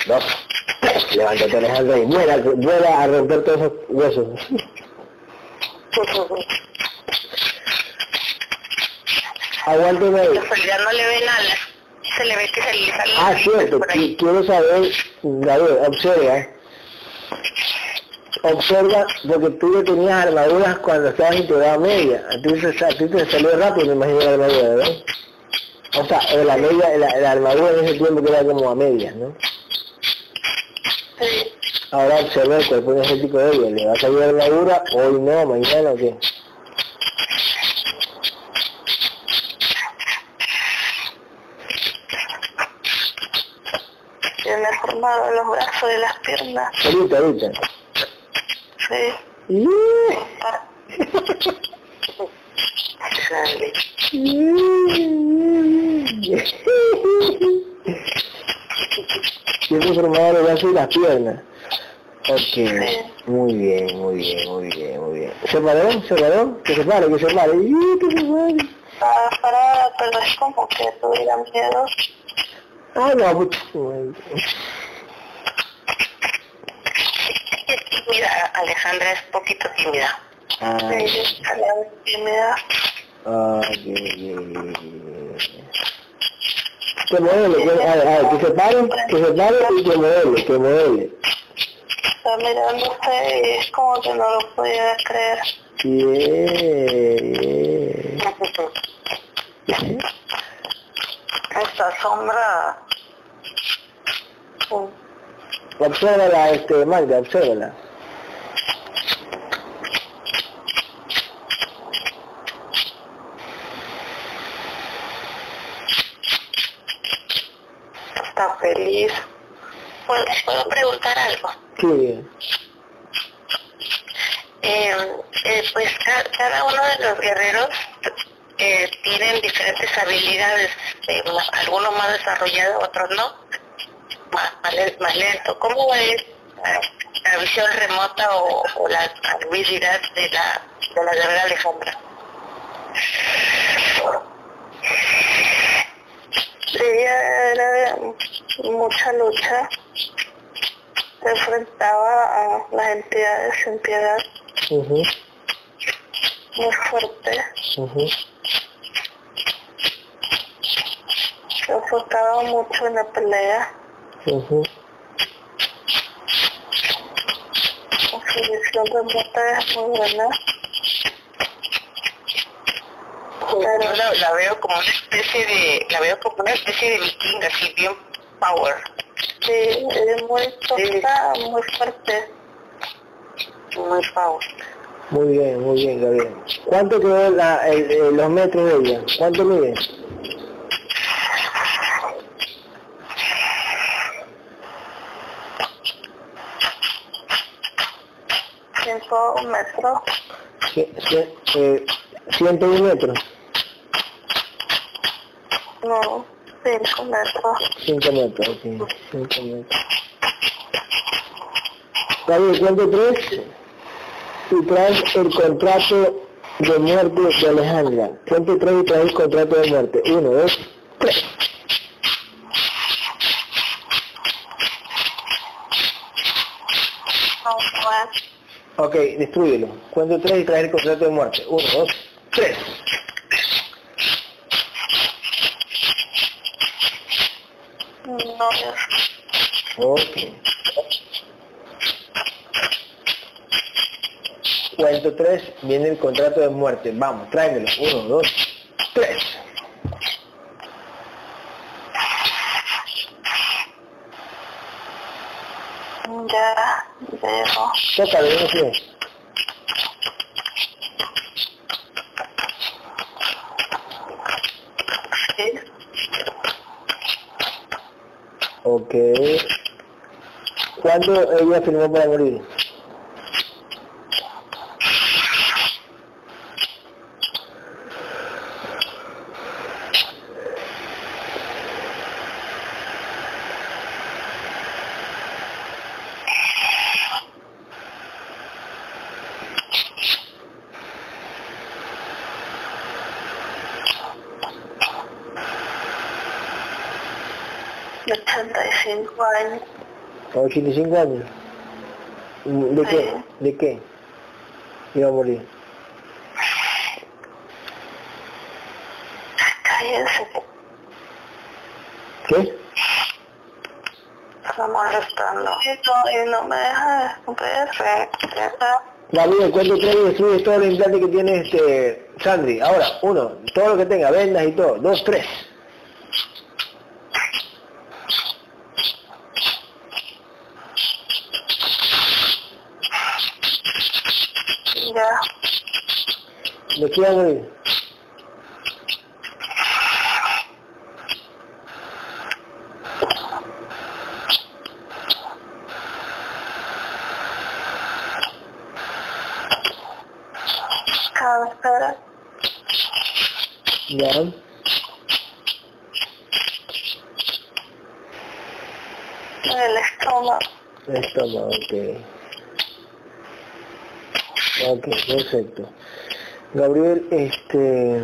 A: dos. Levántate, Alejandra, y vuela, vuela a romper todos esos huesos. Aguántame ahí.
D: La soledad no le ve nada. Se le ve que se le sale
A: Ah, cierto, quiero saber, Gabriel, observa. Observa, porque tú ya tenías armaduras cuando estabas integrado media. A ti, se, a ti te salió rápido, me imagino, la armadura, ¿verdad? O sea, la, media, la, la armadura en ese tiempo que era como a medias, ¿no? Ahora observa el cuerpo energético de ella. ¿Le va a salir la armadura hoy no, mañana o qué?
C: Tiene formado los brazos y las piernas.
A: Ahorita, ahorita.
C: Sí.
A: ¡Yeah! Tiene formado los brazos y las piernas. Ok, muy bien, muy bien, muy bien, muy bien. ¿Se paró? ¿Se paró? Que se pare, que se pare. ¡Ih, que se pare!
C: Estaba parada, pero es como que tuviera miedo.
A: Ah, no, puta madre.
D: Es tímida, Alejandra es poquito tímida.
A: Ah,
C: Sí, tímida.
A: ah. Que modele, que, a ver, a ver, que se pare, que se pare y que modele, que modele.
C: Está mirando usted y es como que no lo podía creer.
A: Bien, bien.
C: Esta sombra.
A: Obsérvala, este, Magda, obsérvala.
C: Feliz.
D: ¿Puedo, puedo preguntar algo?
A: Sí,
D: Eh, eh, pues ca- cada uno de los guerreros eh, tienen diferentes habilidades, eh, algunos más desarrollados, otros no, más, más, len- más lento. ¿Cómo es la visión remota o, o la habilidad de la, de la guerrera Alejandra.
C: Ella era de mucha lucha, se enfrentaba a las entidades sin piedad, muy fuerte, se enfocaba mucho en la pelea,
A: ujú.
C: su visión remota es muy buena.
D: Yo la, la veo como una especie de, la veo como una especie de vikinga, así bien power.
C: Sí, es muy muy fuerte.
D: Muy power.
A: Muy bien, muy bien, Gabriel. ¿Cuánto quedó la, el- el- los metros de ella? ¿Cuánto mide?
C: Cinco metros,
A: Cien- cien- eh, 101 metros,
C: no, cinco metros.
A: 5 metros, ok, 5 metros. Gabriel, cuento tres y traes el contrato de muerte de Alejandra. Cuento tres y traes el contrato de muerte. Uno, dos, tres. Ok, destruyelo. Cuento tres y traes el contrato de muerte. Uno, dos, tres.
C: No es.
A: Ok. Cuento tres, viene el contrato de muerte. Vamos, tráemelo. Uno, dos, tres.
C: Ya, veo.
A: Tócalo, no sé.
C: Sí,
A: Ok. ¿Cuándo ella firmó para morir?
C: de 85 años.
A: ¿A 85 años? ¿De qué?
C: Sí.
A: ¿De qué? Iba a morir.
C: Cállense,
A: ¿Qué?
C: está molestando. No, y no me deja ver.
A: Gabriel, cuento tres y destruyes todo el implante que tiene este Sandri. Ahora, uno, todo lo que tenga, vendas y todo. Dos, tres.
C: Ya,
A: ¿De qué va a morir?
C: cáncer,
A: Ya.
C: el estómago.
A: Estómago, ok. Ok, perfecto. Gabriel, este...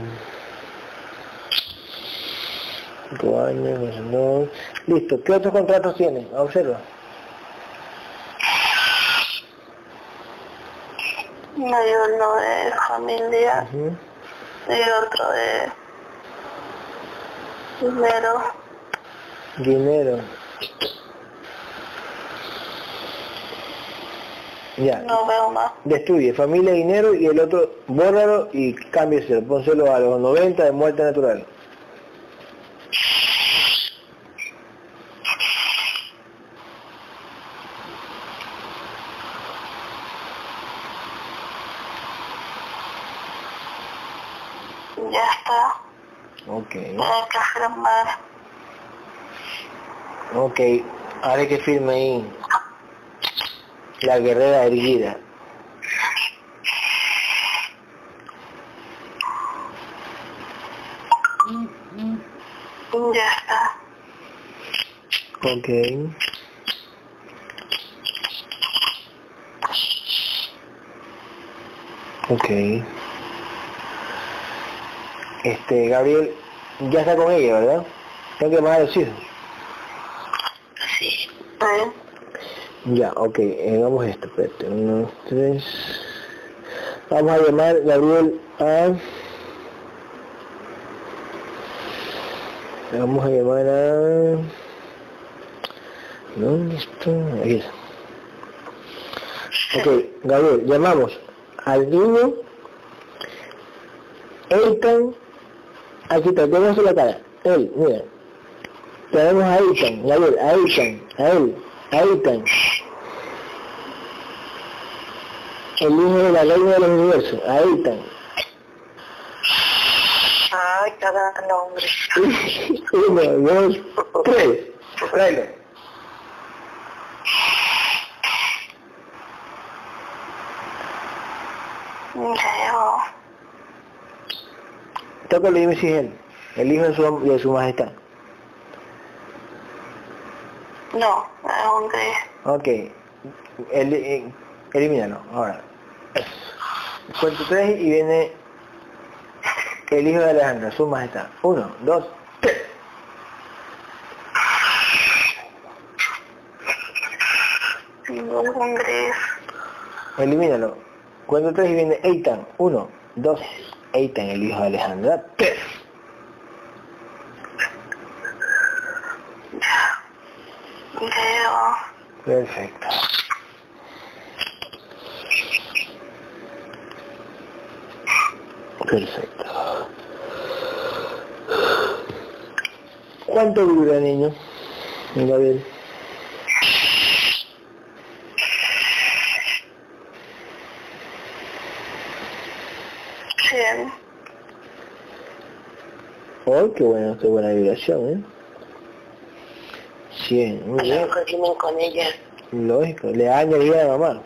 A: Cinco años, no... Listo, ¿qué otros contratos tiene? Observa.
C: Dio uno de familia y otro de dinero.
A: Dinero. Ya.
C: No veo más.
A: Destruye familia, dinero y el otro, bórralo y cámbieselo. Pónselo a los 90 de muerte natural.
C: Ya está.
A: Ok.
C: Hay que firmar.
A: Ok. Ahora que firme ahí la guerrera erguida.
C: Ya está.
A: Ok. Ok. Este, Gabriel, ya está con ella, ¿verdad? Tengo que llamar a los hijos. Ya, ok, eh, a esto, espérate, uno, tres. Vamos a llamar, Gabriel, a... Vamos a llamar a... ¿Dónde está? Está. Ok, Gabriel, llamamos al niño Eitan, aquí está, tenemos la cara, él, mira, tenemos a Eitan, Gabriel, a Eitan, a él, a Eitan, el hijo de la reina de los universos, a Eitan.
C: Ay, cada nombre.
A: Uno, dos, tres, tráelo.
C: Leo.
A: Tócalo y dime si es él, el hijo de su, de su majestad.
C: No, un gris.
A: Ok, el, eh, elimínalo, ahora. Cuento tres y viene el hijo de Alejandra, su majestad. Uno, dos, tres. Elimínalo. Cuento tres y viene Eitan. Uno, dos, Eitan, el hijo de Alejandra. Tres.
C: Leo.
A: Perfecto. Perfecto. ¿Cuánto dura, niño? Mira bien.
C: Cien.
A: Oh, qué bueno, qué buena vibración, ¿eh? 100, muy bien.
D: vienen con ella.
A: Lógico, le da energía a la mamá.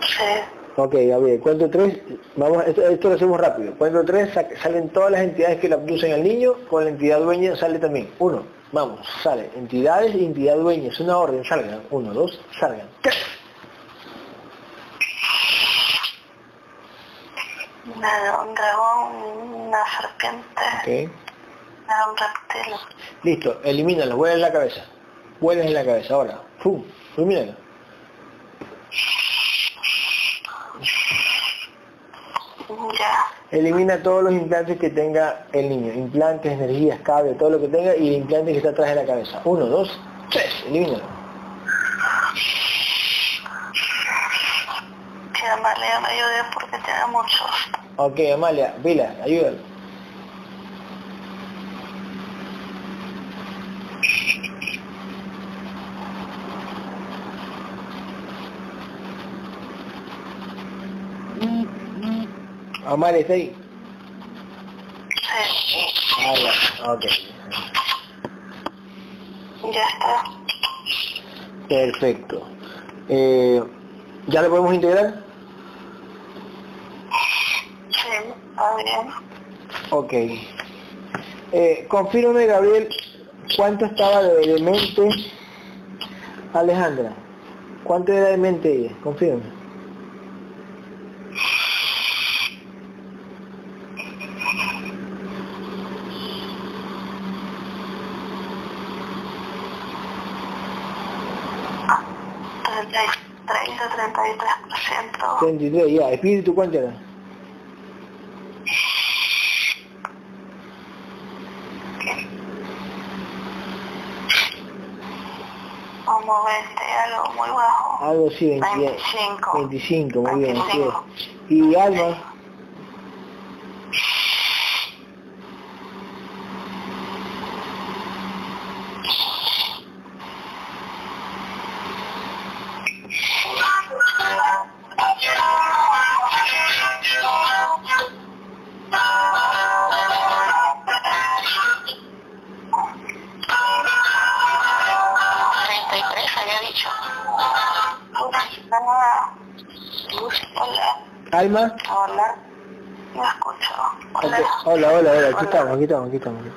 C: Sí.
A: Ok, Gabriel, cuento tres, vamos, esto, esto lo hacemos rápido. Cuento tres, sa- salen todas las entidades que le abducen al niño, con la entidad dueña sale también. Uno, vamos, sale. Entidades y entidad dueña, es una orden, salgan. Uno, dos, salgan.
C: Nada, un dragón, una serpiente,
A: Ok.
C: nada, un reptil.
A: Listo, elimínalo, huele en la cabeza. Huele en la cabeza, ahora. ¡Fum! Elimínalo.
C: Ya.
A: Elimina todos los implantes que tenga el niño. Implantes, energías, cable, todo lo que tenga y el implante que está atrás de la cabeza. Uno, dos, tres, elimínalo.
C: Que Amalia me ayude porque tiene muchos.
A: Ok, Amalia, pila, ayúdalo. ¿Está ahí?
C: Sí.
A: Ah, ya, ok.
C: Ya está.
A: Perfecto. Eh, ¿Ya lo podemos integrar?
C: Sí.
A: Ok. Eh, confírmame, Gabriel, ¿cuánto estaba de, mente Alejandra? ¿Cuánto era de mente ella? Confírmame.
C: Treinta y- 30, 33%.
A: 33, ya. Espíritu, ¿cuánto era?
C: Como 20, algo muy bajo.
A: Algo así, 20,
C: 25.
A: 25, muy bien. así
C: 25.
A: es. ¿Y alma?
C: Hola. Me escucho. Hola.
A: Hola, hola, hola. Aquí estamos, aquí estamos, aquí estamos. Aquí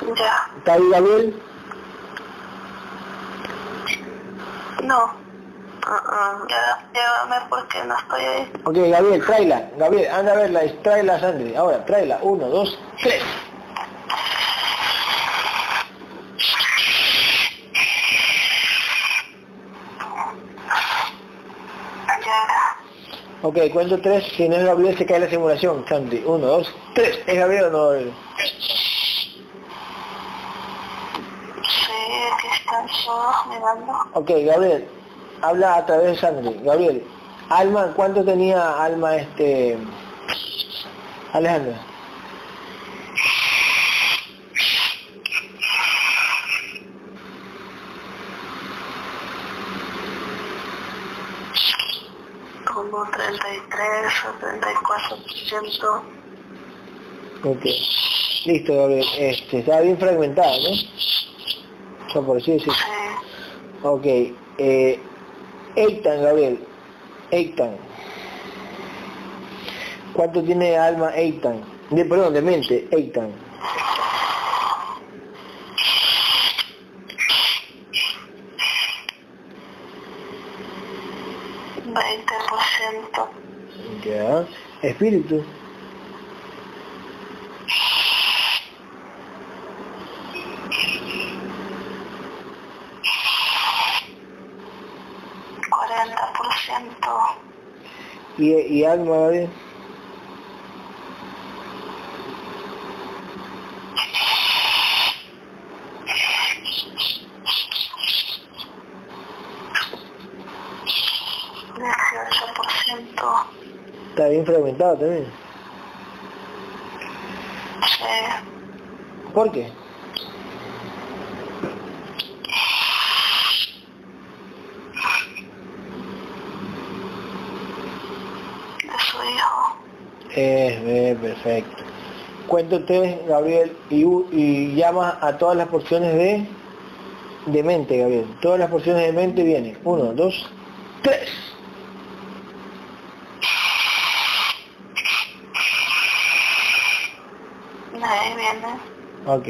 A: estamos.
C: Ya.
A: ¿Está ahí, Gabriel?
C: No. Uh ya, llévame porque no estoy ahí.
A: Ok, Gabriel, tráela. Gabriel, anda a verla, tráela a Sandri. Ahora, tráela. Uno, dos, tres. Ok, cuento tres, si no es Gabriel se cae la simulación, Sandy. Uno, dos, tres. ¿Es Gabriel o no Gabriel?
C: Sí, aquí están todos mirando.
A: Ok, Gabriel, habla a través de Sandy. Gabriel, Alma, ¿cuánto tenía Alma este Alejandra?
C: como 33 o 34%.
A: Ok. Listo, Gabriel. Este, está bien fragmentado, ¿no? Yo por así decirlo. Ok. Eh, Eitan, Gabriel. Eitan. ¿Cuánto tiene alma Eitan? De, perdón, de mente, Eitan.
C: Veinte por ciento.
A: Ya. Espíritu.
C: Cuarenta por ciento.
A: Y, y alma, Gabriel.
C: Dieciocho por ciento.
A: Está bien también.
C: Sí.
A: ¿Por qué?
C: Su hijo.
A: Eh, perfecto. Cuento Gabriel, y, y llama a todas las porciones de, de mente, Gabriel. Todas las porciones de mente vienen. Uno, dos, tres.
C: De ahí viene.
A: Ok.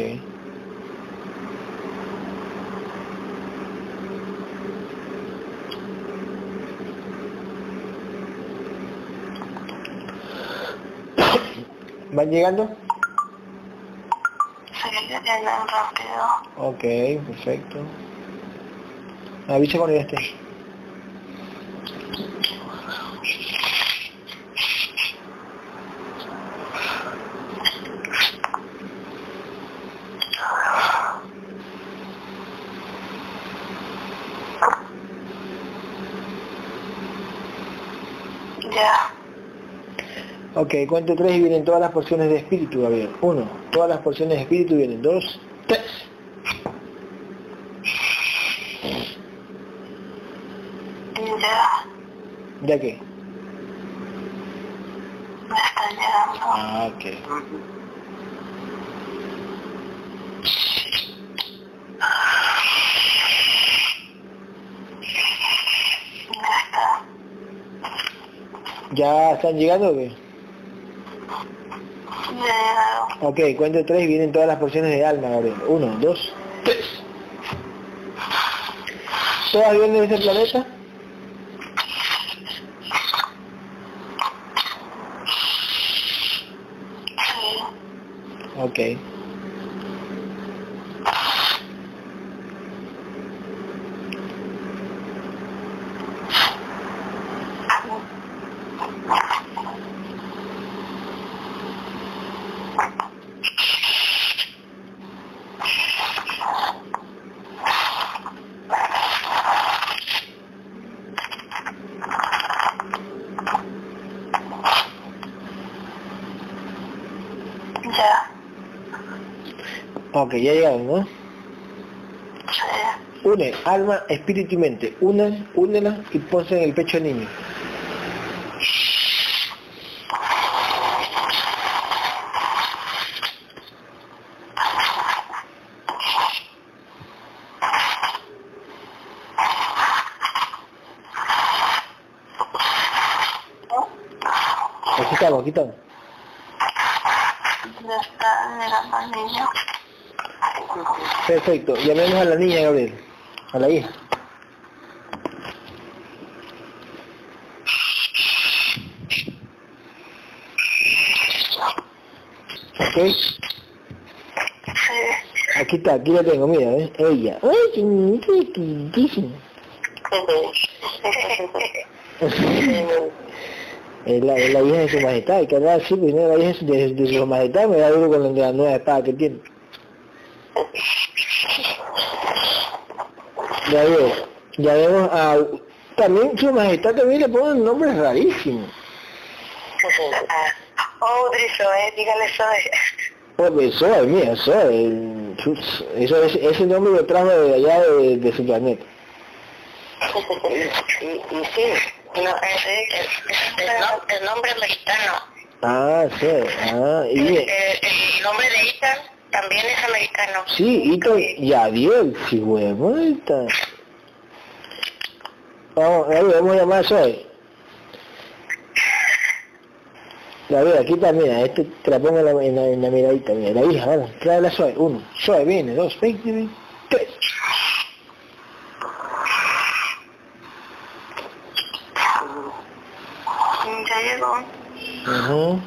A: ¿Van llegando?
C: Sí, llegan rápido.
A: Ok, perfecto. Me avisa cuando ya esté.
C: Ya.
A: Ok, cuento tres y vienen todas las porciones de espíritu, Gabriel. Uno, todas las porciones de espíritu vienen. Dos, tres.
C: Ya.
A: ¿Ya qué?
C: Me están llegando.
A: Ah, ok.
C: Ya está.
A: ¿Ya están llegando o qué? Ok, cuento tres y vienen todas las porciones de alma, Gabriel. Uno, dos, tres. ¿Todas vienen de ese planeta?
C: Sí.
A: Ok.
C: Ya.
A: Ya llegaron, ¿no? Une alma, espíritu y mente. Una, únela y ponse en el pecho del niño. Aquí estamos, aquí estamos.
C: Ya está llegando el niño.
A: Perfecto. Llamemos a la niña, Gabriel. A la hija. ¿Ok? Aquí está, aquí la tengo, mira, ¿ves? ¿eh? Ella. ¡Ay, qué lindísima! es, la, la hija de su majestad, hay que hablar así, primero pues, la hija de, de su majestad, me da duro con la nueva espada que tiene. Ya veo, ya vemos a... También su majestad también le pone un nombre rarísimo.
C: Oh, Drizoe, dígale Zoe.
A: Pues Zoe, mira, Zoe, eso, ese, ese nombre lo trajo de allá de, de su planeta.
D: y, y sí, no, es, es, es, el, el nombre americano.
A: Ah, sí, ah, y
D: El, el nombre de Ethan también es americano.
A: Sí, Ito y Adiel, sí, huevota. Vamos, David, vamos a llamar a Zoe. David, aquí mira, este te la pongo en la, en la, en la miradita, mira, la hija, vamos, tráela a Zoe, uno, Zoe, viene, dos, veinte, veinte, tres.
C: Ya llegó.
A: Ujú.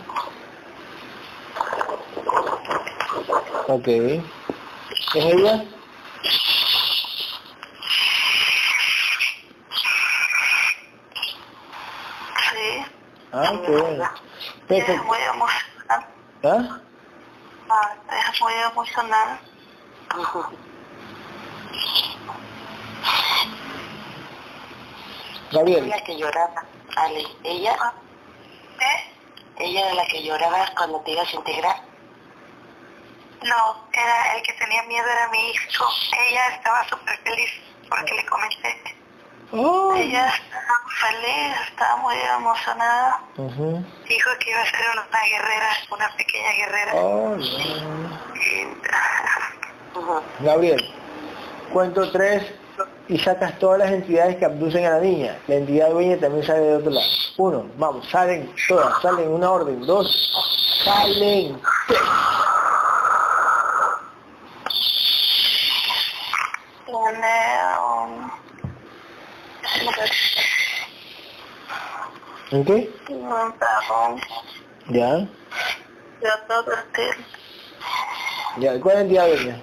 A: Ok. ¿Es ella?
C: Sí.
A: Ah, qué bueno.
C: Ella es muy emocionada.
A: ¿Ah?
C: Ah, ella es muy emocionada.
A: Gabriel.
D: la que lloraba, Ale. Ella,
C: ¿Eh?
D: ella era la que lloraba cuando te ibas a integrar.
C: No, era el que tenía miedo era mi hijo. Ella estaba súper feliz porque le comenté.
A: Oh.
C: Ella estaba feliz, estaba muy emocionada.
A: Ujú.
C: Dijo que iba a ser una guerrera, una pequeña guerrera.
A: Oh, no. Gabriel, cuento tres y sacas todas las entidades que abducen a la niña. La entidad dueña también sale de otro lado. Uno, vamos, salen todas, salen en una orden. Dos, salen. Tres.
C: Tiene un...
A: ¿En qué? Ya.
C: de otro estilo.
A: Ya, ¿cuál entidad dueña?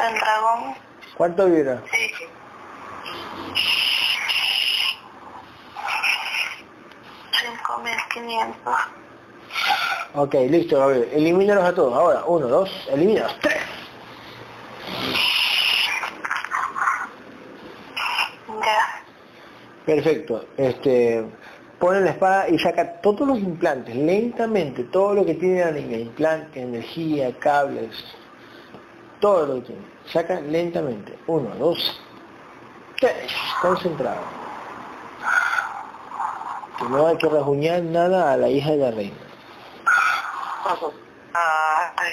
C: El dragón,
A: ¿Cuánto vibra?
C: sí. Quinientos.
A: Ok, listo, Gabriel. Elimínalos a todos. Ahora, uno, dos, elimínalos. Tres. Perfecto. Este, pone la espada y saca todos los implantes, lentamente, todo lo que tiene la niña, implante, energía, cables, todo lo que tiene. Saca lentamente. Uno, dos, tres. Concentrado. Que no hay que rajuñar nada a la hija de la reina.
C: Ay.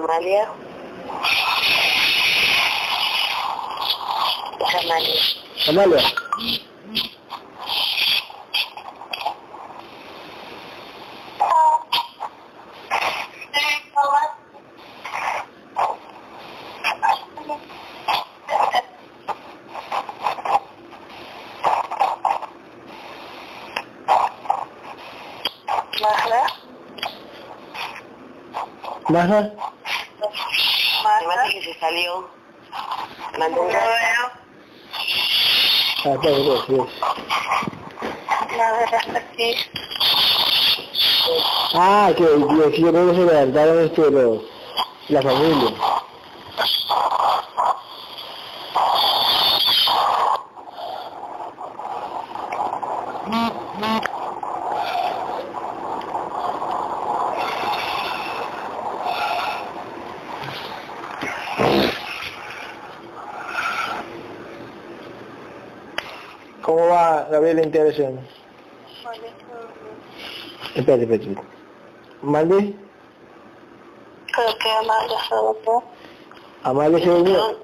D: Amalia. Amalia.
A: Amalia.
C: Baja,
A: Baja.
D: Se me hace que se salió. Mandó un
A: Ah, yes, yes.
C: la aquí.
A: Ah, que, que, que yo creo que se levantaron este, los, la familia. ¿Cómo va Gabriel la integración? Espérate, espérate. ¿Mande?
C: Creo que Amanda se durmió.
A: ¿Amalia se durmió?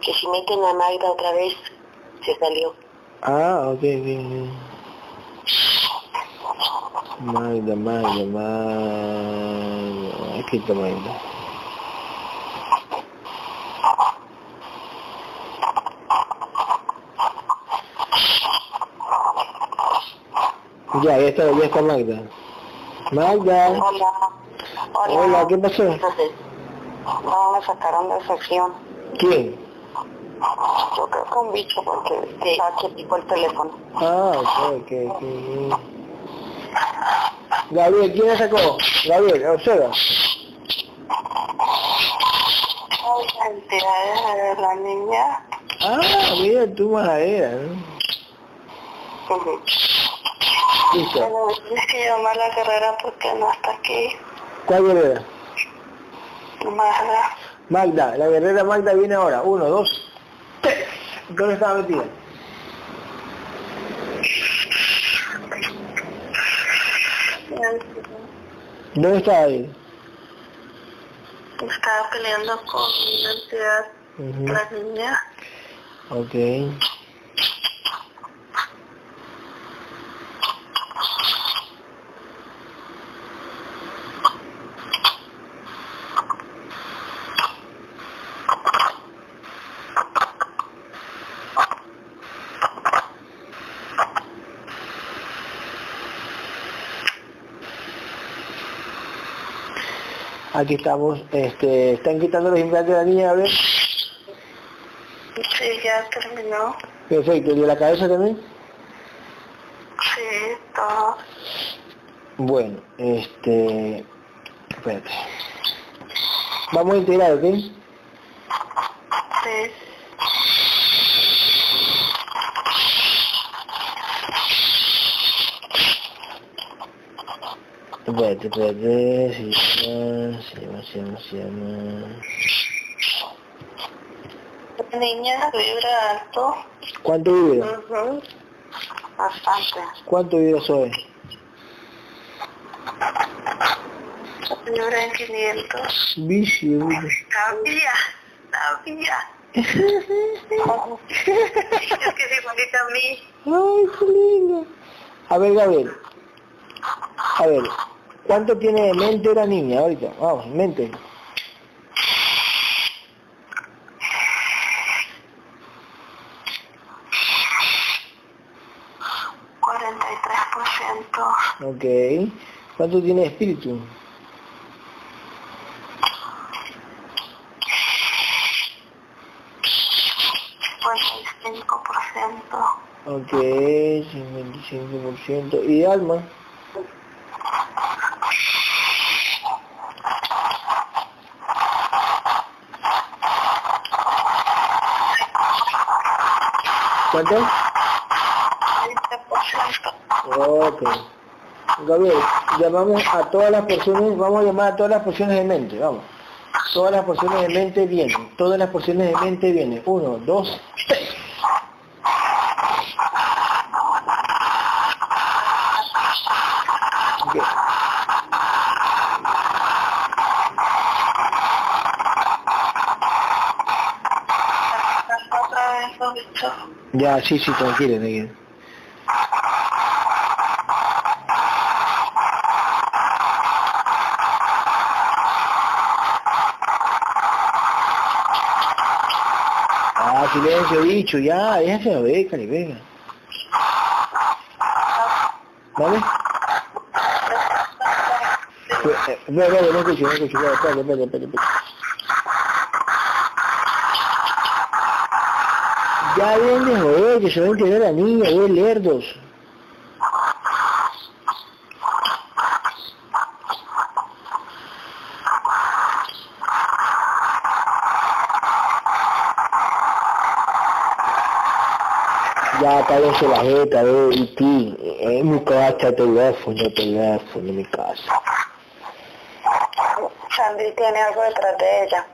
D: Que si meten a Magda otra vez, se salió.
A: Ah, ok, ok. Magda, Magda, Magda. Aquí está Magda. Ya, ya está, ya está Magda. Magda.
C: Hola. Hola.
A: Hola, ¿qué pasó?
C: No, me sacaron de sección.
A: ¿Quién?
C: Yo creo que un bicho porque
D: Sí.
C: estaba que picó el teléfono.
A: Ah, ok, ok, ok. Gabriel, ¿quién la sacó? Gabriel, observa.
C: Ay, la entidad de la niña.
A: Ah, mira tu madera, ¿no?
D: ujú.
C: Pero tienes que llamar la carrera porque no está aquí.
A: ¿Cuál guerrera?
C: Magda.
A: Magda, la guerrera Magda viene ahora. Uno, dos, tres. ¿Dónde estaba metida? ¿Dónde estaba ahí?
C: Estaba peleando con una entidad
A: Ujú,
C: la niña.
A: Ok. Aquí estamos, este, están quitando los implantes de la niña, a ver.
C: Sí, ya terminó.
A: Perfecto, ¿y de la cabeza también?
C: Sí, todo.
A: Bueno, este... Espérate. Vamos a integrar, ¿ok?
C: Sí.
A: Espérate, espérate, se llama, se llama, se llama, se llama...
C: La niña vibra alto.
A: ¿Cuánto vibra?
C: Ujú. Bastante.
A: ¿Cuánto vibra Zoe?
C: Vibra en 500.
A: Vicio, vicio.
C: Sabía, sabía. es que igualita a mí.
A: Ay, qué lindo. A ver, Gabriel. A ver, ¿cuánto tiene de mente la niña ahorita? Vamos, mente.
C: Cuarenta y tres por ciento.
A: Ok. ¿Cuánto tiene de espíritu?
C: Cincuenta y cinco por ciento.
A: Ok, 55%. ¿Y alma? Ok. Gabriel, llamamos a todas las porciones, vamos a llamar a todas las porciones de mente, vamos. Todas las porciones de mente vienen, todas las porciones de mente vienen. Uno, dos, tres. Ok.
C: Otra vez lo dicho.
A: Ya, sí, sí, tranquilo, tranquilo. Ah, silencio, dicho, ya, déjase a ver, cali, venga. ¿Vale? Eh, no escucho, no escucho, espérate, espérate, espérate, Ya ven de joder, que se va a enterar la niña, ve lerdos. Ya cállense la jeta, ve, y ti, en mi casa, teléfono, teléfono, en mi casa.
C: Sandy tiene algo detrás de ella.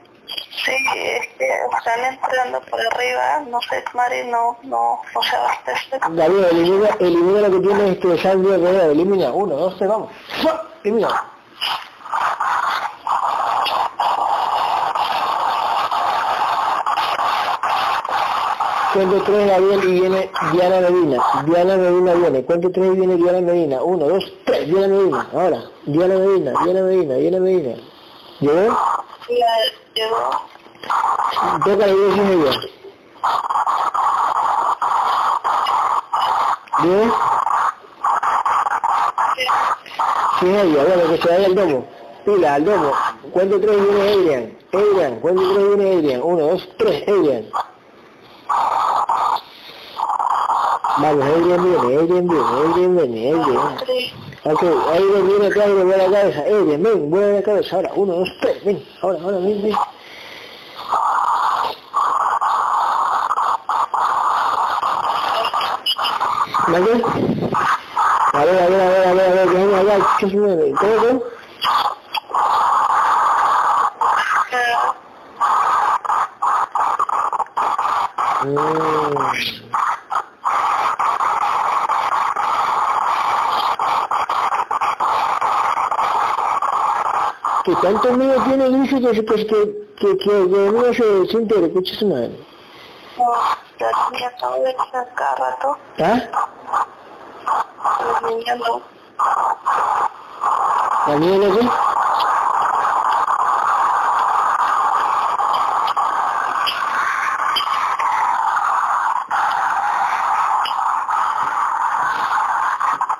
C: Sí, es que están entrando por arriba, no sé, Mari, no, no, no se abastece.
A: David, elimina, elimina lo que tiene este sangre alrededor, elimina, uno, dos, tres, vamos. Elimina. Cuento tres Gabriel y viene Diana Medina. Diana Medina viene. Cuento tres y viene Diana Medina. Uno, dos, tres, Diana Medina. Ahora, Diana Medina, Diana Medina, Diana Medina. ¿Llegó? Toca la iglesia ella. ¿Bien? Sí, ella, bueno, que se vaya al domo. Pila, al domo. Cuento tres viene Adrian. Adrian, cuento tres viene Adrian. Uno, dos, tres, Adrian. Vamos, Adrian viene, Adrian viene, Adrian viene, Adrian. Ok, Adrian viene acá y le vuelve la cabeza. Adrian, ven, vuelve la cabeza. Ahora, uno, dos, tres, ven. Ahora, ahora, ven, ven. ¿Vale? A ver, a ver, a ver, a ver, a ver, venga acá, ¿qué se mueve? ¿Todo, todo? Mm. Que tanto miedo tiene el hijo que, que, que, que, que, no se siente escucha su madre.
C: Acaba de echar cada rato,
A: ¿Ah?
C: la niña no.
A: ¿La no?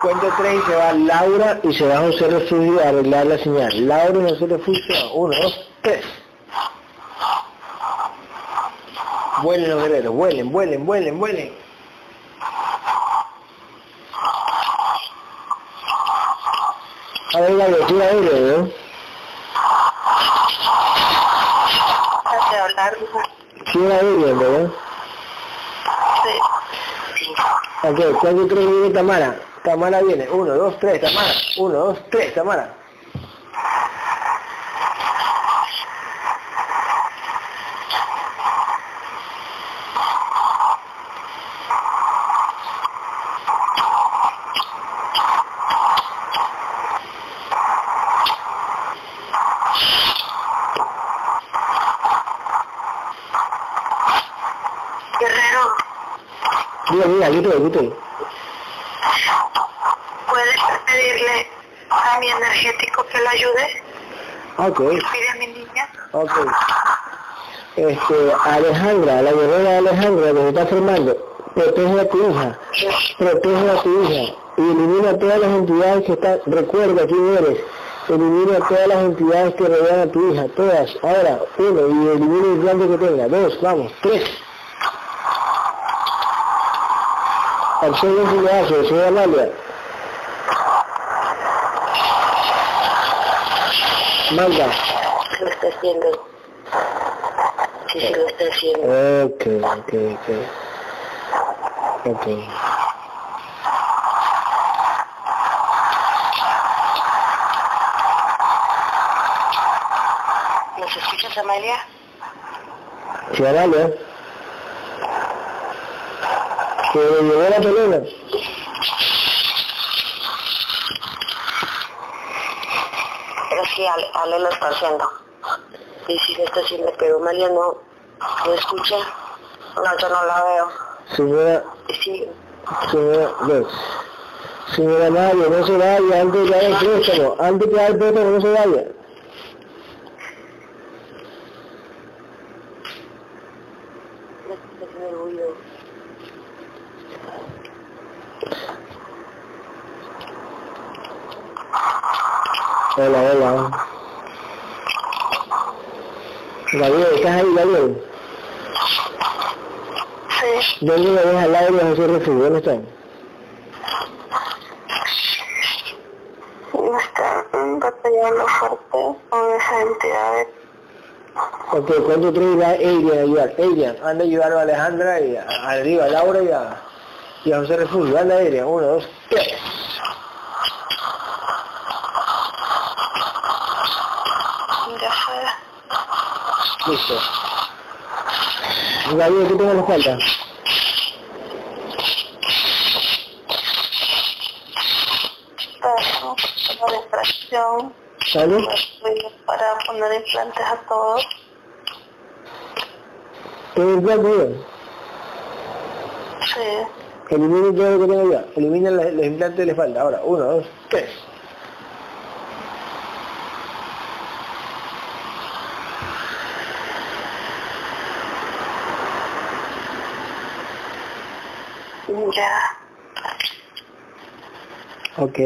A: Cuento tres y se va Laura y se va José Refugio a arreglar la señal. Laura y José Refugio, uno, dos, tres. Vuelen los guerreros, vuelen, vuelen, vuelen, vuelen. A ver, la ¿no?
C: Hace hablar,
A: Sí, la aérea, ¿verdad?
C: sí.
A: Ok, cuando tres viene Tamara. Tamara viene. Uno, dos, tres, Tamara. Uno, dos, tres, Tamara.
C: Guerrero,
A: Mira, mira, aquí estoy.
C: ¿puedes pedirle a mi energético que la ayude?
A: Ok,
C: Pide a mi niña.
A: ok. Este, Alejandra, la guerrera Alejandra que se está formando, protege a tu hija, protege a tu hija y elimina todas las entidades que están, recuerda quién eres, elimina todas las entidades que rodean a tu hija, todas, ahora, uno, y elimina el grande que tenga, dos, vamos, tres. Si lo hace, señora Amalia. Manda.
D: Lo está haciendo. Sí, sí lo está haciendo.
A: Ok, ok, ok. Ok.
D: ¿Nos escuchas, Amalia?
A: Sí, Amalia. Que
D: Pero sí, Ale, Ale lo está haciendo. Sí, sí lo está haciendo, pero Amalia no lo escucha. No, yo no la veo.
A: Señora,
D: Sí,
A: señora, no. Señora Mario, no se vaya antes dar el préstamo. Antes dar el préstamo, no se vaya.
D: está haciendo ruido.
A: Hola, hola. Gabriel, ¿estás ahí, Gabriel?
C: Sí.
A: ¿Dónde me ves al lado de José Refugio? ¿Dónde están?
C: Están batallando fuerte con esa entidad.
A: Ok, ¿cuánto tres va Adrian a ayudar? Adrian, anda a ayudar a Alejandra y a, a- arriba a Laura y a, y a José Refugio. Anda Adrian, uno, dos, tres.
C: Ya sé.
A: Listo. Gabriel, ¿qué tengo la falta?
C: La extracción
A: ¿Sale?
C: para poner implantes a todos.
A: ¿Tiene implante bien?
C: Sí.
A: Eliminen todo lo que tengo ya. Eliminen la- los implantes que le falta. Ahora, uno, dos, tres.
C: Ya.
A: Ok.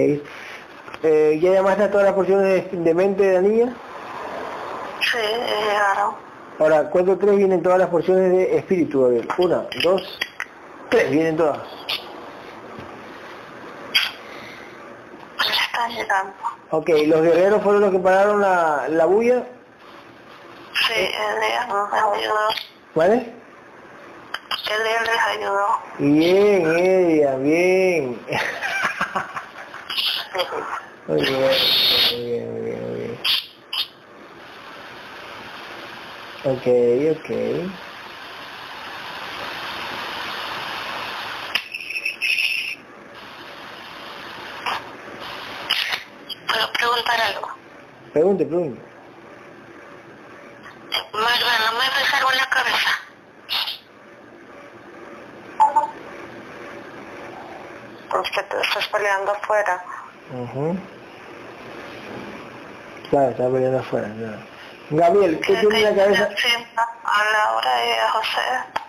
A: Eh, ¿Ya llamaste a todas las porciones de, mente de la niña?
C: Sí, llegaron.
A: Ahora, cuento tres vienen todas las porciones de espíritu, Gabriel. Una, dos, tres, vienen todas.
C: Ya están llegando.
A: Ok, los guerreros fueron los que pararon la, la bulla,
C: Sí, él les ayudó.
A: ¿vale?
C: Él les ayudó.
A: Bien, Edia, bien. Muy bien, muy bien, muy bien, muy bien. Ok, ok.
C: ¿Puedo preguntar algo?
A: Pregunte, pregunte.
C: Marva, ¿no me ves algo en la cabeza? Porque tú estás peleando afuera.
A: Claro, está peleando afuera. claro. Gabriel, ¿qué tiene en la cabeza?
C: A la hora y a José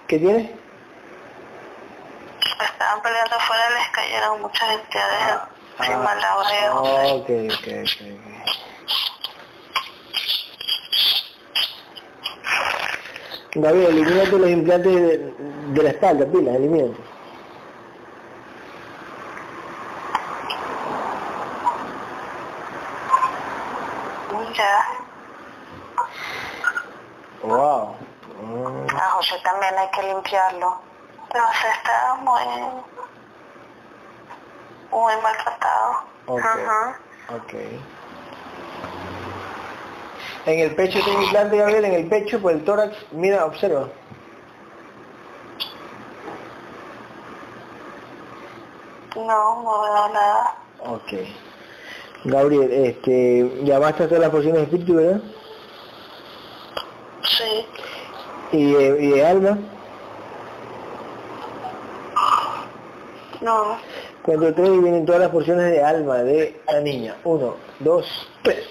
A: ¿Qué tiene?
C: estaban peleando afuera, les cayeron muchas entidades encima a la hora y a
A: Ah,
C: José.
A: ok, ok, ok. Gabriel, elimínate los implantes de, de la espalda, pilas, elimínate.
C: Ya.
A: Wow. Mm,
C: A José también hay que limpiarlo. Pero José está muy, muy maltratado.
A: Ok.
C: Ajá.
A: ok. En el pecho tiene implante, Gabriel, en el pecho, por el tórax, mira, observa.
C: No, no veo nada.
A: Ok. Gabriel, este, llamaste a todas las porciones de espíritu, ¿verdad?
C: Sí.
A: Y de, y de alma.
C: No.
A: Cuando tres y vienen todas las porciones de alma de la niña. Uno, dos, tres.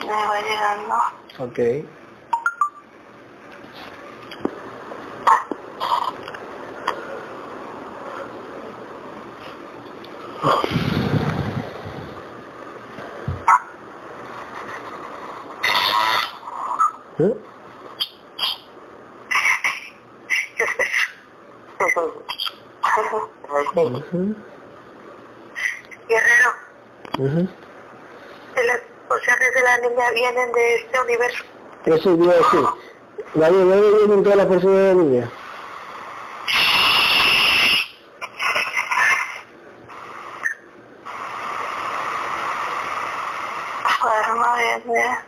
C: Me va llegando.
A: Ok. ¿Eh?
C: Guerrero,
A: ujú.
C: las porciones de la niña vienen de este universo.
A: Eso iba a decir. ¿de dónde vienen todas las porciones de la niña?
C: Alma viene.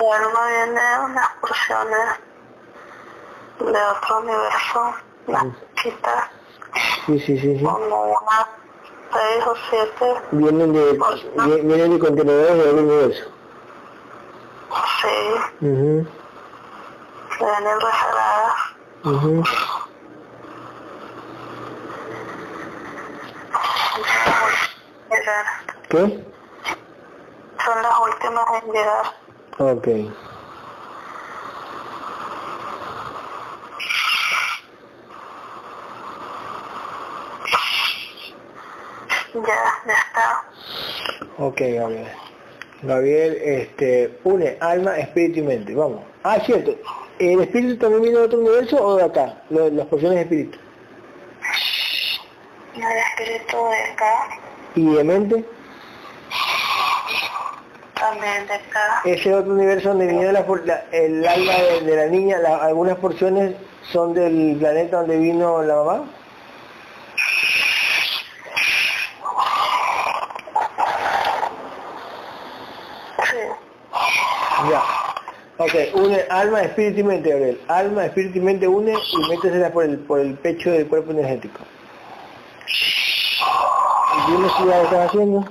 C: Alma viene de unas porciones de otro universo. Chiquitas,
A: Sí, sí, sí, sí.
C: como unas seis o siete.
A: Vienen de, vi- vienen de contenedores del universo.
C: Sí,
A: Ujú,
C: vienen rezagadas.
A: ujú.
C: Llegar.
A: ¿Qué?
C: Son las últimas en llegar.
A: Ok.
C: Ya, ya está.
A: Ok, Gabriel. Gabriel, este, une alma, espíritu y mente. Vamos. Ah, cierto. ¿El espíritu también viene de otro universo o de acá? Lo- las porciones de espíritu.
C: Y el espíritu de acá,
A: ¿Y de mente?
C: también de acá.
A: Ese otro universo donde viene la la- el alma de, de la niña, la- algunas porciones son del planeta donde vino la mamá. Ok, une alma, espíritu y mente, Gabriel. Alma, espíritu y mente une y métesela por el, por el pecho del cuerpo energético. Dime si ya lo estás haciendo.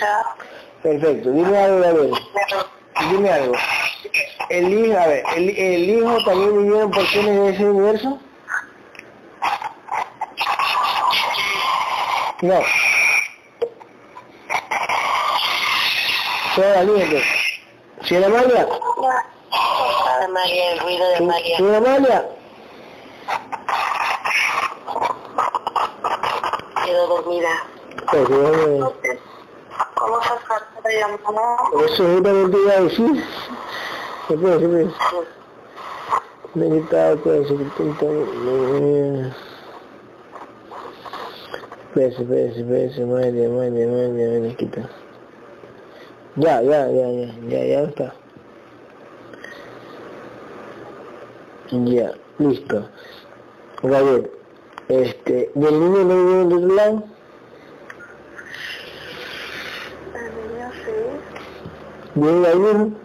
C: Ya.
A: Perfecto. Dime algo, Gabriel. Dime algo. El hijo, a ver, el, el hijo también vivieron porciones de ese universo. No. Toda la niña, ¿Sí era Amalia?
D: De María, el ruido de María.
A: ¿Sí era Amalia?
D: Quedó dormida.
A: Pues, eh,
C: ¿Cómo de llamada?
A: eso es lo que te iba a decir. ¿Qué puede ser? Meditado puede ser que intenta... Espérese, espérese, espérese, madre, madre, madre, madre, quita. Ya, ya, ya, ya, ya, ya está. Ya, listo. Gabriel, este, ¿del niño no viene de otro lado?
C: El niño sí.
A: ¿Viene de algún?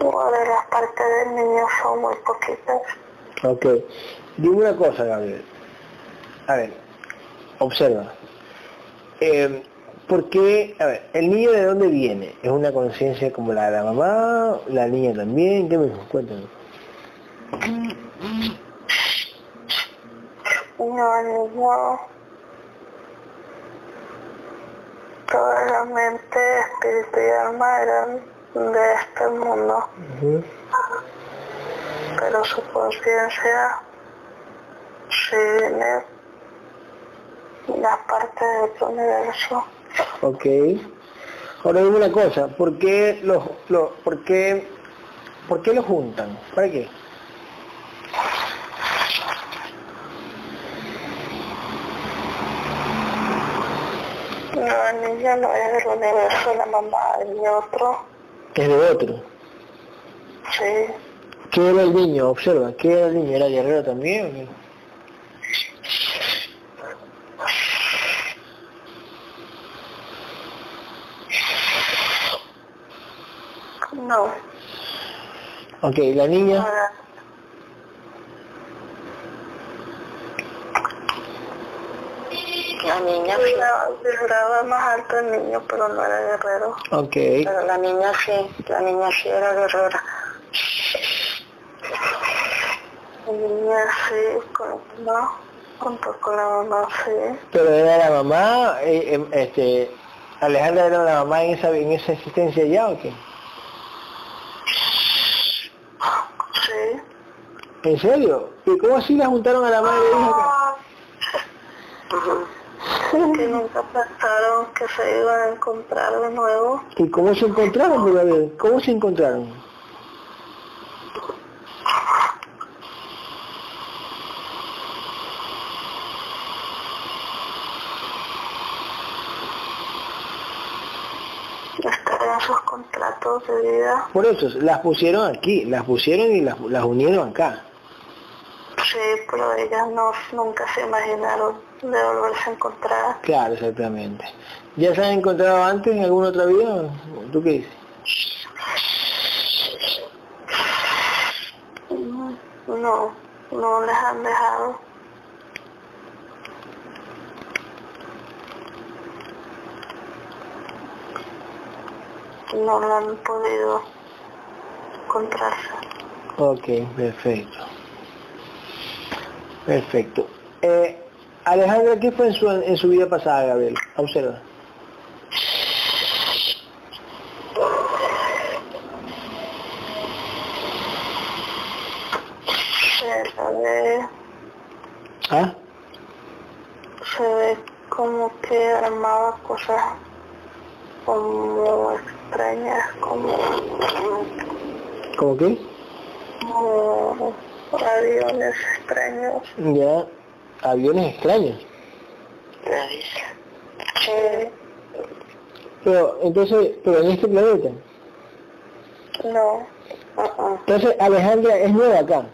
C: Una de las partes del niño son muy poquitas.
A: Ok. Dime una cosa, Gabriel. A ver, observa. Eh, ¿Por qué? A ver, ¿el niño de dónde viene? ¿Es una conciencia como la de la mamá? ¿La niña también? ¿Qué me cuéntame?
C: No, niño... Toda la mente, espíritu y alma eran de este mundo, pero su conciencia sí viene la parte de otro universo.
A: Ok. Ahora dime una cosa, ¿por qué los, los, por qué, por qué los juntan? ¿Para qué?
C: No, el niño no es del universo de la mamá, el niño otro,
A: Es de otro.
C: sí.
A: ¿Qué era el niño? Observa, ¿qué era el niño? ¿Era guerrero también? o qué?
C: No,
A: Ok, la niña,
D: La niña sí.
C: vibraba, más alto el niño, pero no era guerrero.
A: ok,
D: Pero la niña sí, la niña sí era guerrera.
C: La niña sí, con la mamá, junto con la mamá sí.
A: pero era la mamá, eh, em, este, Alejandra era la mamá en esa, en esa existencia ya o qué?
C: Sí.
A: ¿En serio? ¿Y cómo así la juntaron a la madre e hija?
C: Que nunca pensaron que se iban a encontrar de nuevo.
A: ¿Y cómo se encontraron, pues, Gabriel? ¿Cómo se encontraron?
C: Sus contratos de vida.
A: Por eso, las pusieron aquí, las pusieron y las, las unieron acá.
C: Sí, pero ellas no, nunca se imaginaron de volverse a encontrar.
A: Claro, exactamente. ¿Ya se han encontrado antes en alguna otra vida? ¿Tú qué dices?
C: No, no les han dejado. No lo han podido encontrarse.
A: Ok, perfecto. Perfecto. Eh, Alejandra, ¿qué fue en su, en su vida pasada, Gabriel? Observa.
C: Se ve,
A: ¿Ah?
C: se ve como que armaba cosas como extrañas, como,
A: ¿Cómo qué?
C: como aviones extraños.
A: Ya, aviones extraños.
C: Sí,
A: Pero, entonces, pero en este planeta.
C: no, uh-uh,
A: Entonces, Alejandra es nueva acá.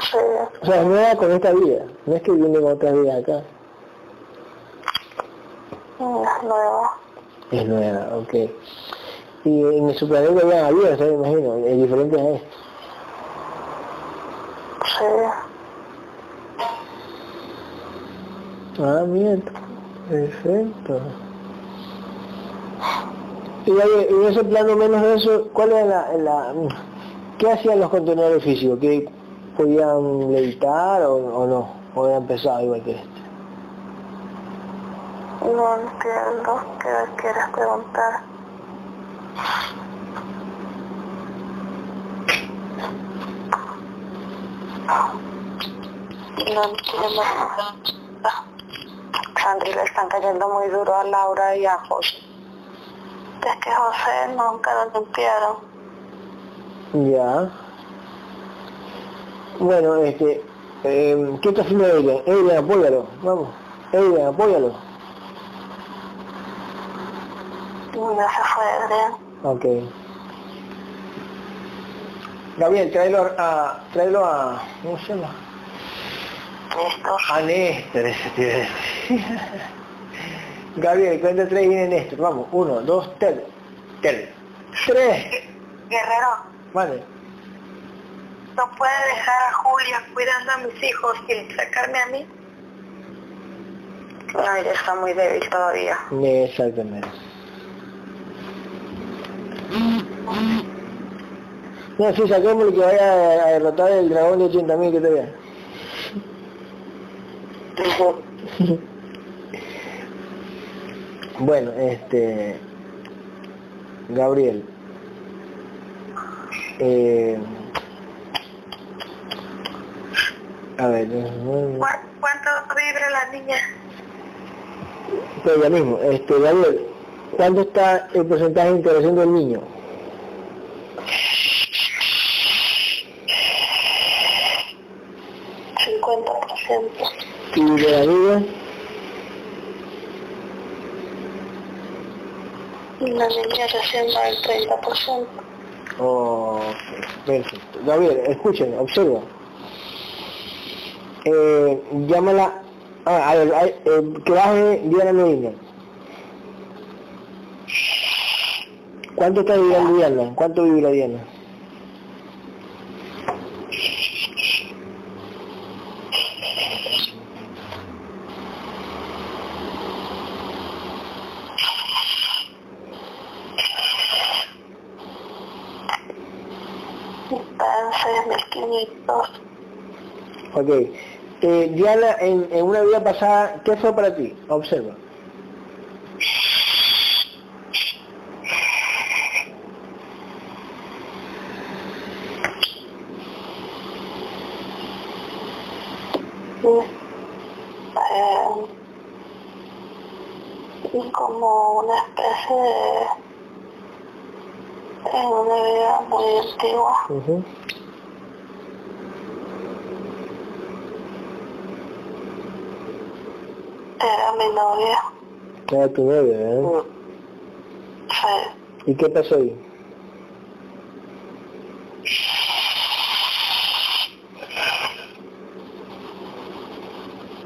C: sí,
A: O sea, es nueva con esta vida. No es que viene con otra vida acá.
C: no es nueva.
A: Es nueva, ok. Y en su planeta ya había, me imagino, es diferente a esto.
C: Sí.
A: Ah, mira, perfecto. Y en ese plano menos de eso, ¿cuál es la, la qué hacían los contenedores físicos? ¿Que podían levitar o, o no? ¿O habían pesado igual que este?
C: No entiendo qué quieres preguntar. No entiendo. Sandri le están cayendo muy duro a Laura y a José. Es que José nunca lo limpiaron.
A: Ya. Bueno, este, eh, ¿qué está haciendo ella? Ella, apóyalo, vamos. Ella, apóyalo.
C: Ya se fue Adrián.
A: Ok. Gabriel, tráelo a, tráelo a, ¿cómo se llama?
C: Néstor.
A: A Néstor, ese te iba a decir. Gabriel, cuenta tres y viene Néstor. Vamos, uno, dos, tres. Tres. Tres.
C: Guerrero,
A: Vale.
C: no puede dejar a Julia cuidando a mis hijos y sacarme a mí. No, ella está muy débil todavía.
A: Exactamente. No, sí, saquémosle que vaya a, a derrotar el dragón de 80.000 que te vea. Bueno, este... Gabriel. Eh, a ver,
C: ¿Cu- ¿Cuánto vibra la niña?
A: pero ya mismo, este, Gabriel, ¿cuánto está el porcentaje de integración del niño? ¿Y de la niña?
C: La niña recién va al 30%.
A: Oh, perfecto. Gabriel, escuchen, observa. Eh, llámala, ah, a ver, ay, eh, que baje Diana Medina. ¿Cuánto está viviendo Diana? ¿Cuánto vive la Diana?
C: Está en 6.500.
A: Ok. Eh, Diana, en, en una vida pasada, ¿qué fue para ti? Observa.
C: Eh, y como una especie de en una vida muy antigua
A: Ujú.
C: era mi novia
A: Era tu novia, ¿eh?
C: sí,
A: ¿Y qué pasó ahí?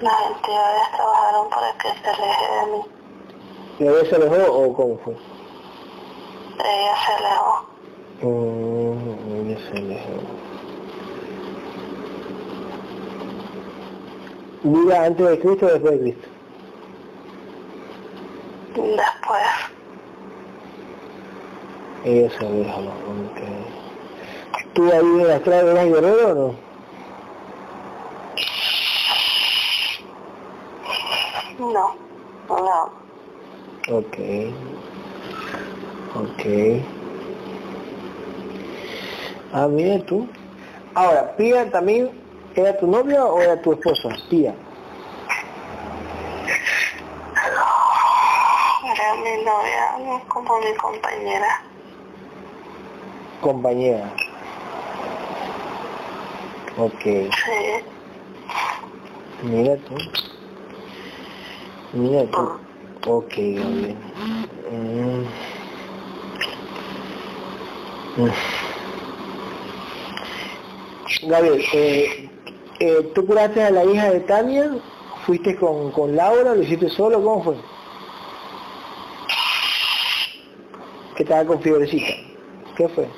C: las entidades trabajaron para que se aleje de mí
A: ¿Y ella se alejó o cómo fue?
C: ella se alejó
A: Mm, ella se alejó. ¿Vida antes de Cristo o después de Cristo?
C: después
A: Ella se alejó, ok. ¿Tú ahí en la estrada eras guerrero o no?
C: no no
A: Ok. Ok. Ah, mira tú. Ahora, Pía también, ¿era tu novia o era tu esposa? Pía.
C: era mi novia no como mi compañera
A: Compañera. Ok.
C: sí
A: Mira tú. Mira tú. Ok, Gabriel. Mm. Gabriel, eh, eh, ¿tú curaste a la hija de Tania? ¿Fuiste con, con Laura? ¿Lo hiciste solo? ¿Cómo fue? estaba con fiebrecita. ¿Qué fue?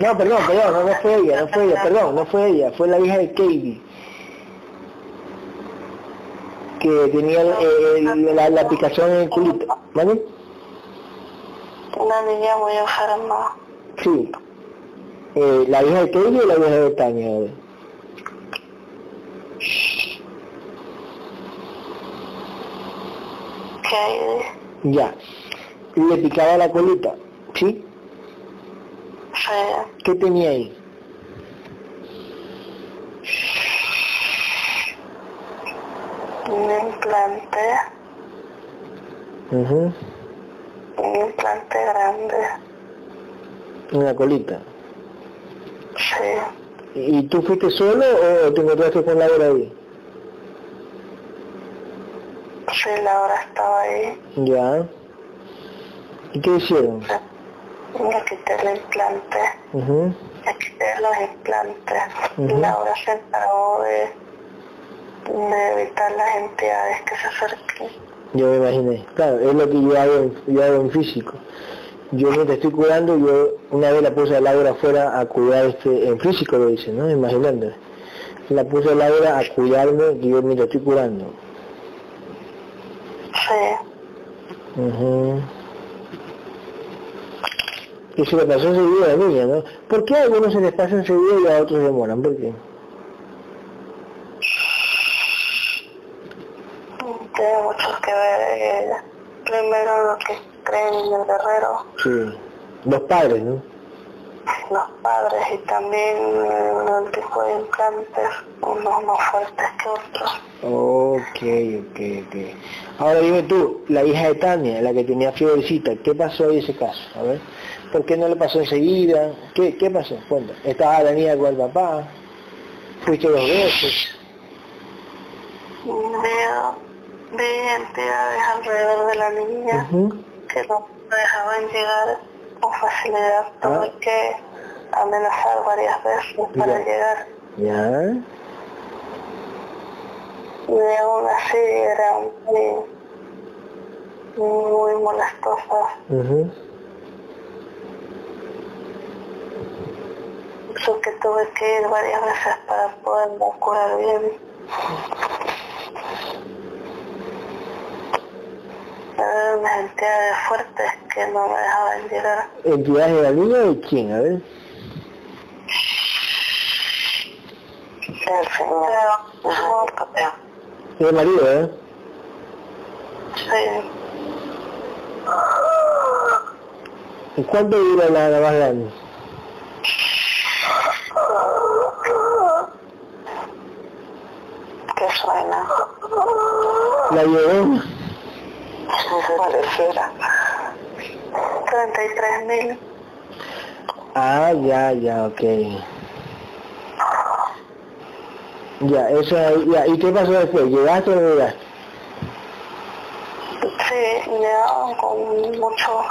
A: No, perdón, perdón, no, no fue ella, no fue ella, perdón, no fue ella, fue la hija de Katie. Que tenía eh, la, la aplicación en el culito. ¿Vale?
C: Una niña muy enferma.
A: Sí. Eh, ¿La hija de Katie o la hija de Tania?
C: Que
A: Ya. Le picaba la colita, ¿sí?
C: sí,
A: ¿Qué tenía ahí?
C: Un implante,
A: Ujú.
C: un implante grande.
A: Una colita.
C: Sí,
A: ¿Y tú fuiste solo o te encontraste con Laura ahí?
C: sí, Laura estaba ahí.
A: Ya. ¿Y qué hicieron?
C: Me quité el implante, me quité los implantes.
A: Ujú.
C: Laura se encargó de, de evitar las entidades que se acerquen.
A: Yo me imaginé. Claro, es lo que yo hago, en- yo hago en físico. Yo mientras estoy curando, yo una vez la puse a Laura afuera a cuidar este, en físico lo hice, ¿no? Imaginando. La puse a Laura a cuidarme que yo mientras estoy curando.
C: Sí,
A: Ujú. Y se le pasó enseguida a la niña, ¿no? ¿Por qué a algunos se les pasa enseguida y a otros demoran? ¿Por qué?
C: Tiene mucho que ver eh, primero lo que creen en el guerrero,
A: Sí. Los padres, ¿no?
C: los padres y también eh, el tipo de implantes, unos más fuertes que otros.
A: Ok, ok, ok. Ahora dime tú, la hija de Tania, la que tenía fiebrecita, ¿qué pasó en ese caso? A ver, ¿por qué no le pasó enseguida? ¿Qué, qué pasó? Cuenta. ¿Estaba la niña con el papá? ¿Fuiste dos veces?
C: Veo, vi entidades alrededor de la niña que no me dejaban llegar con facilidad. Tuve
A: Ah.
C: que amenazar varias veces para
A: Ya.
C: llegar.
A: ¿Ya?
C: Y aún así eran muy, muy molestosas.
A: Ujú.
C: Yo que tuve que ir varias veces para poderme curar bien. Unas entidades fuertes que no me dejaban llegar.
A: ¿Entidades de la niña o de quién? A ver.
C: El señor. No, papá.
A: De marido, ¿eh?
C: Sí.
A: ¿Y cuánto dura la, la más grande?
C: ¿Qué suena?
A: La llorona.
C: Pareciera. 33 mil.
A: Ah, ya, ya, ok. Ya, eso, ya. ¿Y qué pasó después? ¿Llegaste o no llegaste?
C: Sí, ya con mucho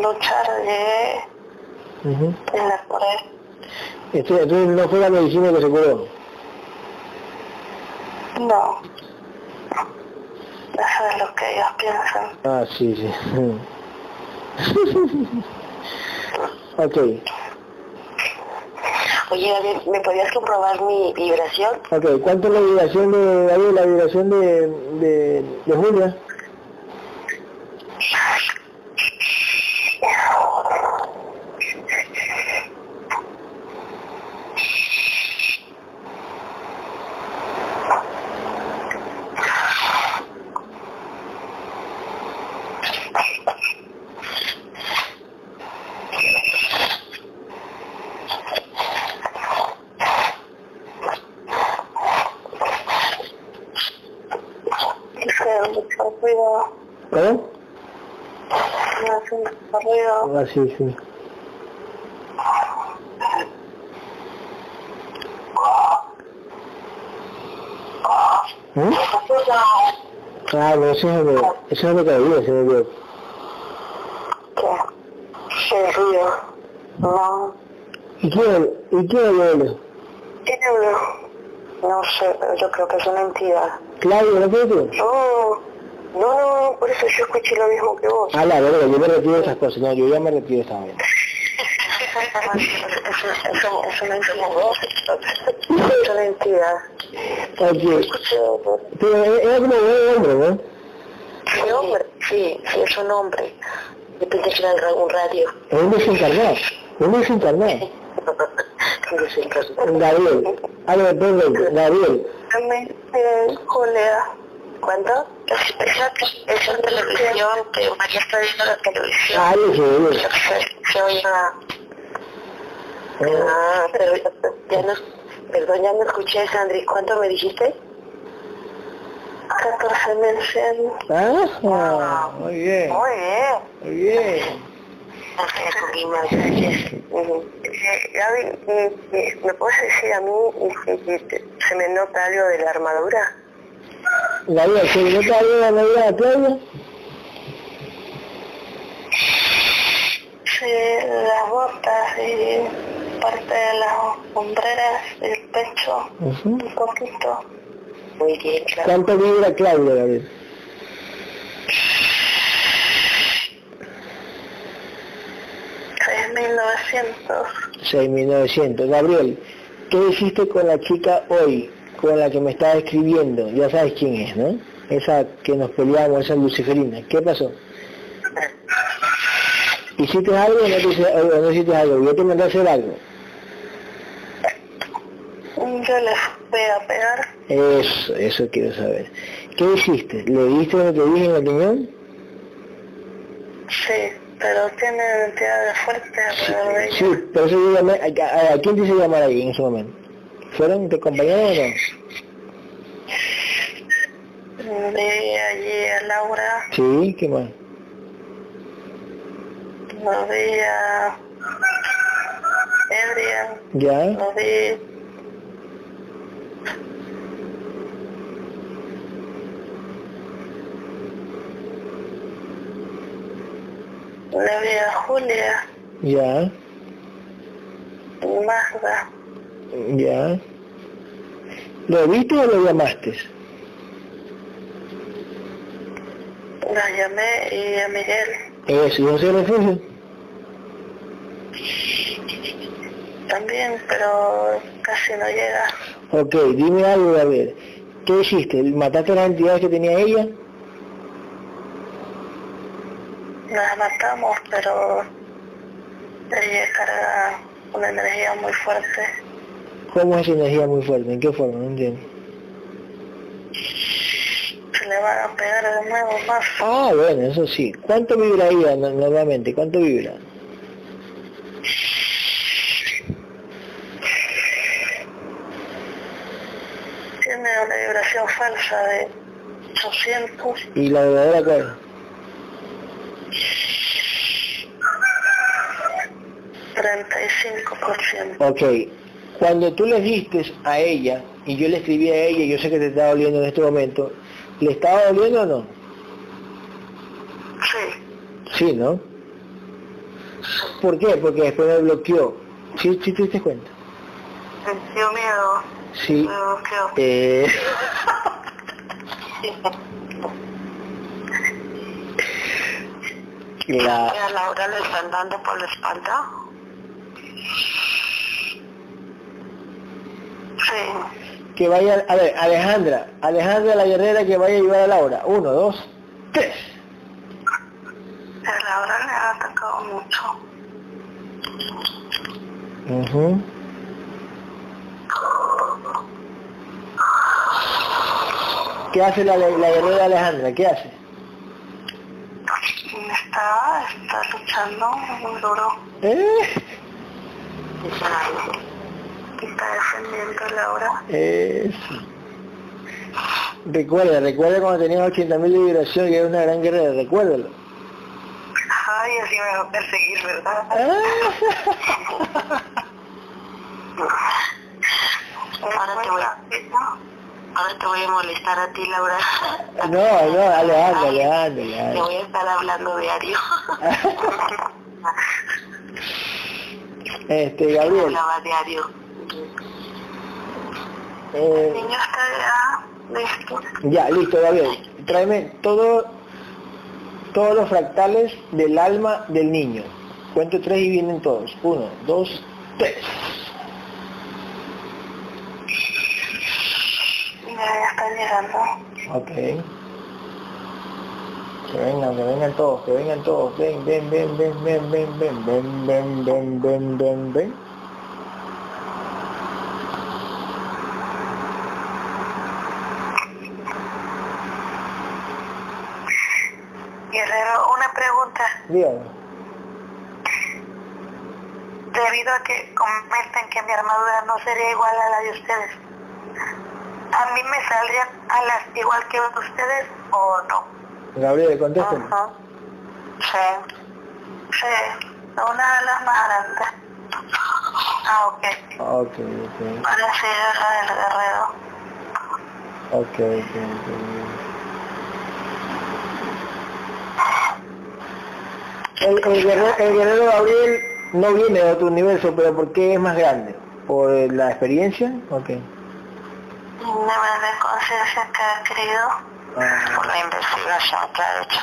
C: luchar llegué
A: Ujú.
C: y la curé.
A: Este- Entonces no fue la medicina que se curó.
C: No. Eso es lo que ellos piensan.
A: Ah, sí, sí. ok,
D: Oye, Gabriel, ¿me podías comprobar mi vibración?
A: ok. ¿Cuánto es la vibración de David, la vibración de, de, de Julia?
C: Hice mucho ruido.
A: ¿Cómo?
C: Me hace mucho ruido.
A: Ah, sí, sí. ¿Mm? Ah, no, eso es lo que, eso es lo que había, se me olvidó.
C: ¿Qué? El ruido. No.
A: ¿Y quién, y quién habla?
C: ¿Quién habló? No sé, yo creo que es una entidad.
A: Claudio, ¿no fue tú?
C: Oh,
D: No, no, por eso yo escuché lo mismo que vos.
A: Ah, la verdad, yo me retiro de esas cosas. No, yo ya me retiro de esta vaina.
D: es, una, es una entidad. Es una entidad.
A: Oye, pero era como un hombre, ¿no?
D: ¿Un hombre? Sí, sí, es un hombre. Pensé que era un radio.
A: Es un desencarnado. Un desencarnado. Gabriel. A ver, perdón, Gabriel.
D: Eh, Julia. ¿Cuándo? Esa, esa televisión que María está viendo la televisión.
A: Ah, yo sé.
D: Se, oye. Ah, pero ya no, perdón, ya no escuché, Sandri. ¿Cuánto me dijiste? 14 meses.
A: Ah, muy bien.
D: Muy bien.
A: Muy bien.
D: Gracias. Gaby, ¿me puedes decir a mí si se me nota algo de la armadura?
A: Gabriel, ¿se nota algo de la armadura de Claudia?
C: Sí, las botas y parte de las hombreras el pecho,
A: Ujú.
C: un poquito.
D: Muy bien, claro.
A: ¿Cuánto vibra Claudia,
C: mil novecientos.
A: 6.900. Gabriel, ¿qué hiciste con la chica hoy, con la que me estaba escribiendo? Ya sabes quién es, ¿no? Esa que nos peleamos, esa luciferina. ¿Qué pasó? ¿Hiciste algo o no, te hice- o no hiciste algo? Yo te mandé a hacer algo.
C: Yo les voy a pegar.
A: Eso, eso quiero saber. ¿Qué hiciste? ¿Le diste lo que dije en la opinión?
C: Sí, pero tiene entidades fuertes alrededor de ella.
A: Sí, por eso yo llamé. ¿A, a- a quién te hice llamar ahí en ese momento? ¿Fueron tus compañeros o no?
C: Vi allí a Laura,
A: Sí, ¿qué más?
C: lo vi a
A: ¿Ya?
C: lo vi le vi a Julia,
A: ¿Ya?
C: Magda,
A: ¿Ya? ¿Lo viste o lo llamaste?
C: la llamé y a Miguel
A: Eso, ¿y José Refugio?
C: también, pero casi no llega.
A: Ok, dime algo, a ver. ¿Qué hiciste? ¿Mataste las entidades que tenía ella?
C: Las matamos, pero ella carga una energía muy fuerte.
A: ¿Cómo es energía muy fuerte? ¿En qué forma? No entiendo.
C: Se le van a pegar de nuevo más.
A: Ah, bueno, eso sí. ¿Cuánto vibra ella no- normalmente? ¿Cuánto vibra?
C: Tiene una vibración falsa de 800.
A: ¿Y la verdadera cuál?
C: 35%.
A: Ok, cuando tú le diste a ella, y yo le escribí a ella, yo sé que te estaba doliendo en este momento, ¿le estaba doliendo o no?
C: Sí,
A: Sí, ¿no? ¿Por qué? Porque después me bloqueó. ¿Sí, sí te diste cuenta?
C: sintió miedo.
A: Sí.
C: Me bloqueó.
A: Eh, la,
D: ¿A Laura le están dando por la espalda?
C: Sí,
A: que vaya, a ver, Alejandra, Alejandra la guerrera que vaya a ayudar a Laura. Uno, dos, tres.
C: a Laura le ha atacado mucho.
A: Ujú. ¿Qué hace la, la guerrera Alejandra? ¿Qué hace?
C: Está, está luchando muy duro.
A: Eh,
C: Está defendiendo Laura.
A: eso. Recuerda, recuerda cuando tenías 80.000 de vibración que era una gran guerrera, recuérdalo.
C: Ay, así me va a perseguir, ¿verdad?
A: Ah.
D: Ahora te voy a, ahora te voy a molestar a ti, Laura.
A: No, no, Alejandra,
D: Ay,
A: Alejandra,
D: Te voy a estar hablando diario.
A: Este, Gabriel,
D: Hablaba diario.
C: El
A: eh,
C: niño está ya listo.
A: ya, listo, Gabriel. tráeme todo, todos los fractales del alma del niño. Cuento tres y vienen todos. Uno, dos, tres.
C: Ya, ya están llegando.
A: Ok. Que vengan, que vengan todos, que vengan todos. Ven, ven, ven, ven, ven, ven, ven, ven, ven, ven, ven, ven, ven.
C: Guerrero, una pregunta.
A: Dígame.
C: Debido a que comentan que mi armadura no sería igual a la de ustedes, ¿a mí me saldrían alas igual que ustedes o no?
A: Gabriel, contéstame.
C: Ajá. Sí. Sí. Una ala más grande. Ah, ok.
A: Ok, ok.
C: Para ser la del guerrero.
A: Ok, ok, ok. El, el, guerrero, el guerrero Gabriel no viene de otro universo, pero ¿por qué es más grande? ¿Por la experiencia? Ok.
C: Nivel de conciencia que ha adquirido
A: Ah,
C: por la investigación que ha hecho.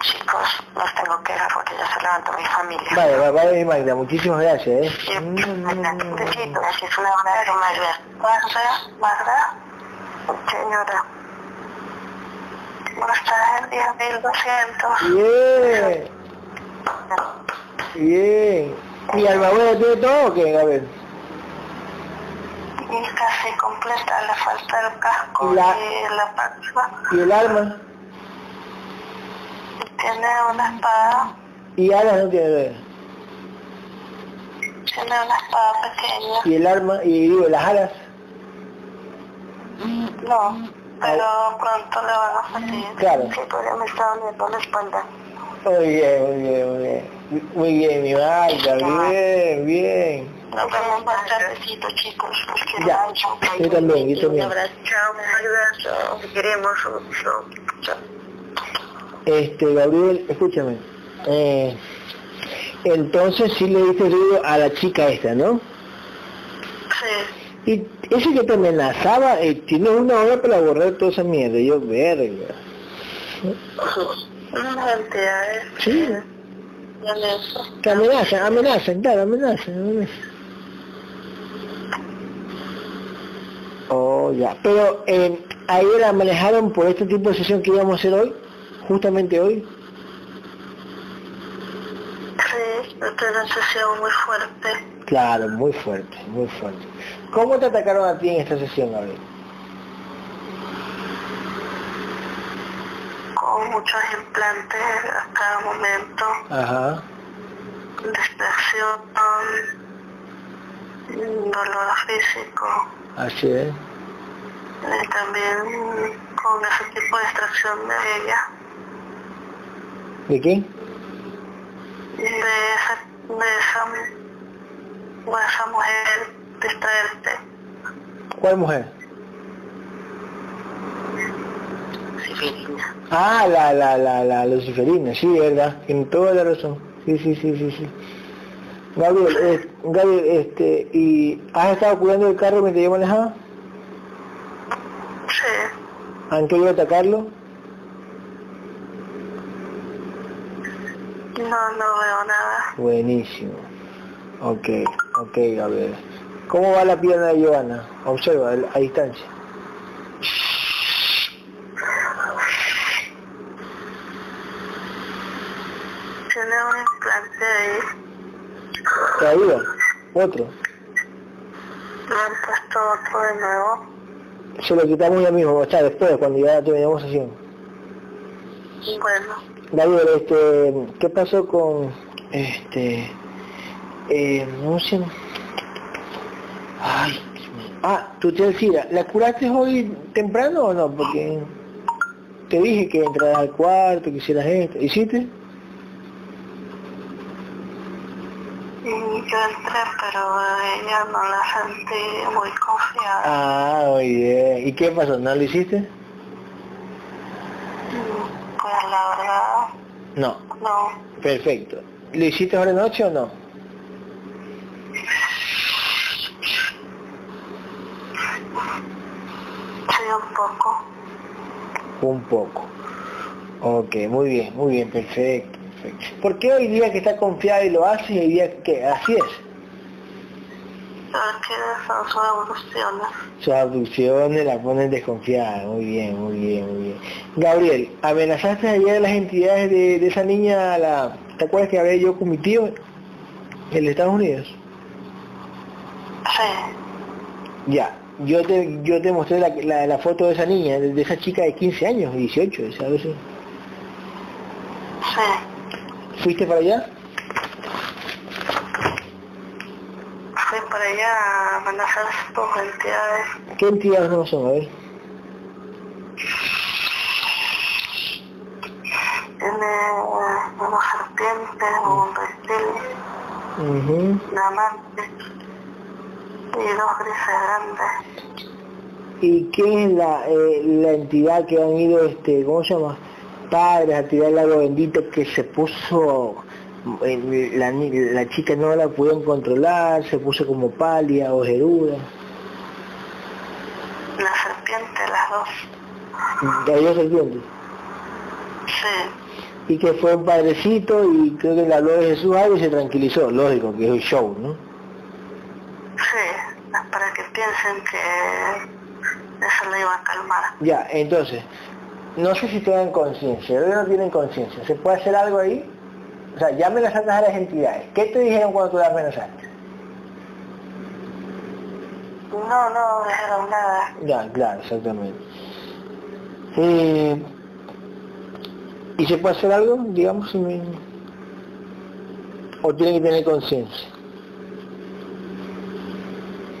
C: Chicos, los tengo que dejar porque ya se levantó mi familia.
A: vale, va- vale, Magda, muchísimas gracias, ¿eh?
C: Sí, necesito, es un abrazo más grande. Magda, Magda, señora. ¿Cómo estás el día 1200?
A: Bien, bien. ¿Y Almabuena tiene todo o qué, Gabriel?
C: Y casi completa, le falta el casco
A: La-
C: y la panza.
A: ¿Y el arma?
C: Tiene una espada,
A: ¿Y alas no tiene
C: tiene una espada pequeña.
A: ¿Y el arma? ¿Y digo, las alas?
C: No, pero pronto le van a salir.
A: Claro.
C: Sí, porque me está doliendo la espalda.
A: Muy bien, muy bien, muy bien. Muy bien, mi Magda, bien, bien.
C: Nos vemos más tardecito, chicos. Los quiero
A: Ya,
C: mucho.
A: yo también, yo también.
C: Un abrazo. Chao, Magda. Te queremos. Chao. Chao.
A: Este, Gabriel, escúchame. Eh, entonces sí le diste ruido a la chica esta, ¿no?
C: Sí.
A: Y ese que te amenazaba, eh, tienes una hora para borrar toda esa mierda. Yo, verga.
C: Unas cantidades.
A: Sí.
C: Eso.
A: Te amenazan, amenazan, claro, amenazan, amenazan. Oh, ya. Pero eh, ahí la manejaron por este tipo de sesión que íbamos a hacer hoy, justamente hoy.
C: Sí, esta es una sesión muy fuerte.
A: Claro, muy fuerte, muy fuerte. ¿Cómo te atacaron a ti en esta sesión, Gabriel?
C: Con muchos implantes a cada momento.
A: Ajá.
C: distracción, dolor físico
A: Así es.
C: y también con ese tipo de distracción de ella,
A: ¿De qué?
C: de esa, de esa, de esa mujer distraerte.
A: ¿Cuál mujer?
C: Sibelina.
A: Ah, la, la, la, la luciferina, sí, verdad, tiene toda la razón. Sí, sí, sí, sí, sí. Gabriel, eh, Gabriel, este, ¿y has estado cuidando el carro mientras yo manejaba?
C: Sí,
A: ¿Han querido atacarlo?
C: no, no veo nada.
A: Buenísimo. Ok, ok, Gabriel. ¿Cómo va la pierna de Giovanna? Observa, a distancia.
C: Tiene un implante ahí,
A: ¿Todavía? ¿Otro?
C: le han puesto otro de nuevo.
A: Se lo quitamos ya mismo, o sea, después, cuando ya terminemos sesión.
C: Bueno,
A: Gabriel, este, ¿qué pasó con, este, eh, no sé, ay, ah, tú te decías, ¿la curaste hoy temprano o no? Porque te dije que entraras al cuarto, que hicieras esto, ¿hiciste?
C: yo entré, pero ella no la sentí muy confiada.
A: Ah, muy bien, ¿y qué pasó? ¿No lo hiciste?
C: Pues la verdad,
A: No,
C: no.
A: perfecto. ¿Lo hiciste ahora noche o no?
C: Sí, un poco.
A: un poco. Ok, muy bien, muy bien, perfecto, perfecto. ¿Por qué hoy día que está confiado y lo hace y hoy día que así es?
C: Porque son sus evoluciones.
A: Sus abducciones la ponen desconfiada, muy bien, muy bien, muy bien. Gabriel, ¿amenazaste ayer a las entidades de, de esa niña, la, ¿te acuerdas que hablé yo con mi tío en Estados Unidos?
C: Sí.
A: Ya, yo te, yo te mostré la, la, la foto de esa niña, de, esa chica de 15 años, 18, ¿sabes?
C: Sí.
A: ¿Fuiste para allá?
C: Fui para allá a amenazar a tus entidades.
A: ¿Qué entidades no son? A ver.
C: Tiene una serpiente, un reptil,
A: Ujú.
C: un amante y dos grises grandes.
A: ¿Y qué es la, eh, la entidad que han ido, este, ¿cómo se llama? Padres a tirar el agua bendita que se puso, eh, la, la chica no la pudieron controlar, se puso como pálida, ojeruda.
C: La serpiente, las dos.
A: Cayó serpiente.
C: Sí.
A: Y que fue un padrecito y creo que le habló de Jesús algo y se tranquilizó, lógico, que es un show, ¿no?
C: Sí. Es para que piensen que eso le iba a calmar.
A: Ya, entonces, no sé si tengan conciencia, ellos no tienen conciencia, ¿se puede hacer algo ahí? O sea, ya amenazaste a las entidades, ¿qué te dijeron cuando tú las amenazaste?
C: No, no dijeron nada.
A: Ya, claro, exactamente. Eh, ¿Y se puede hacer algo, digamos, si me- o tienen que tener conciencia?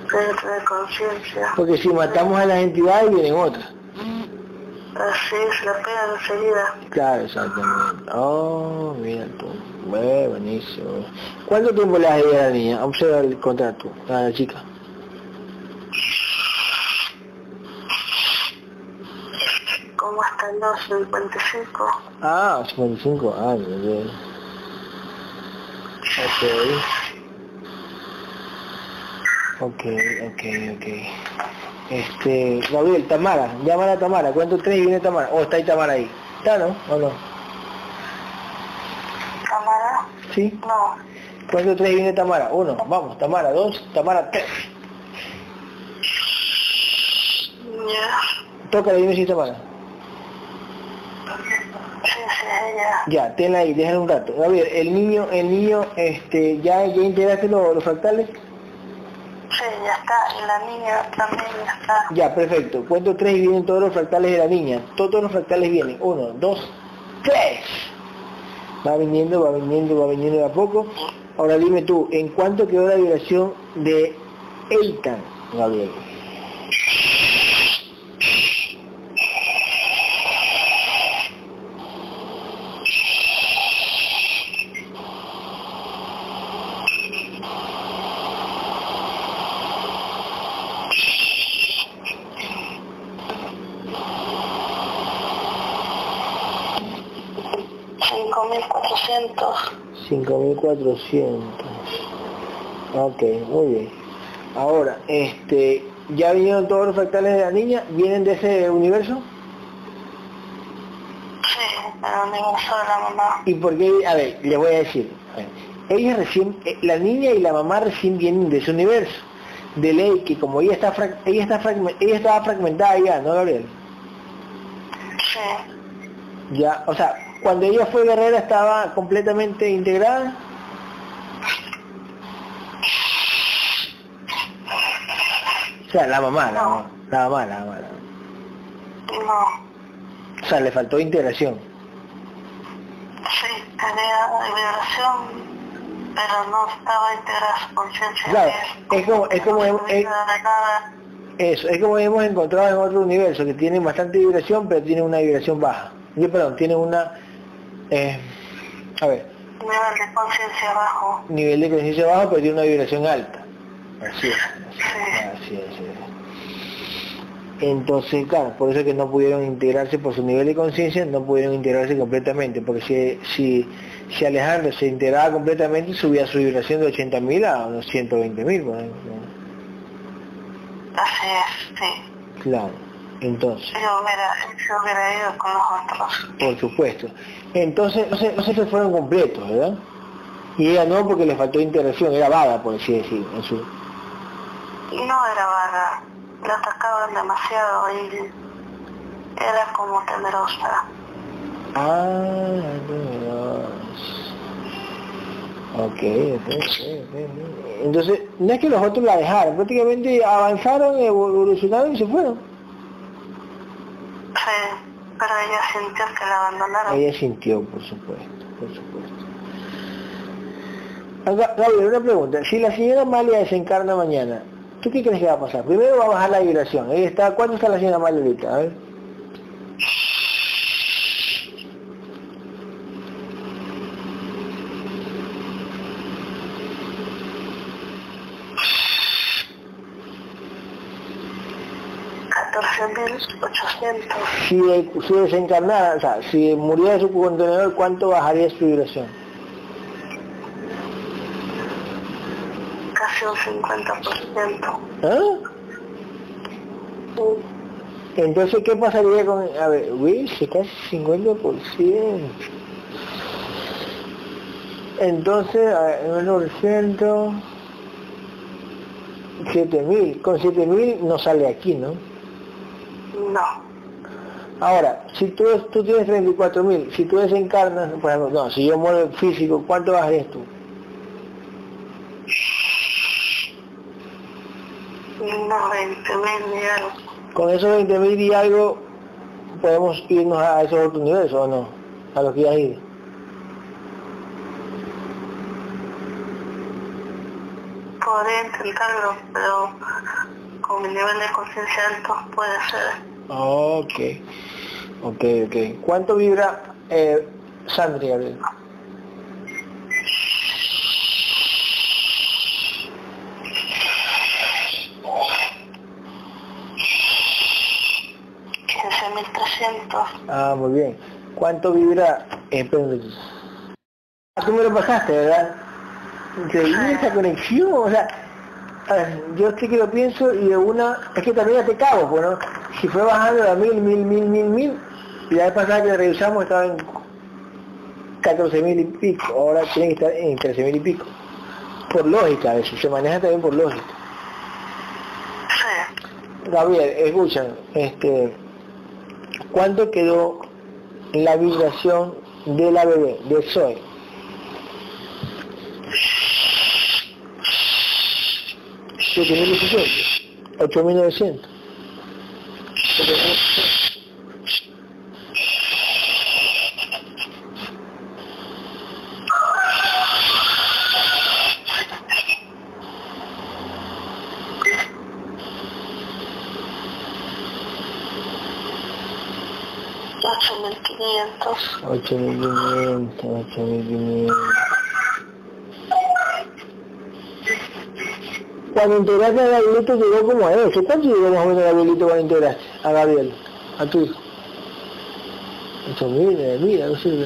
C: Tener conciencia.
A: Porque si matamos a las entidades vienen otras.
C: Así se la pegan enseguida.
A: Claro, exactamente. Oh, mira tú. Bueno, buenísimo. ¿Cuánto tiempo le has dado a la niña? Observa el contrato, a la chica.
C: Como hasta los 55.
A: Ah, 55 años. ya. Ok. Ok, ok, ok. Este, Gabriel, Tamara, llámala a Tamara, cuento tres y viene Tamara. ¿O está ahí Tamara ahí? ¿Está no? ¿O no?
C: ¿Cámara?
A: ¿Sí?
C: No.
A: ¿Cuánto tres y viene Tamara? Uno, vamos, Tamara, dos, Tamara, tres.
C: Ya.
A: Tócale, dime si Tamara.
C: Sí, sí, ella.
A: Ya, tenla ahí, déjala un rato. Gabriel, el niño, el niño, este, ¿ya, ya integraste los, los fractales?
C: Sí, ya está. La niña también ya está.
A: Ya, perfecto. Cuento tres y vienen todos los fractales de la niña. Todos los fractales vienen. Uno, dos, tres. Va viniendo, va viniendo, va viniendo de a poco. Ahora dime tú, ¿en cuánto quedó la vibración de Eitan, Gabriel? 5400. Ok, muy bien. Ahora, este, ¿ya vinieron todos los fractales de la niña? ¿Vienen de ese universo?
C: Sí, el universo de la mamá.
A: ¿Y por qué? A ver, les voy a decir. a ver, ella recién, eh, la niña y la mamá recién vienen de ese universo. De ley que como ella está frac- ella está ella estaba fragmentada ya, ¿no, Gabriel?
C: Sí.
A: Ya, o sea, cuando ella fue guerrera estaba completamente integrada. O sea, la mamá, la mamá, la mamá, la.
C: No.
A: O sea, le faltó integración.
C: Sí, tenía vibración, pero no estaba integrada su conciencia.
A: Claro, es como- es como- es-. Eso, es como hemos encontrado en otro universo, que tiene bastante vibración, pero tiene una vibración baja. Yo, perdón, tiene una, eh, a ver,
C: Nivel de conciencia bajo.
A: nivel de conciencia bajo, pero tiene una vibración alta. Así es,
C: Sí.
A: así es, así es. Entonces, claro, por eso es que no pudieron integrarse por su nivel de conciencia, no pudieron integrarse completamente, porque si, si, si Alejandro se integraba completamente, subía su vibración de 80.000 a unos 120.000, por ejemplo.
C: Así es, sí.
A: Claro. Entonces.
C: Yo hubiera, yo hubiera ido con los otros.
A: Por supuesto. Entonces, no sé, no sé si fueron completos, ¿verdad? Y ella no porque le faltó interacción, era vaga, por así decir, en su...
C: No era vaga, la atacaban demasiado y era como temerosa.
A: Ah, Dios. Ok, ok, ok. Entonces, no es que los otros la dejaron, prácticamente avanzaron, evolucionaron y se fueron.
C: Sí, pero ella sintió que la abandonaron.
A: Ella sintió, por supuesto, por supuesto. Gabriel, una pregunta. Si la señora Amalia desencarna mañana, ¿tú qué crees que va a pasar? Primero va a bajar la vibración. Ahí está. ¿Cuánto está la señora Amalia ahorita? A ver. Si, si desencarnada, o sea, si murió de su contenedor, ¿cuánto bajaría su vibración?
C: Casi un 50%.
A: ¿Ah? Entonces, ¿qué pasaría con...? A ver, uy, si casi 50%. Entonces, a ver, 9%... 7000. Con 7000 no sale aquí, ¿no?
C: No.
A: Ahora, si tú, tú tienes 34.000, si tú desencarnas, por ejemplo, no, si yo muero físico, ¿cuánto bajarías tú?
C: Unos 20.000 y algo.
A: Con esos 20.000 y algo, podemos irnos a esos otros niveles, ¿o no? A los que ya has ido.
C: Podría intentarlo, pero con mi nivel de conciencia alto puede ser.
A: Ok, ok, ok. ¿Cuánto vibra eh, Sandri, Gabriel? Ah, muy bien. ¿Cuánto vibra? Eh, ah, tú me lo pasaste, ¿verdad? Increíble esa conexión, o sea, yo sí que lo pienso y de una, es que también ya te cago, pues, ¿no? Si fue bajando de mil, mil, mil, mil, mil, y la vez pasada que revisamos estaba en 14 mil y pico, ahora tiene que estar en 13 mil y pico. Por lógica, eso se maneja también por lógica. Gabriel, escuchan, este, ¿cuánto quedó la vibración de la bebé, de Zoe? 7.800, 8.900. Ocho mil quinientos, ocho mil quinientos. Cuando integraste a Gabrielito llegó como a eso. ¿Cuánto llegó más o menos Gabrielito cuando integraste a Gabriel? A tu hijo. Mil, nueve mil, algo así.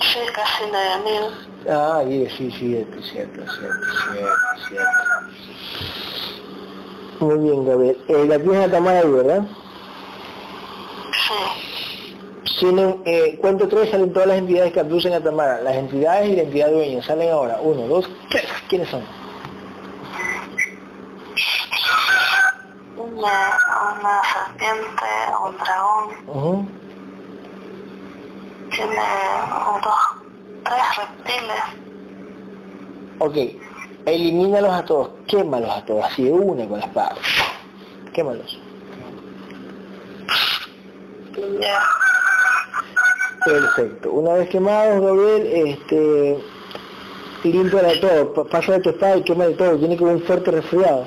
C: Sí, casi nueve mil.
A: Ah, sí, sí, cierto, cierto, cierto, cierto, cierto. Muy bien, Gabriel. Eh, la tienes a Tamara ahí, ¿verdad? Tienen, eh, cuento tres, salen todas las entidades que abducen a Tamara, las entidades y la entidad dueña, salen ahora, uno, dos, tres, ¿quiénes son?
C: Una, una serpiente, un dragón, tiene dos, tres reptiles.
A: Ok, elimínalos a todos, quémalos a todos, así de una con la espada, quémalos.
C: Ya.
A: Perfecto. Una vez quemados, Gabriel, este, limpia de todo, pasa de tu espada y quema de todo, tiene como un fuerte resfriado.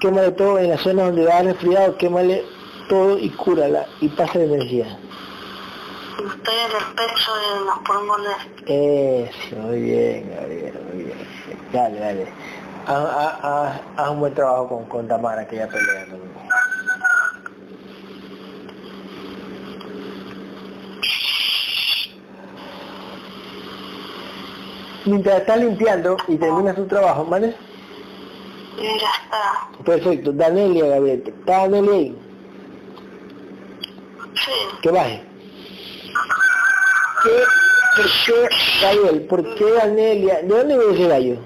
A: Quema de todo en la zona donde va resfriado, quémale todo y cúrala y pasa la energía.
C: En el pecho y los pulmones.
A: Eso, muy bien, Gabriel, muy bien. Dale, dale. Haz, un buen trabajo con, con Tamara, que ya pelea. Mientras estás limpiando y terminas tu trabajo, ¿vale?
C: Ya está.
A: Perfecto. Danelia, Gabriel. ¿Está Danelia ahí?
C: Sí.
A: Que baje. ¿Qué, ¿Por qué, Gabriel, por qué Danelia? ¿De dónde viene ese gallo?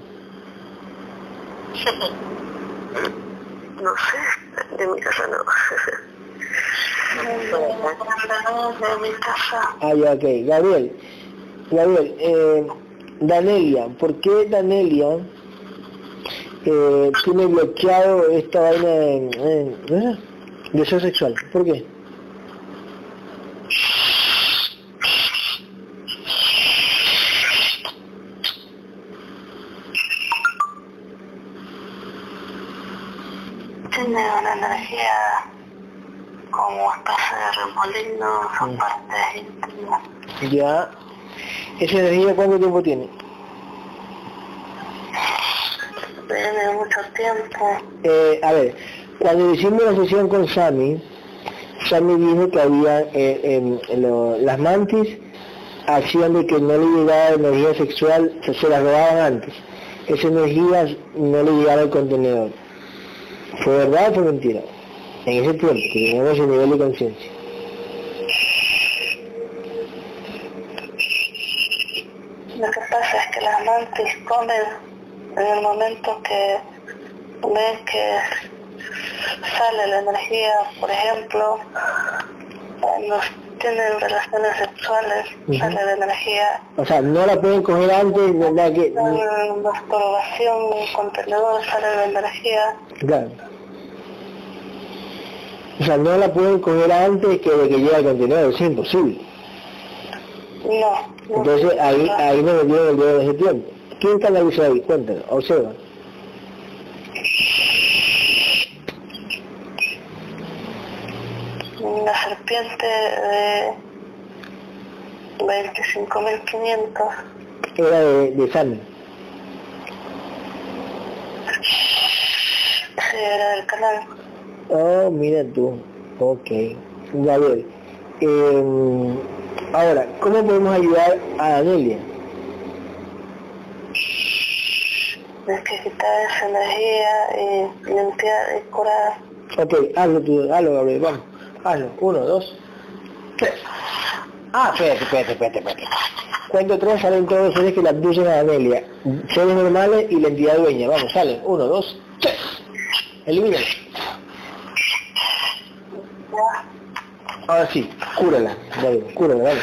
C: No sé, de mi casa no. De mi casa.
A: Ah, ya, ok. Gabriel, Gabriel, eh, Danelia, ¿por qué Danelia eh, tiene bloqueado esta vaina de, eh, ¿eh? deseo sexual? ¿Por qué?
C: Tiene una energía como especie de remolino, son
A: Mm.
C: partes íntimas.
A: Ya. ¿Esa energía cuánto tiempo tiene?
C: Tiene mucho tiempo.
A: Eh, a ver, cuando hicimos la sesión con Sammy, Sammy dijo que había eh, em, lo- las mantis hacían de que no le llegaba energía sexual, se, se las robaban antes. Esa energía no le llegaba al contenedor. ¿Fue verdad o fue mentira? En ese tiempo, que teníamos ese nivel de conciencia.
C: Lo que pasa es que comen en el momento que ven que sale la energía, por ejemplo, cuando tienen relaciones sexuales, sale la energía,
A: O sea, no la pueden coger antes, ¿verdad? Que,
C: en masturbación, contenedor, sale la energía,
A: claro. O sea, no la pueden coger antes que de que llegue al contenedor, es imposible.
C: No. no.
A: Entonces ahí, ahí me metieron el dedo en ese tiempo. ¿Quién canalizó ahí? Cuéntanos, observa.
C: Una serpiente de 25.500.
A: Era de, de Sammy.
C: Sí, era del canal.
A: Oh, mira tú. Ok. Gabriel. Eh, ahora, ¿cómo podemos ayudar a
C: que quitar esa energía y limpiar y curar.
A: Ok, hazlo tú, hazlo Gabriel, vamos. Hazlo. Uno, dos, tres. Ah, espérate, espérate, espérate, espérate. Cuento tres, salen todos los seres que la abducen a Danelia. Seres normales y la entidad dueña. Vamos, salen. Uno, dos, tres. Elimínala.
C: Ya.
A: Ahora sí, cúrala, David, cúrala, dale.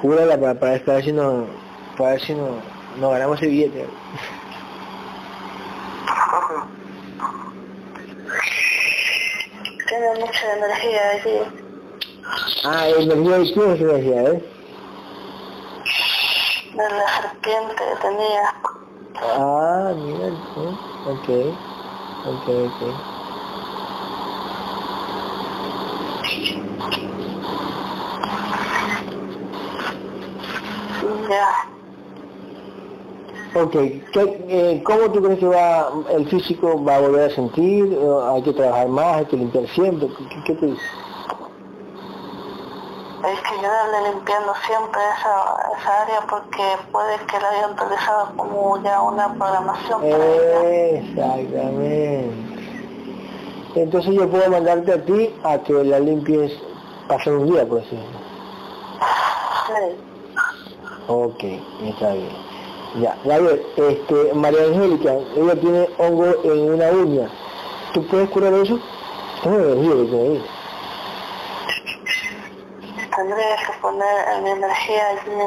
A: Cúrala para, para, ver si no, para ver si no, no ganamos ese billete.
C: Tiene mucha energía allí.
A: Ah, energía de quién se decía, ¿eh?
C: De la serpiente que tenía.
A: Ah, mira, ok, ok, ok. Ok, ¿qué, eh, ¿cómo tú crees que va el físico va a volver a sentir? ¿O ¿Hay que trabajar más? ¿Hay que limpiar siempre? ¿Qué, qué te dice?
C: Hay que ayudarle limpiando siempre esa, esa área porque puede que la hayan utilizado como ya una programación.
A: Exactamente. Entonces yo puedo mandarte a ti a que la limpies pasando un día, por decirlo.
C: Sí.
A: Ok, está bien. Ya, Gabriel, este, María Angélica, ella tiene hongo en una uña. ¿Tú puedes curar eso? Es ahí.
C: Tendría que poner mi energía allí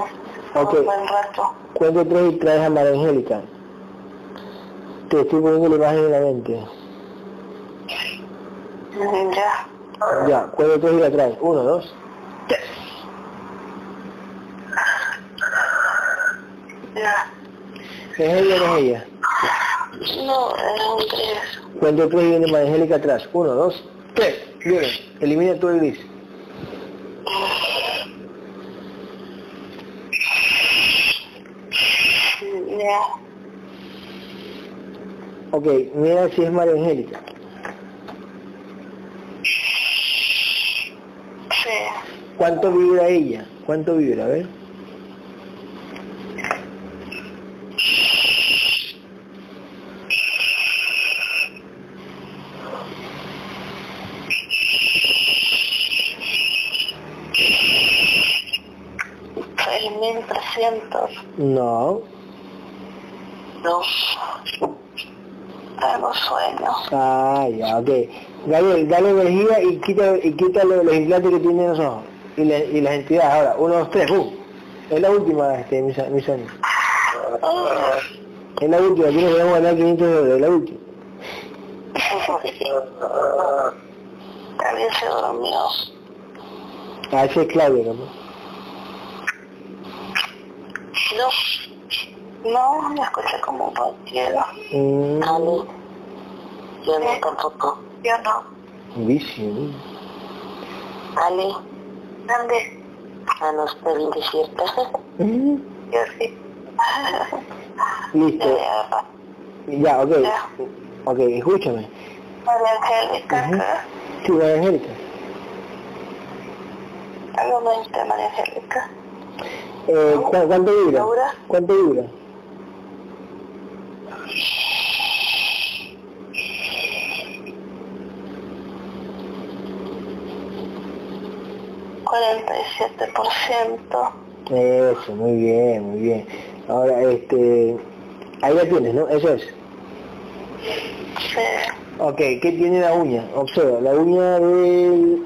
A: Ok.
C: un buen rato.
A: Cuento tres y traes a María Angélica. Te estoy poniendo la imagen en la mente.
C: Mm, Ya.
A: Ya, cuento tres y la traes. Uno, dos.
C: Ya.
A: ¿Es ella o no es ella?
C: No, es un tres.
A: Cuento tres y viene María Angélica atrás. Uno, dos, tres. Viene. Elimina todo el gris. Ok, mira si es María Angélica.
C: Sí.
A: ¿Cuánto vibra ella? ¿Cuánto vibra? A ver.
C: No.
A: No.
C: No. Tengo sueño.
A: Ah, ya, ok. Gabriel, dale energía y quita, y quita los legislantes que tienen los ojos. Y, la- y las entidades. Ahora, uno, dos, tres, ¡pum! Es la última, este, mi, mi. Es la última, aquí nos podemos ganar 500 euros, es la última.
C: Alguien se durmió.
A: Ah, ese es Claudio, ¿no?
C: No. No, me escuché como cualquiera.
A: Mm,
D: Ale, yo no tampoco.
C: Yo no.
A: ¿no?
D: Ale,
C: ¿Dónde?
D: ah, no, está bien desierta.
A: Mm,
C: Yo sí.
A: Listo.
C: Ya,
A: ok.
C: Ya.
A: Ok, escúchame.
C: María Angélica.
A: Sí, María Angélica.
C: Algo me dice María Angélica.
A: Eh, ¿cu- ¿Cuánto dura? ¿Cuánto dura?
C: Cuarenta y siete por ciento.
A: Eso, muy bien, muy bien. Ahora, este... Ahí la tienes, ¿no? Eso es.
C: Sí.
A: Ok, ¿qué tiene la uña? Observa, la uña del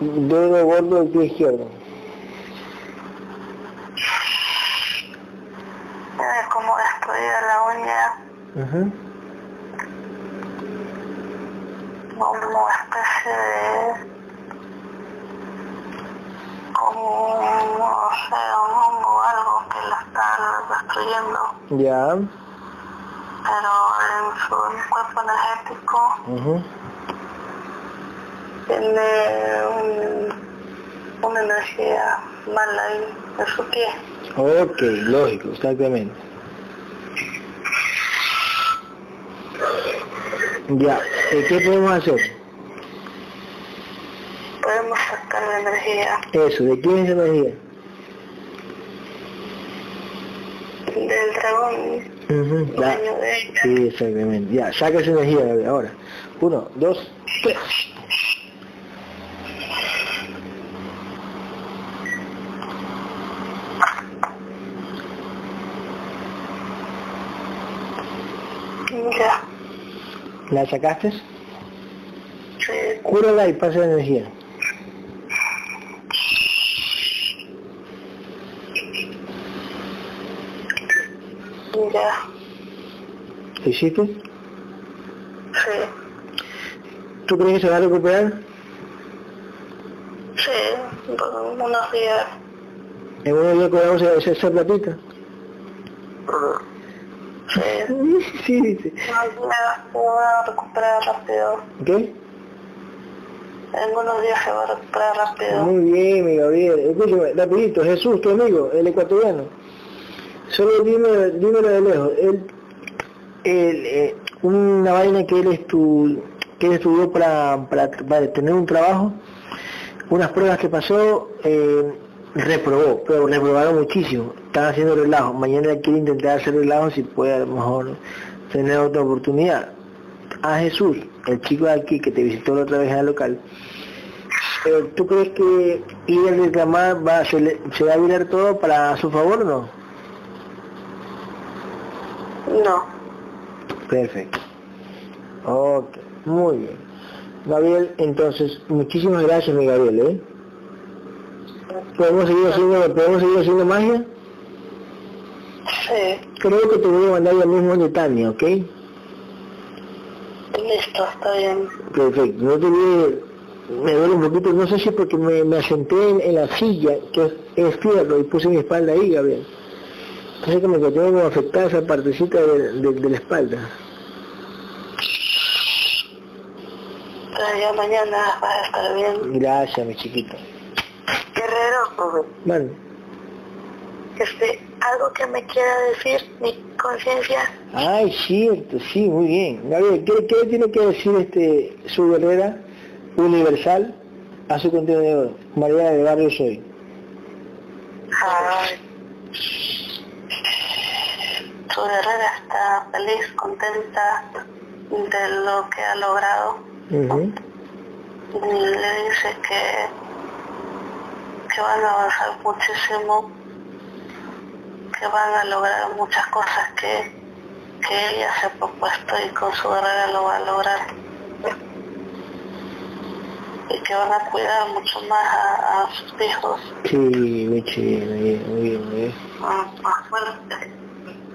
A: dedo gordo del pie izquierdo.
C: Tiene como uña,
A: Ujú.
C: como especie de... como, no sé, un hongo o algo que la está destruyendo.
A: Ya.
C: Pero en su cuerpo energético tiene un- una energía mala ahí en su pie.
A: Ok, lógico, exactamente. Ya, ¿qué podemos hacer?
C: Podemos sacar la energía
A: Eso, ¿de quién es esa energía?
C: del dragón
A: la-
C: de ella.
A: Sí, exactamente. Ya, saca esa energía ahora. Uno, dos, tres.
C: Ya,
A: ¿La sacaste?
C: sí,
A: Cúrala y pasa la energía.
C: ya,
A: ¿Lo hiciste?
C: sí,
A: ¿Tú crees que se va a recuperar?
C: sí, unos días.
A: En unos días cobramos esa, esa platita.
C: Sí,
A: Sí, dice.
C: va a recuperar rápido.
A: ¿Qué?
C: En unos días se va a recuperar rápido.
A: Muy bien, mi Gabriel. Escúchame, rapidito, Jesús, tu amigo, el ecuatoriano. Solo dime, dímelo de lejos. Él, él, eh, una vaina que él, estu, que él estudió para, para, para tener un trabajo, unas pruebas que pasó, eh, reprobó, pero reprobaron muchísimo. Están haciendo relajo. Mañana quiere intentar hacer relajo si puede a lo mejor tener otra oportunidad. A Jesús, el chico de aquí que te visitó la otra vez en el local, eh, ¿tú crees que ir a reclamar va, se, le- se va a virar todo para su favor o no?
C: No,
A: Perfecto. Ok, muy bien. Gabriel, entonces, muchísimas gracias, mi Gabriel, ¿eh? ¿Podemos seguir haciendo, ¿podemos seguir haciendo magia?
C: sí,
A: Creo que te voy a mandar ya mismo de Tania, ¿ok?
C: listo, está bien.
A: Perfecto. No te olvides, me duele un poquito, no sé si es porque me, me asenté en, en la silla, que es, es fierro, y puse mi espalda ahí, Gabriel. Entonces como que tengo como afectada esa partecita de, de- de la espalda.
C: Pero ya mañana vas a estar bien.
A: Gracias, mi chiquito.
C: Guerrero, este, algo que me quiera decir mi conciencia.
A: ay, cierto, sí, muy bien. Gabriel, ¿qué, qué tiene que decir este su guerrera universal a su contenedor? María de Barrio Soy.
C: Ay. Su guerrera está feliz, contenta de lo que ha logrado.
A: Ujú.
C: Le dice que, que van a avanzar muchísimo que van a lograr muchas cosas que, que ella se ha propuesto y con su guerrera lo va a lograr. Y que van a cuidar mucho más a, sus hijos.
A: Sí, muy bien, muy bien, muy bien. Muy bien,
C: más fuerte.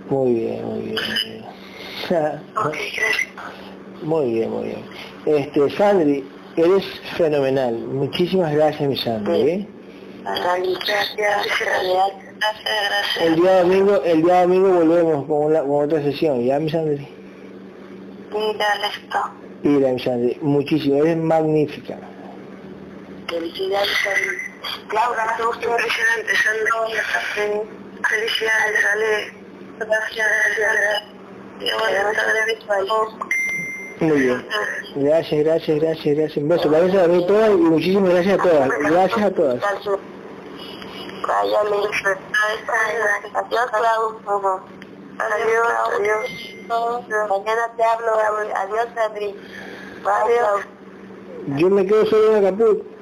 A: Muy bien, muy bien. Muy bien. Muy bien, muy bien. Este, Sandri, eres fenomenal. Muchísimas gracias, mi Sandri. ¿eh? El día domingo, el día domingo volvemos con, la, con otra sesión, ¿ya, mi Sandri?
C: Mira,
A: mi Sandri, muchísimo, eres magnífica.
C: Felicidades, Laura, tú impresionante, Sandra. Felicidades, Ale. Gracias, gracias.
A: Muy bien. Gracias, gracias, gracias, gracias. Un beso. Gracias a todas y muchísimas gracias a todas. Gracias a todas.
D: Adiós, Clau. Adiós, adiós. Mañana te hablo. Adiós, Adri. Adiós.
A: Yo me quedo solo en Acapulco.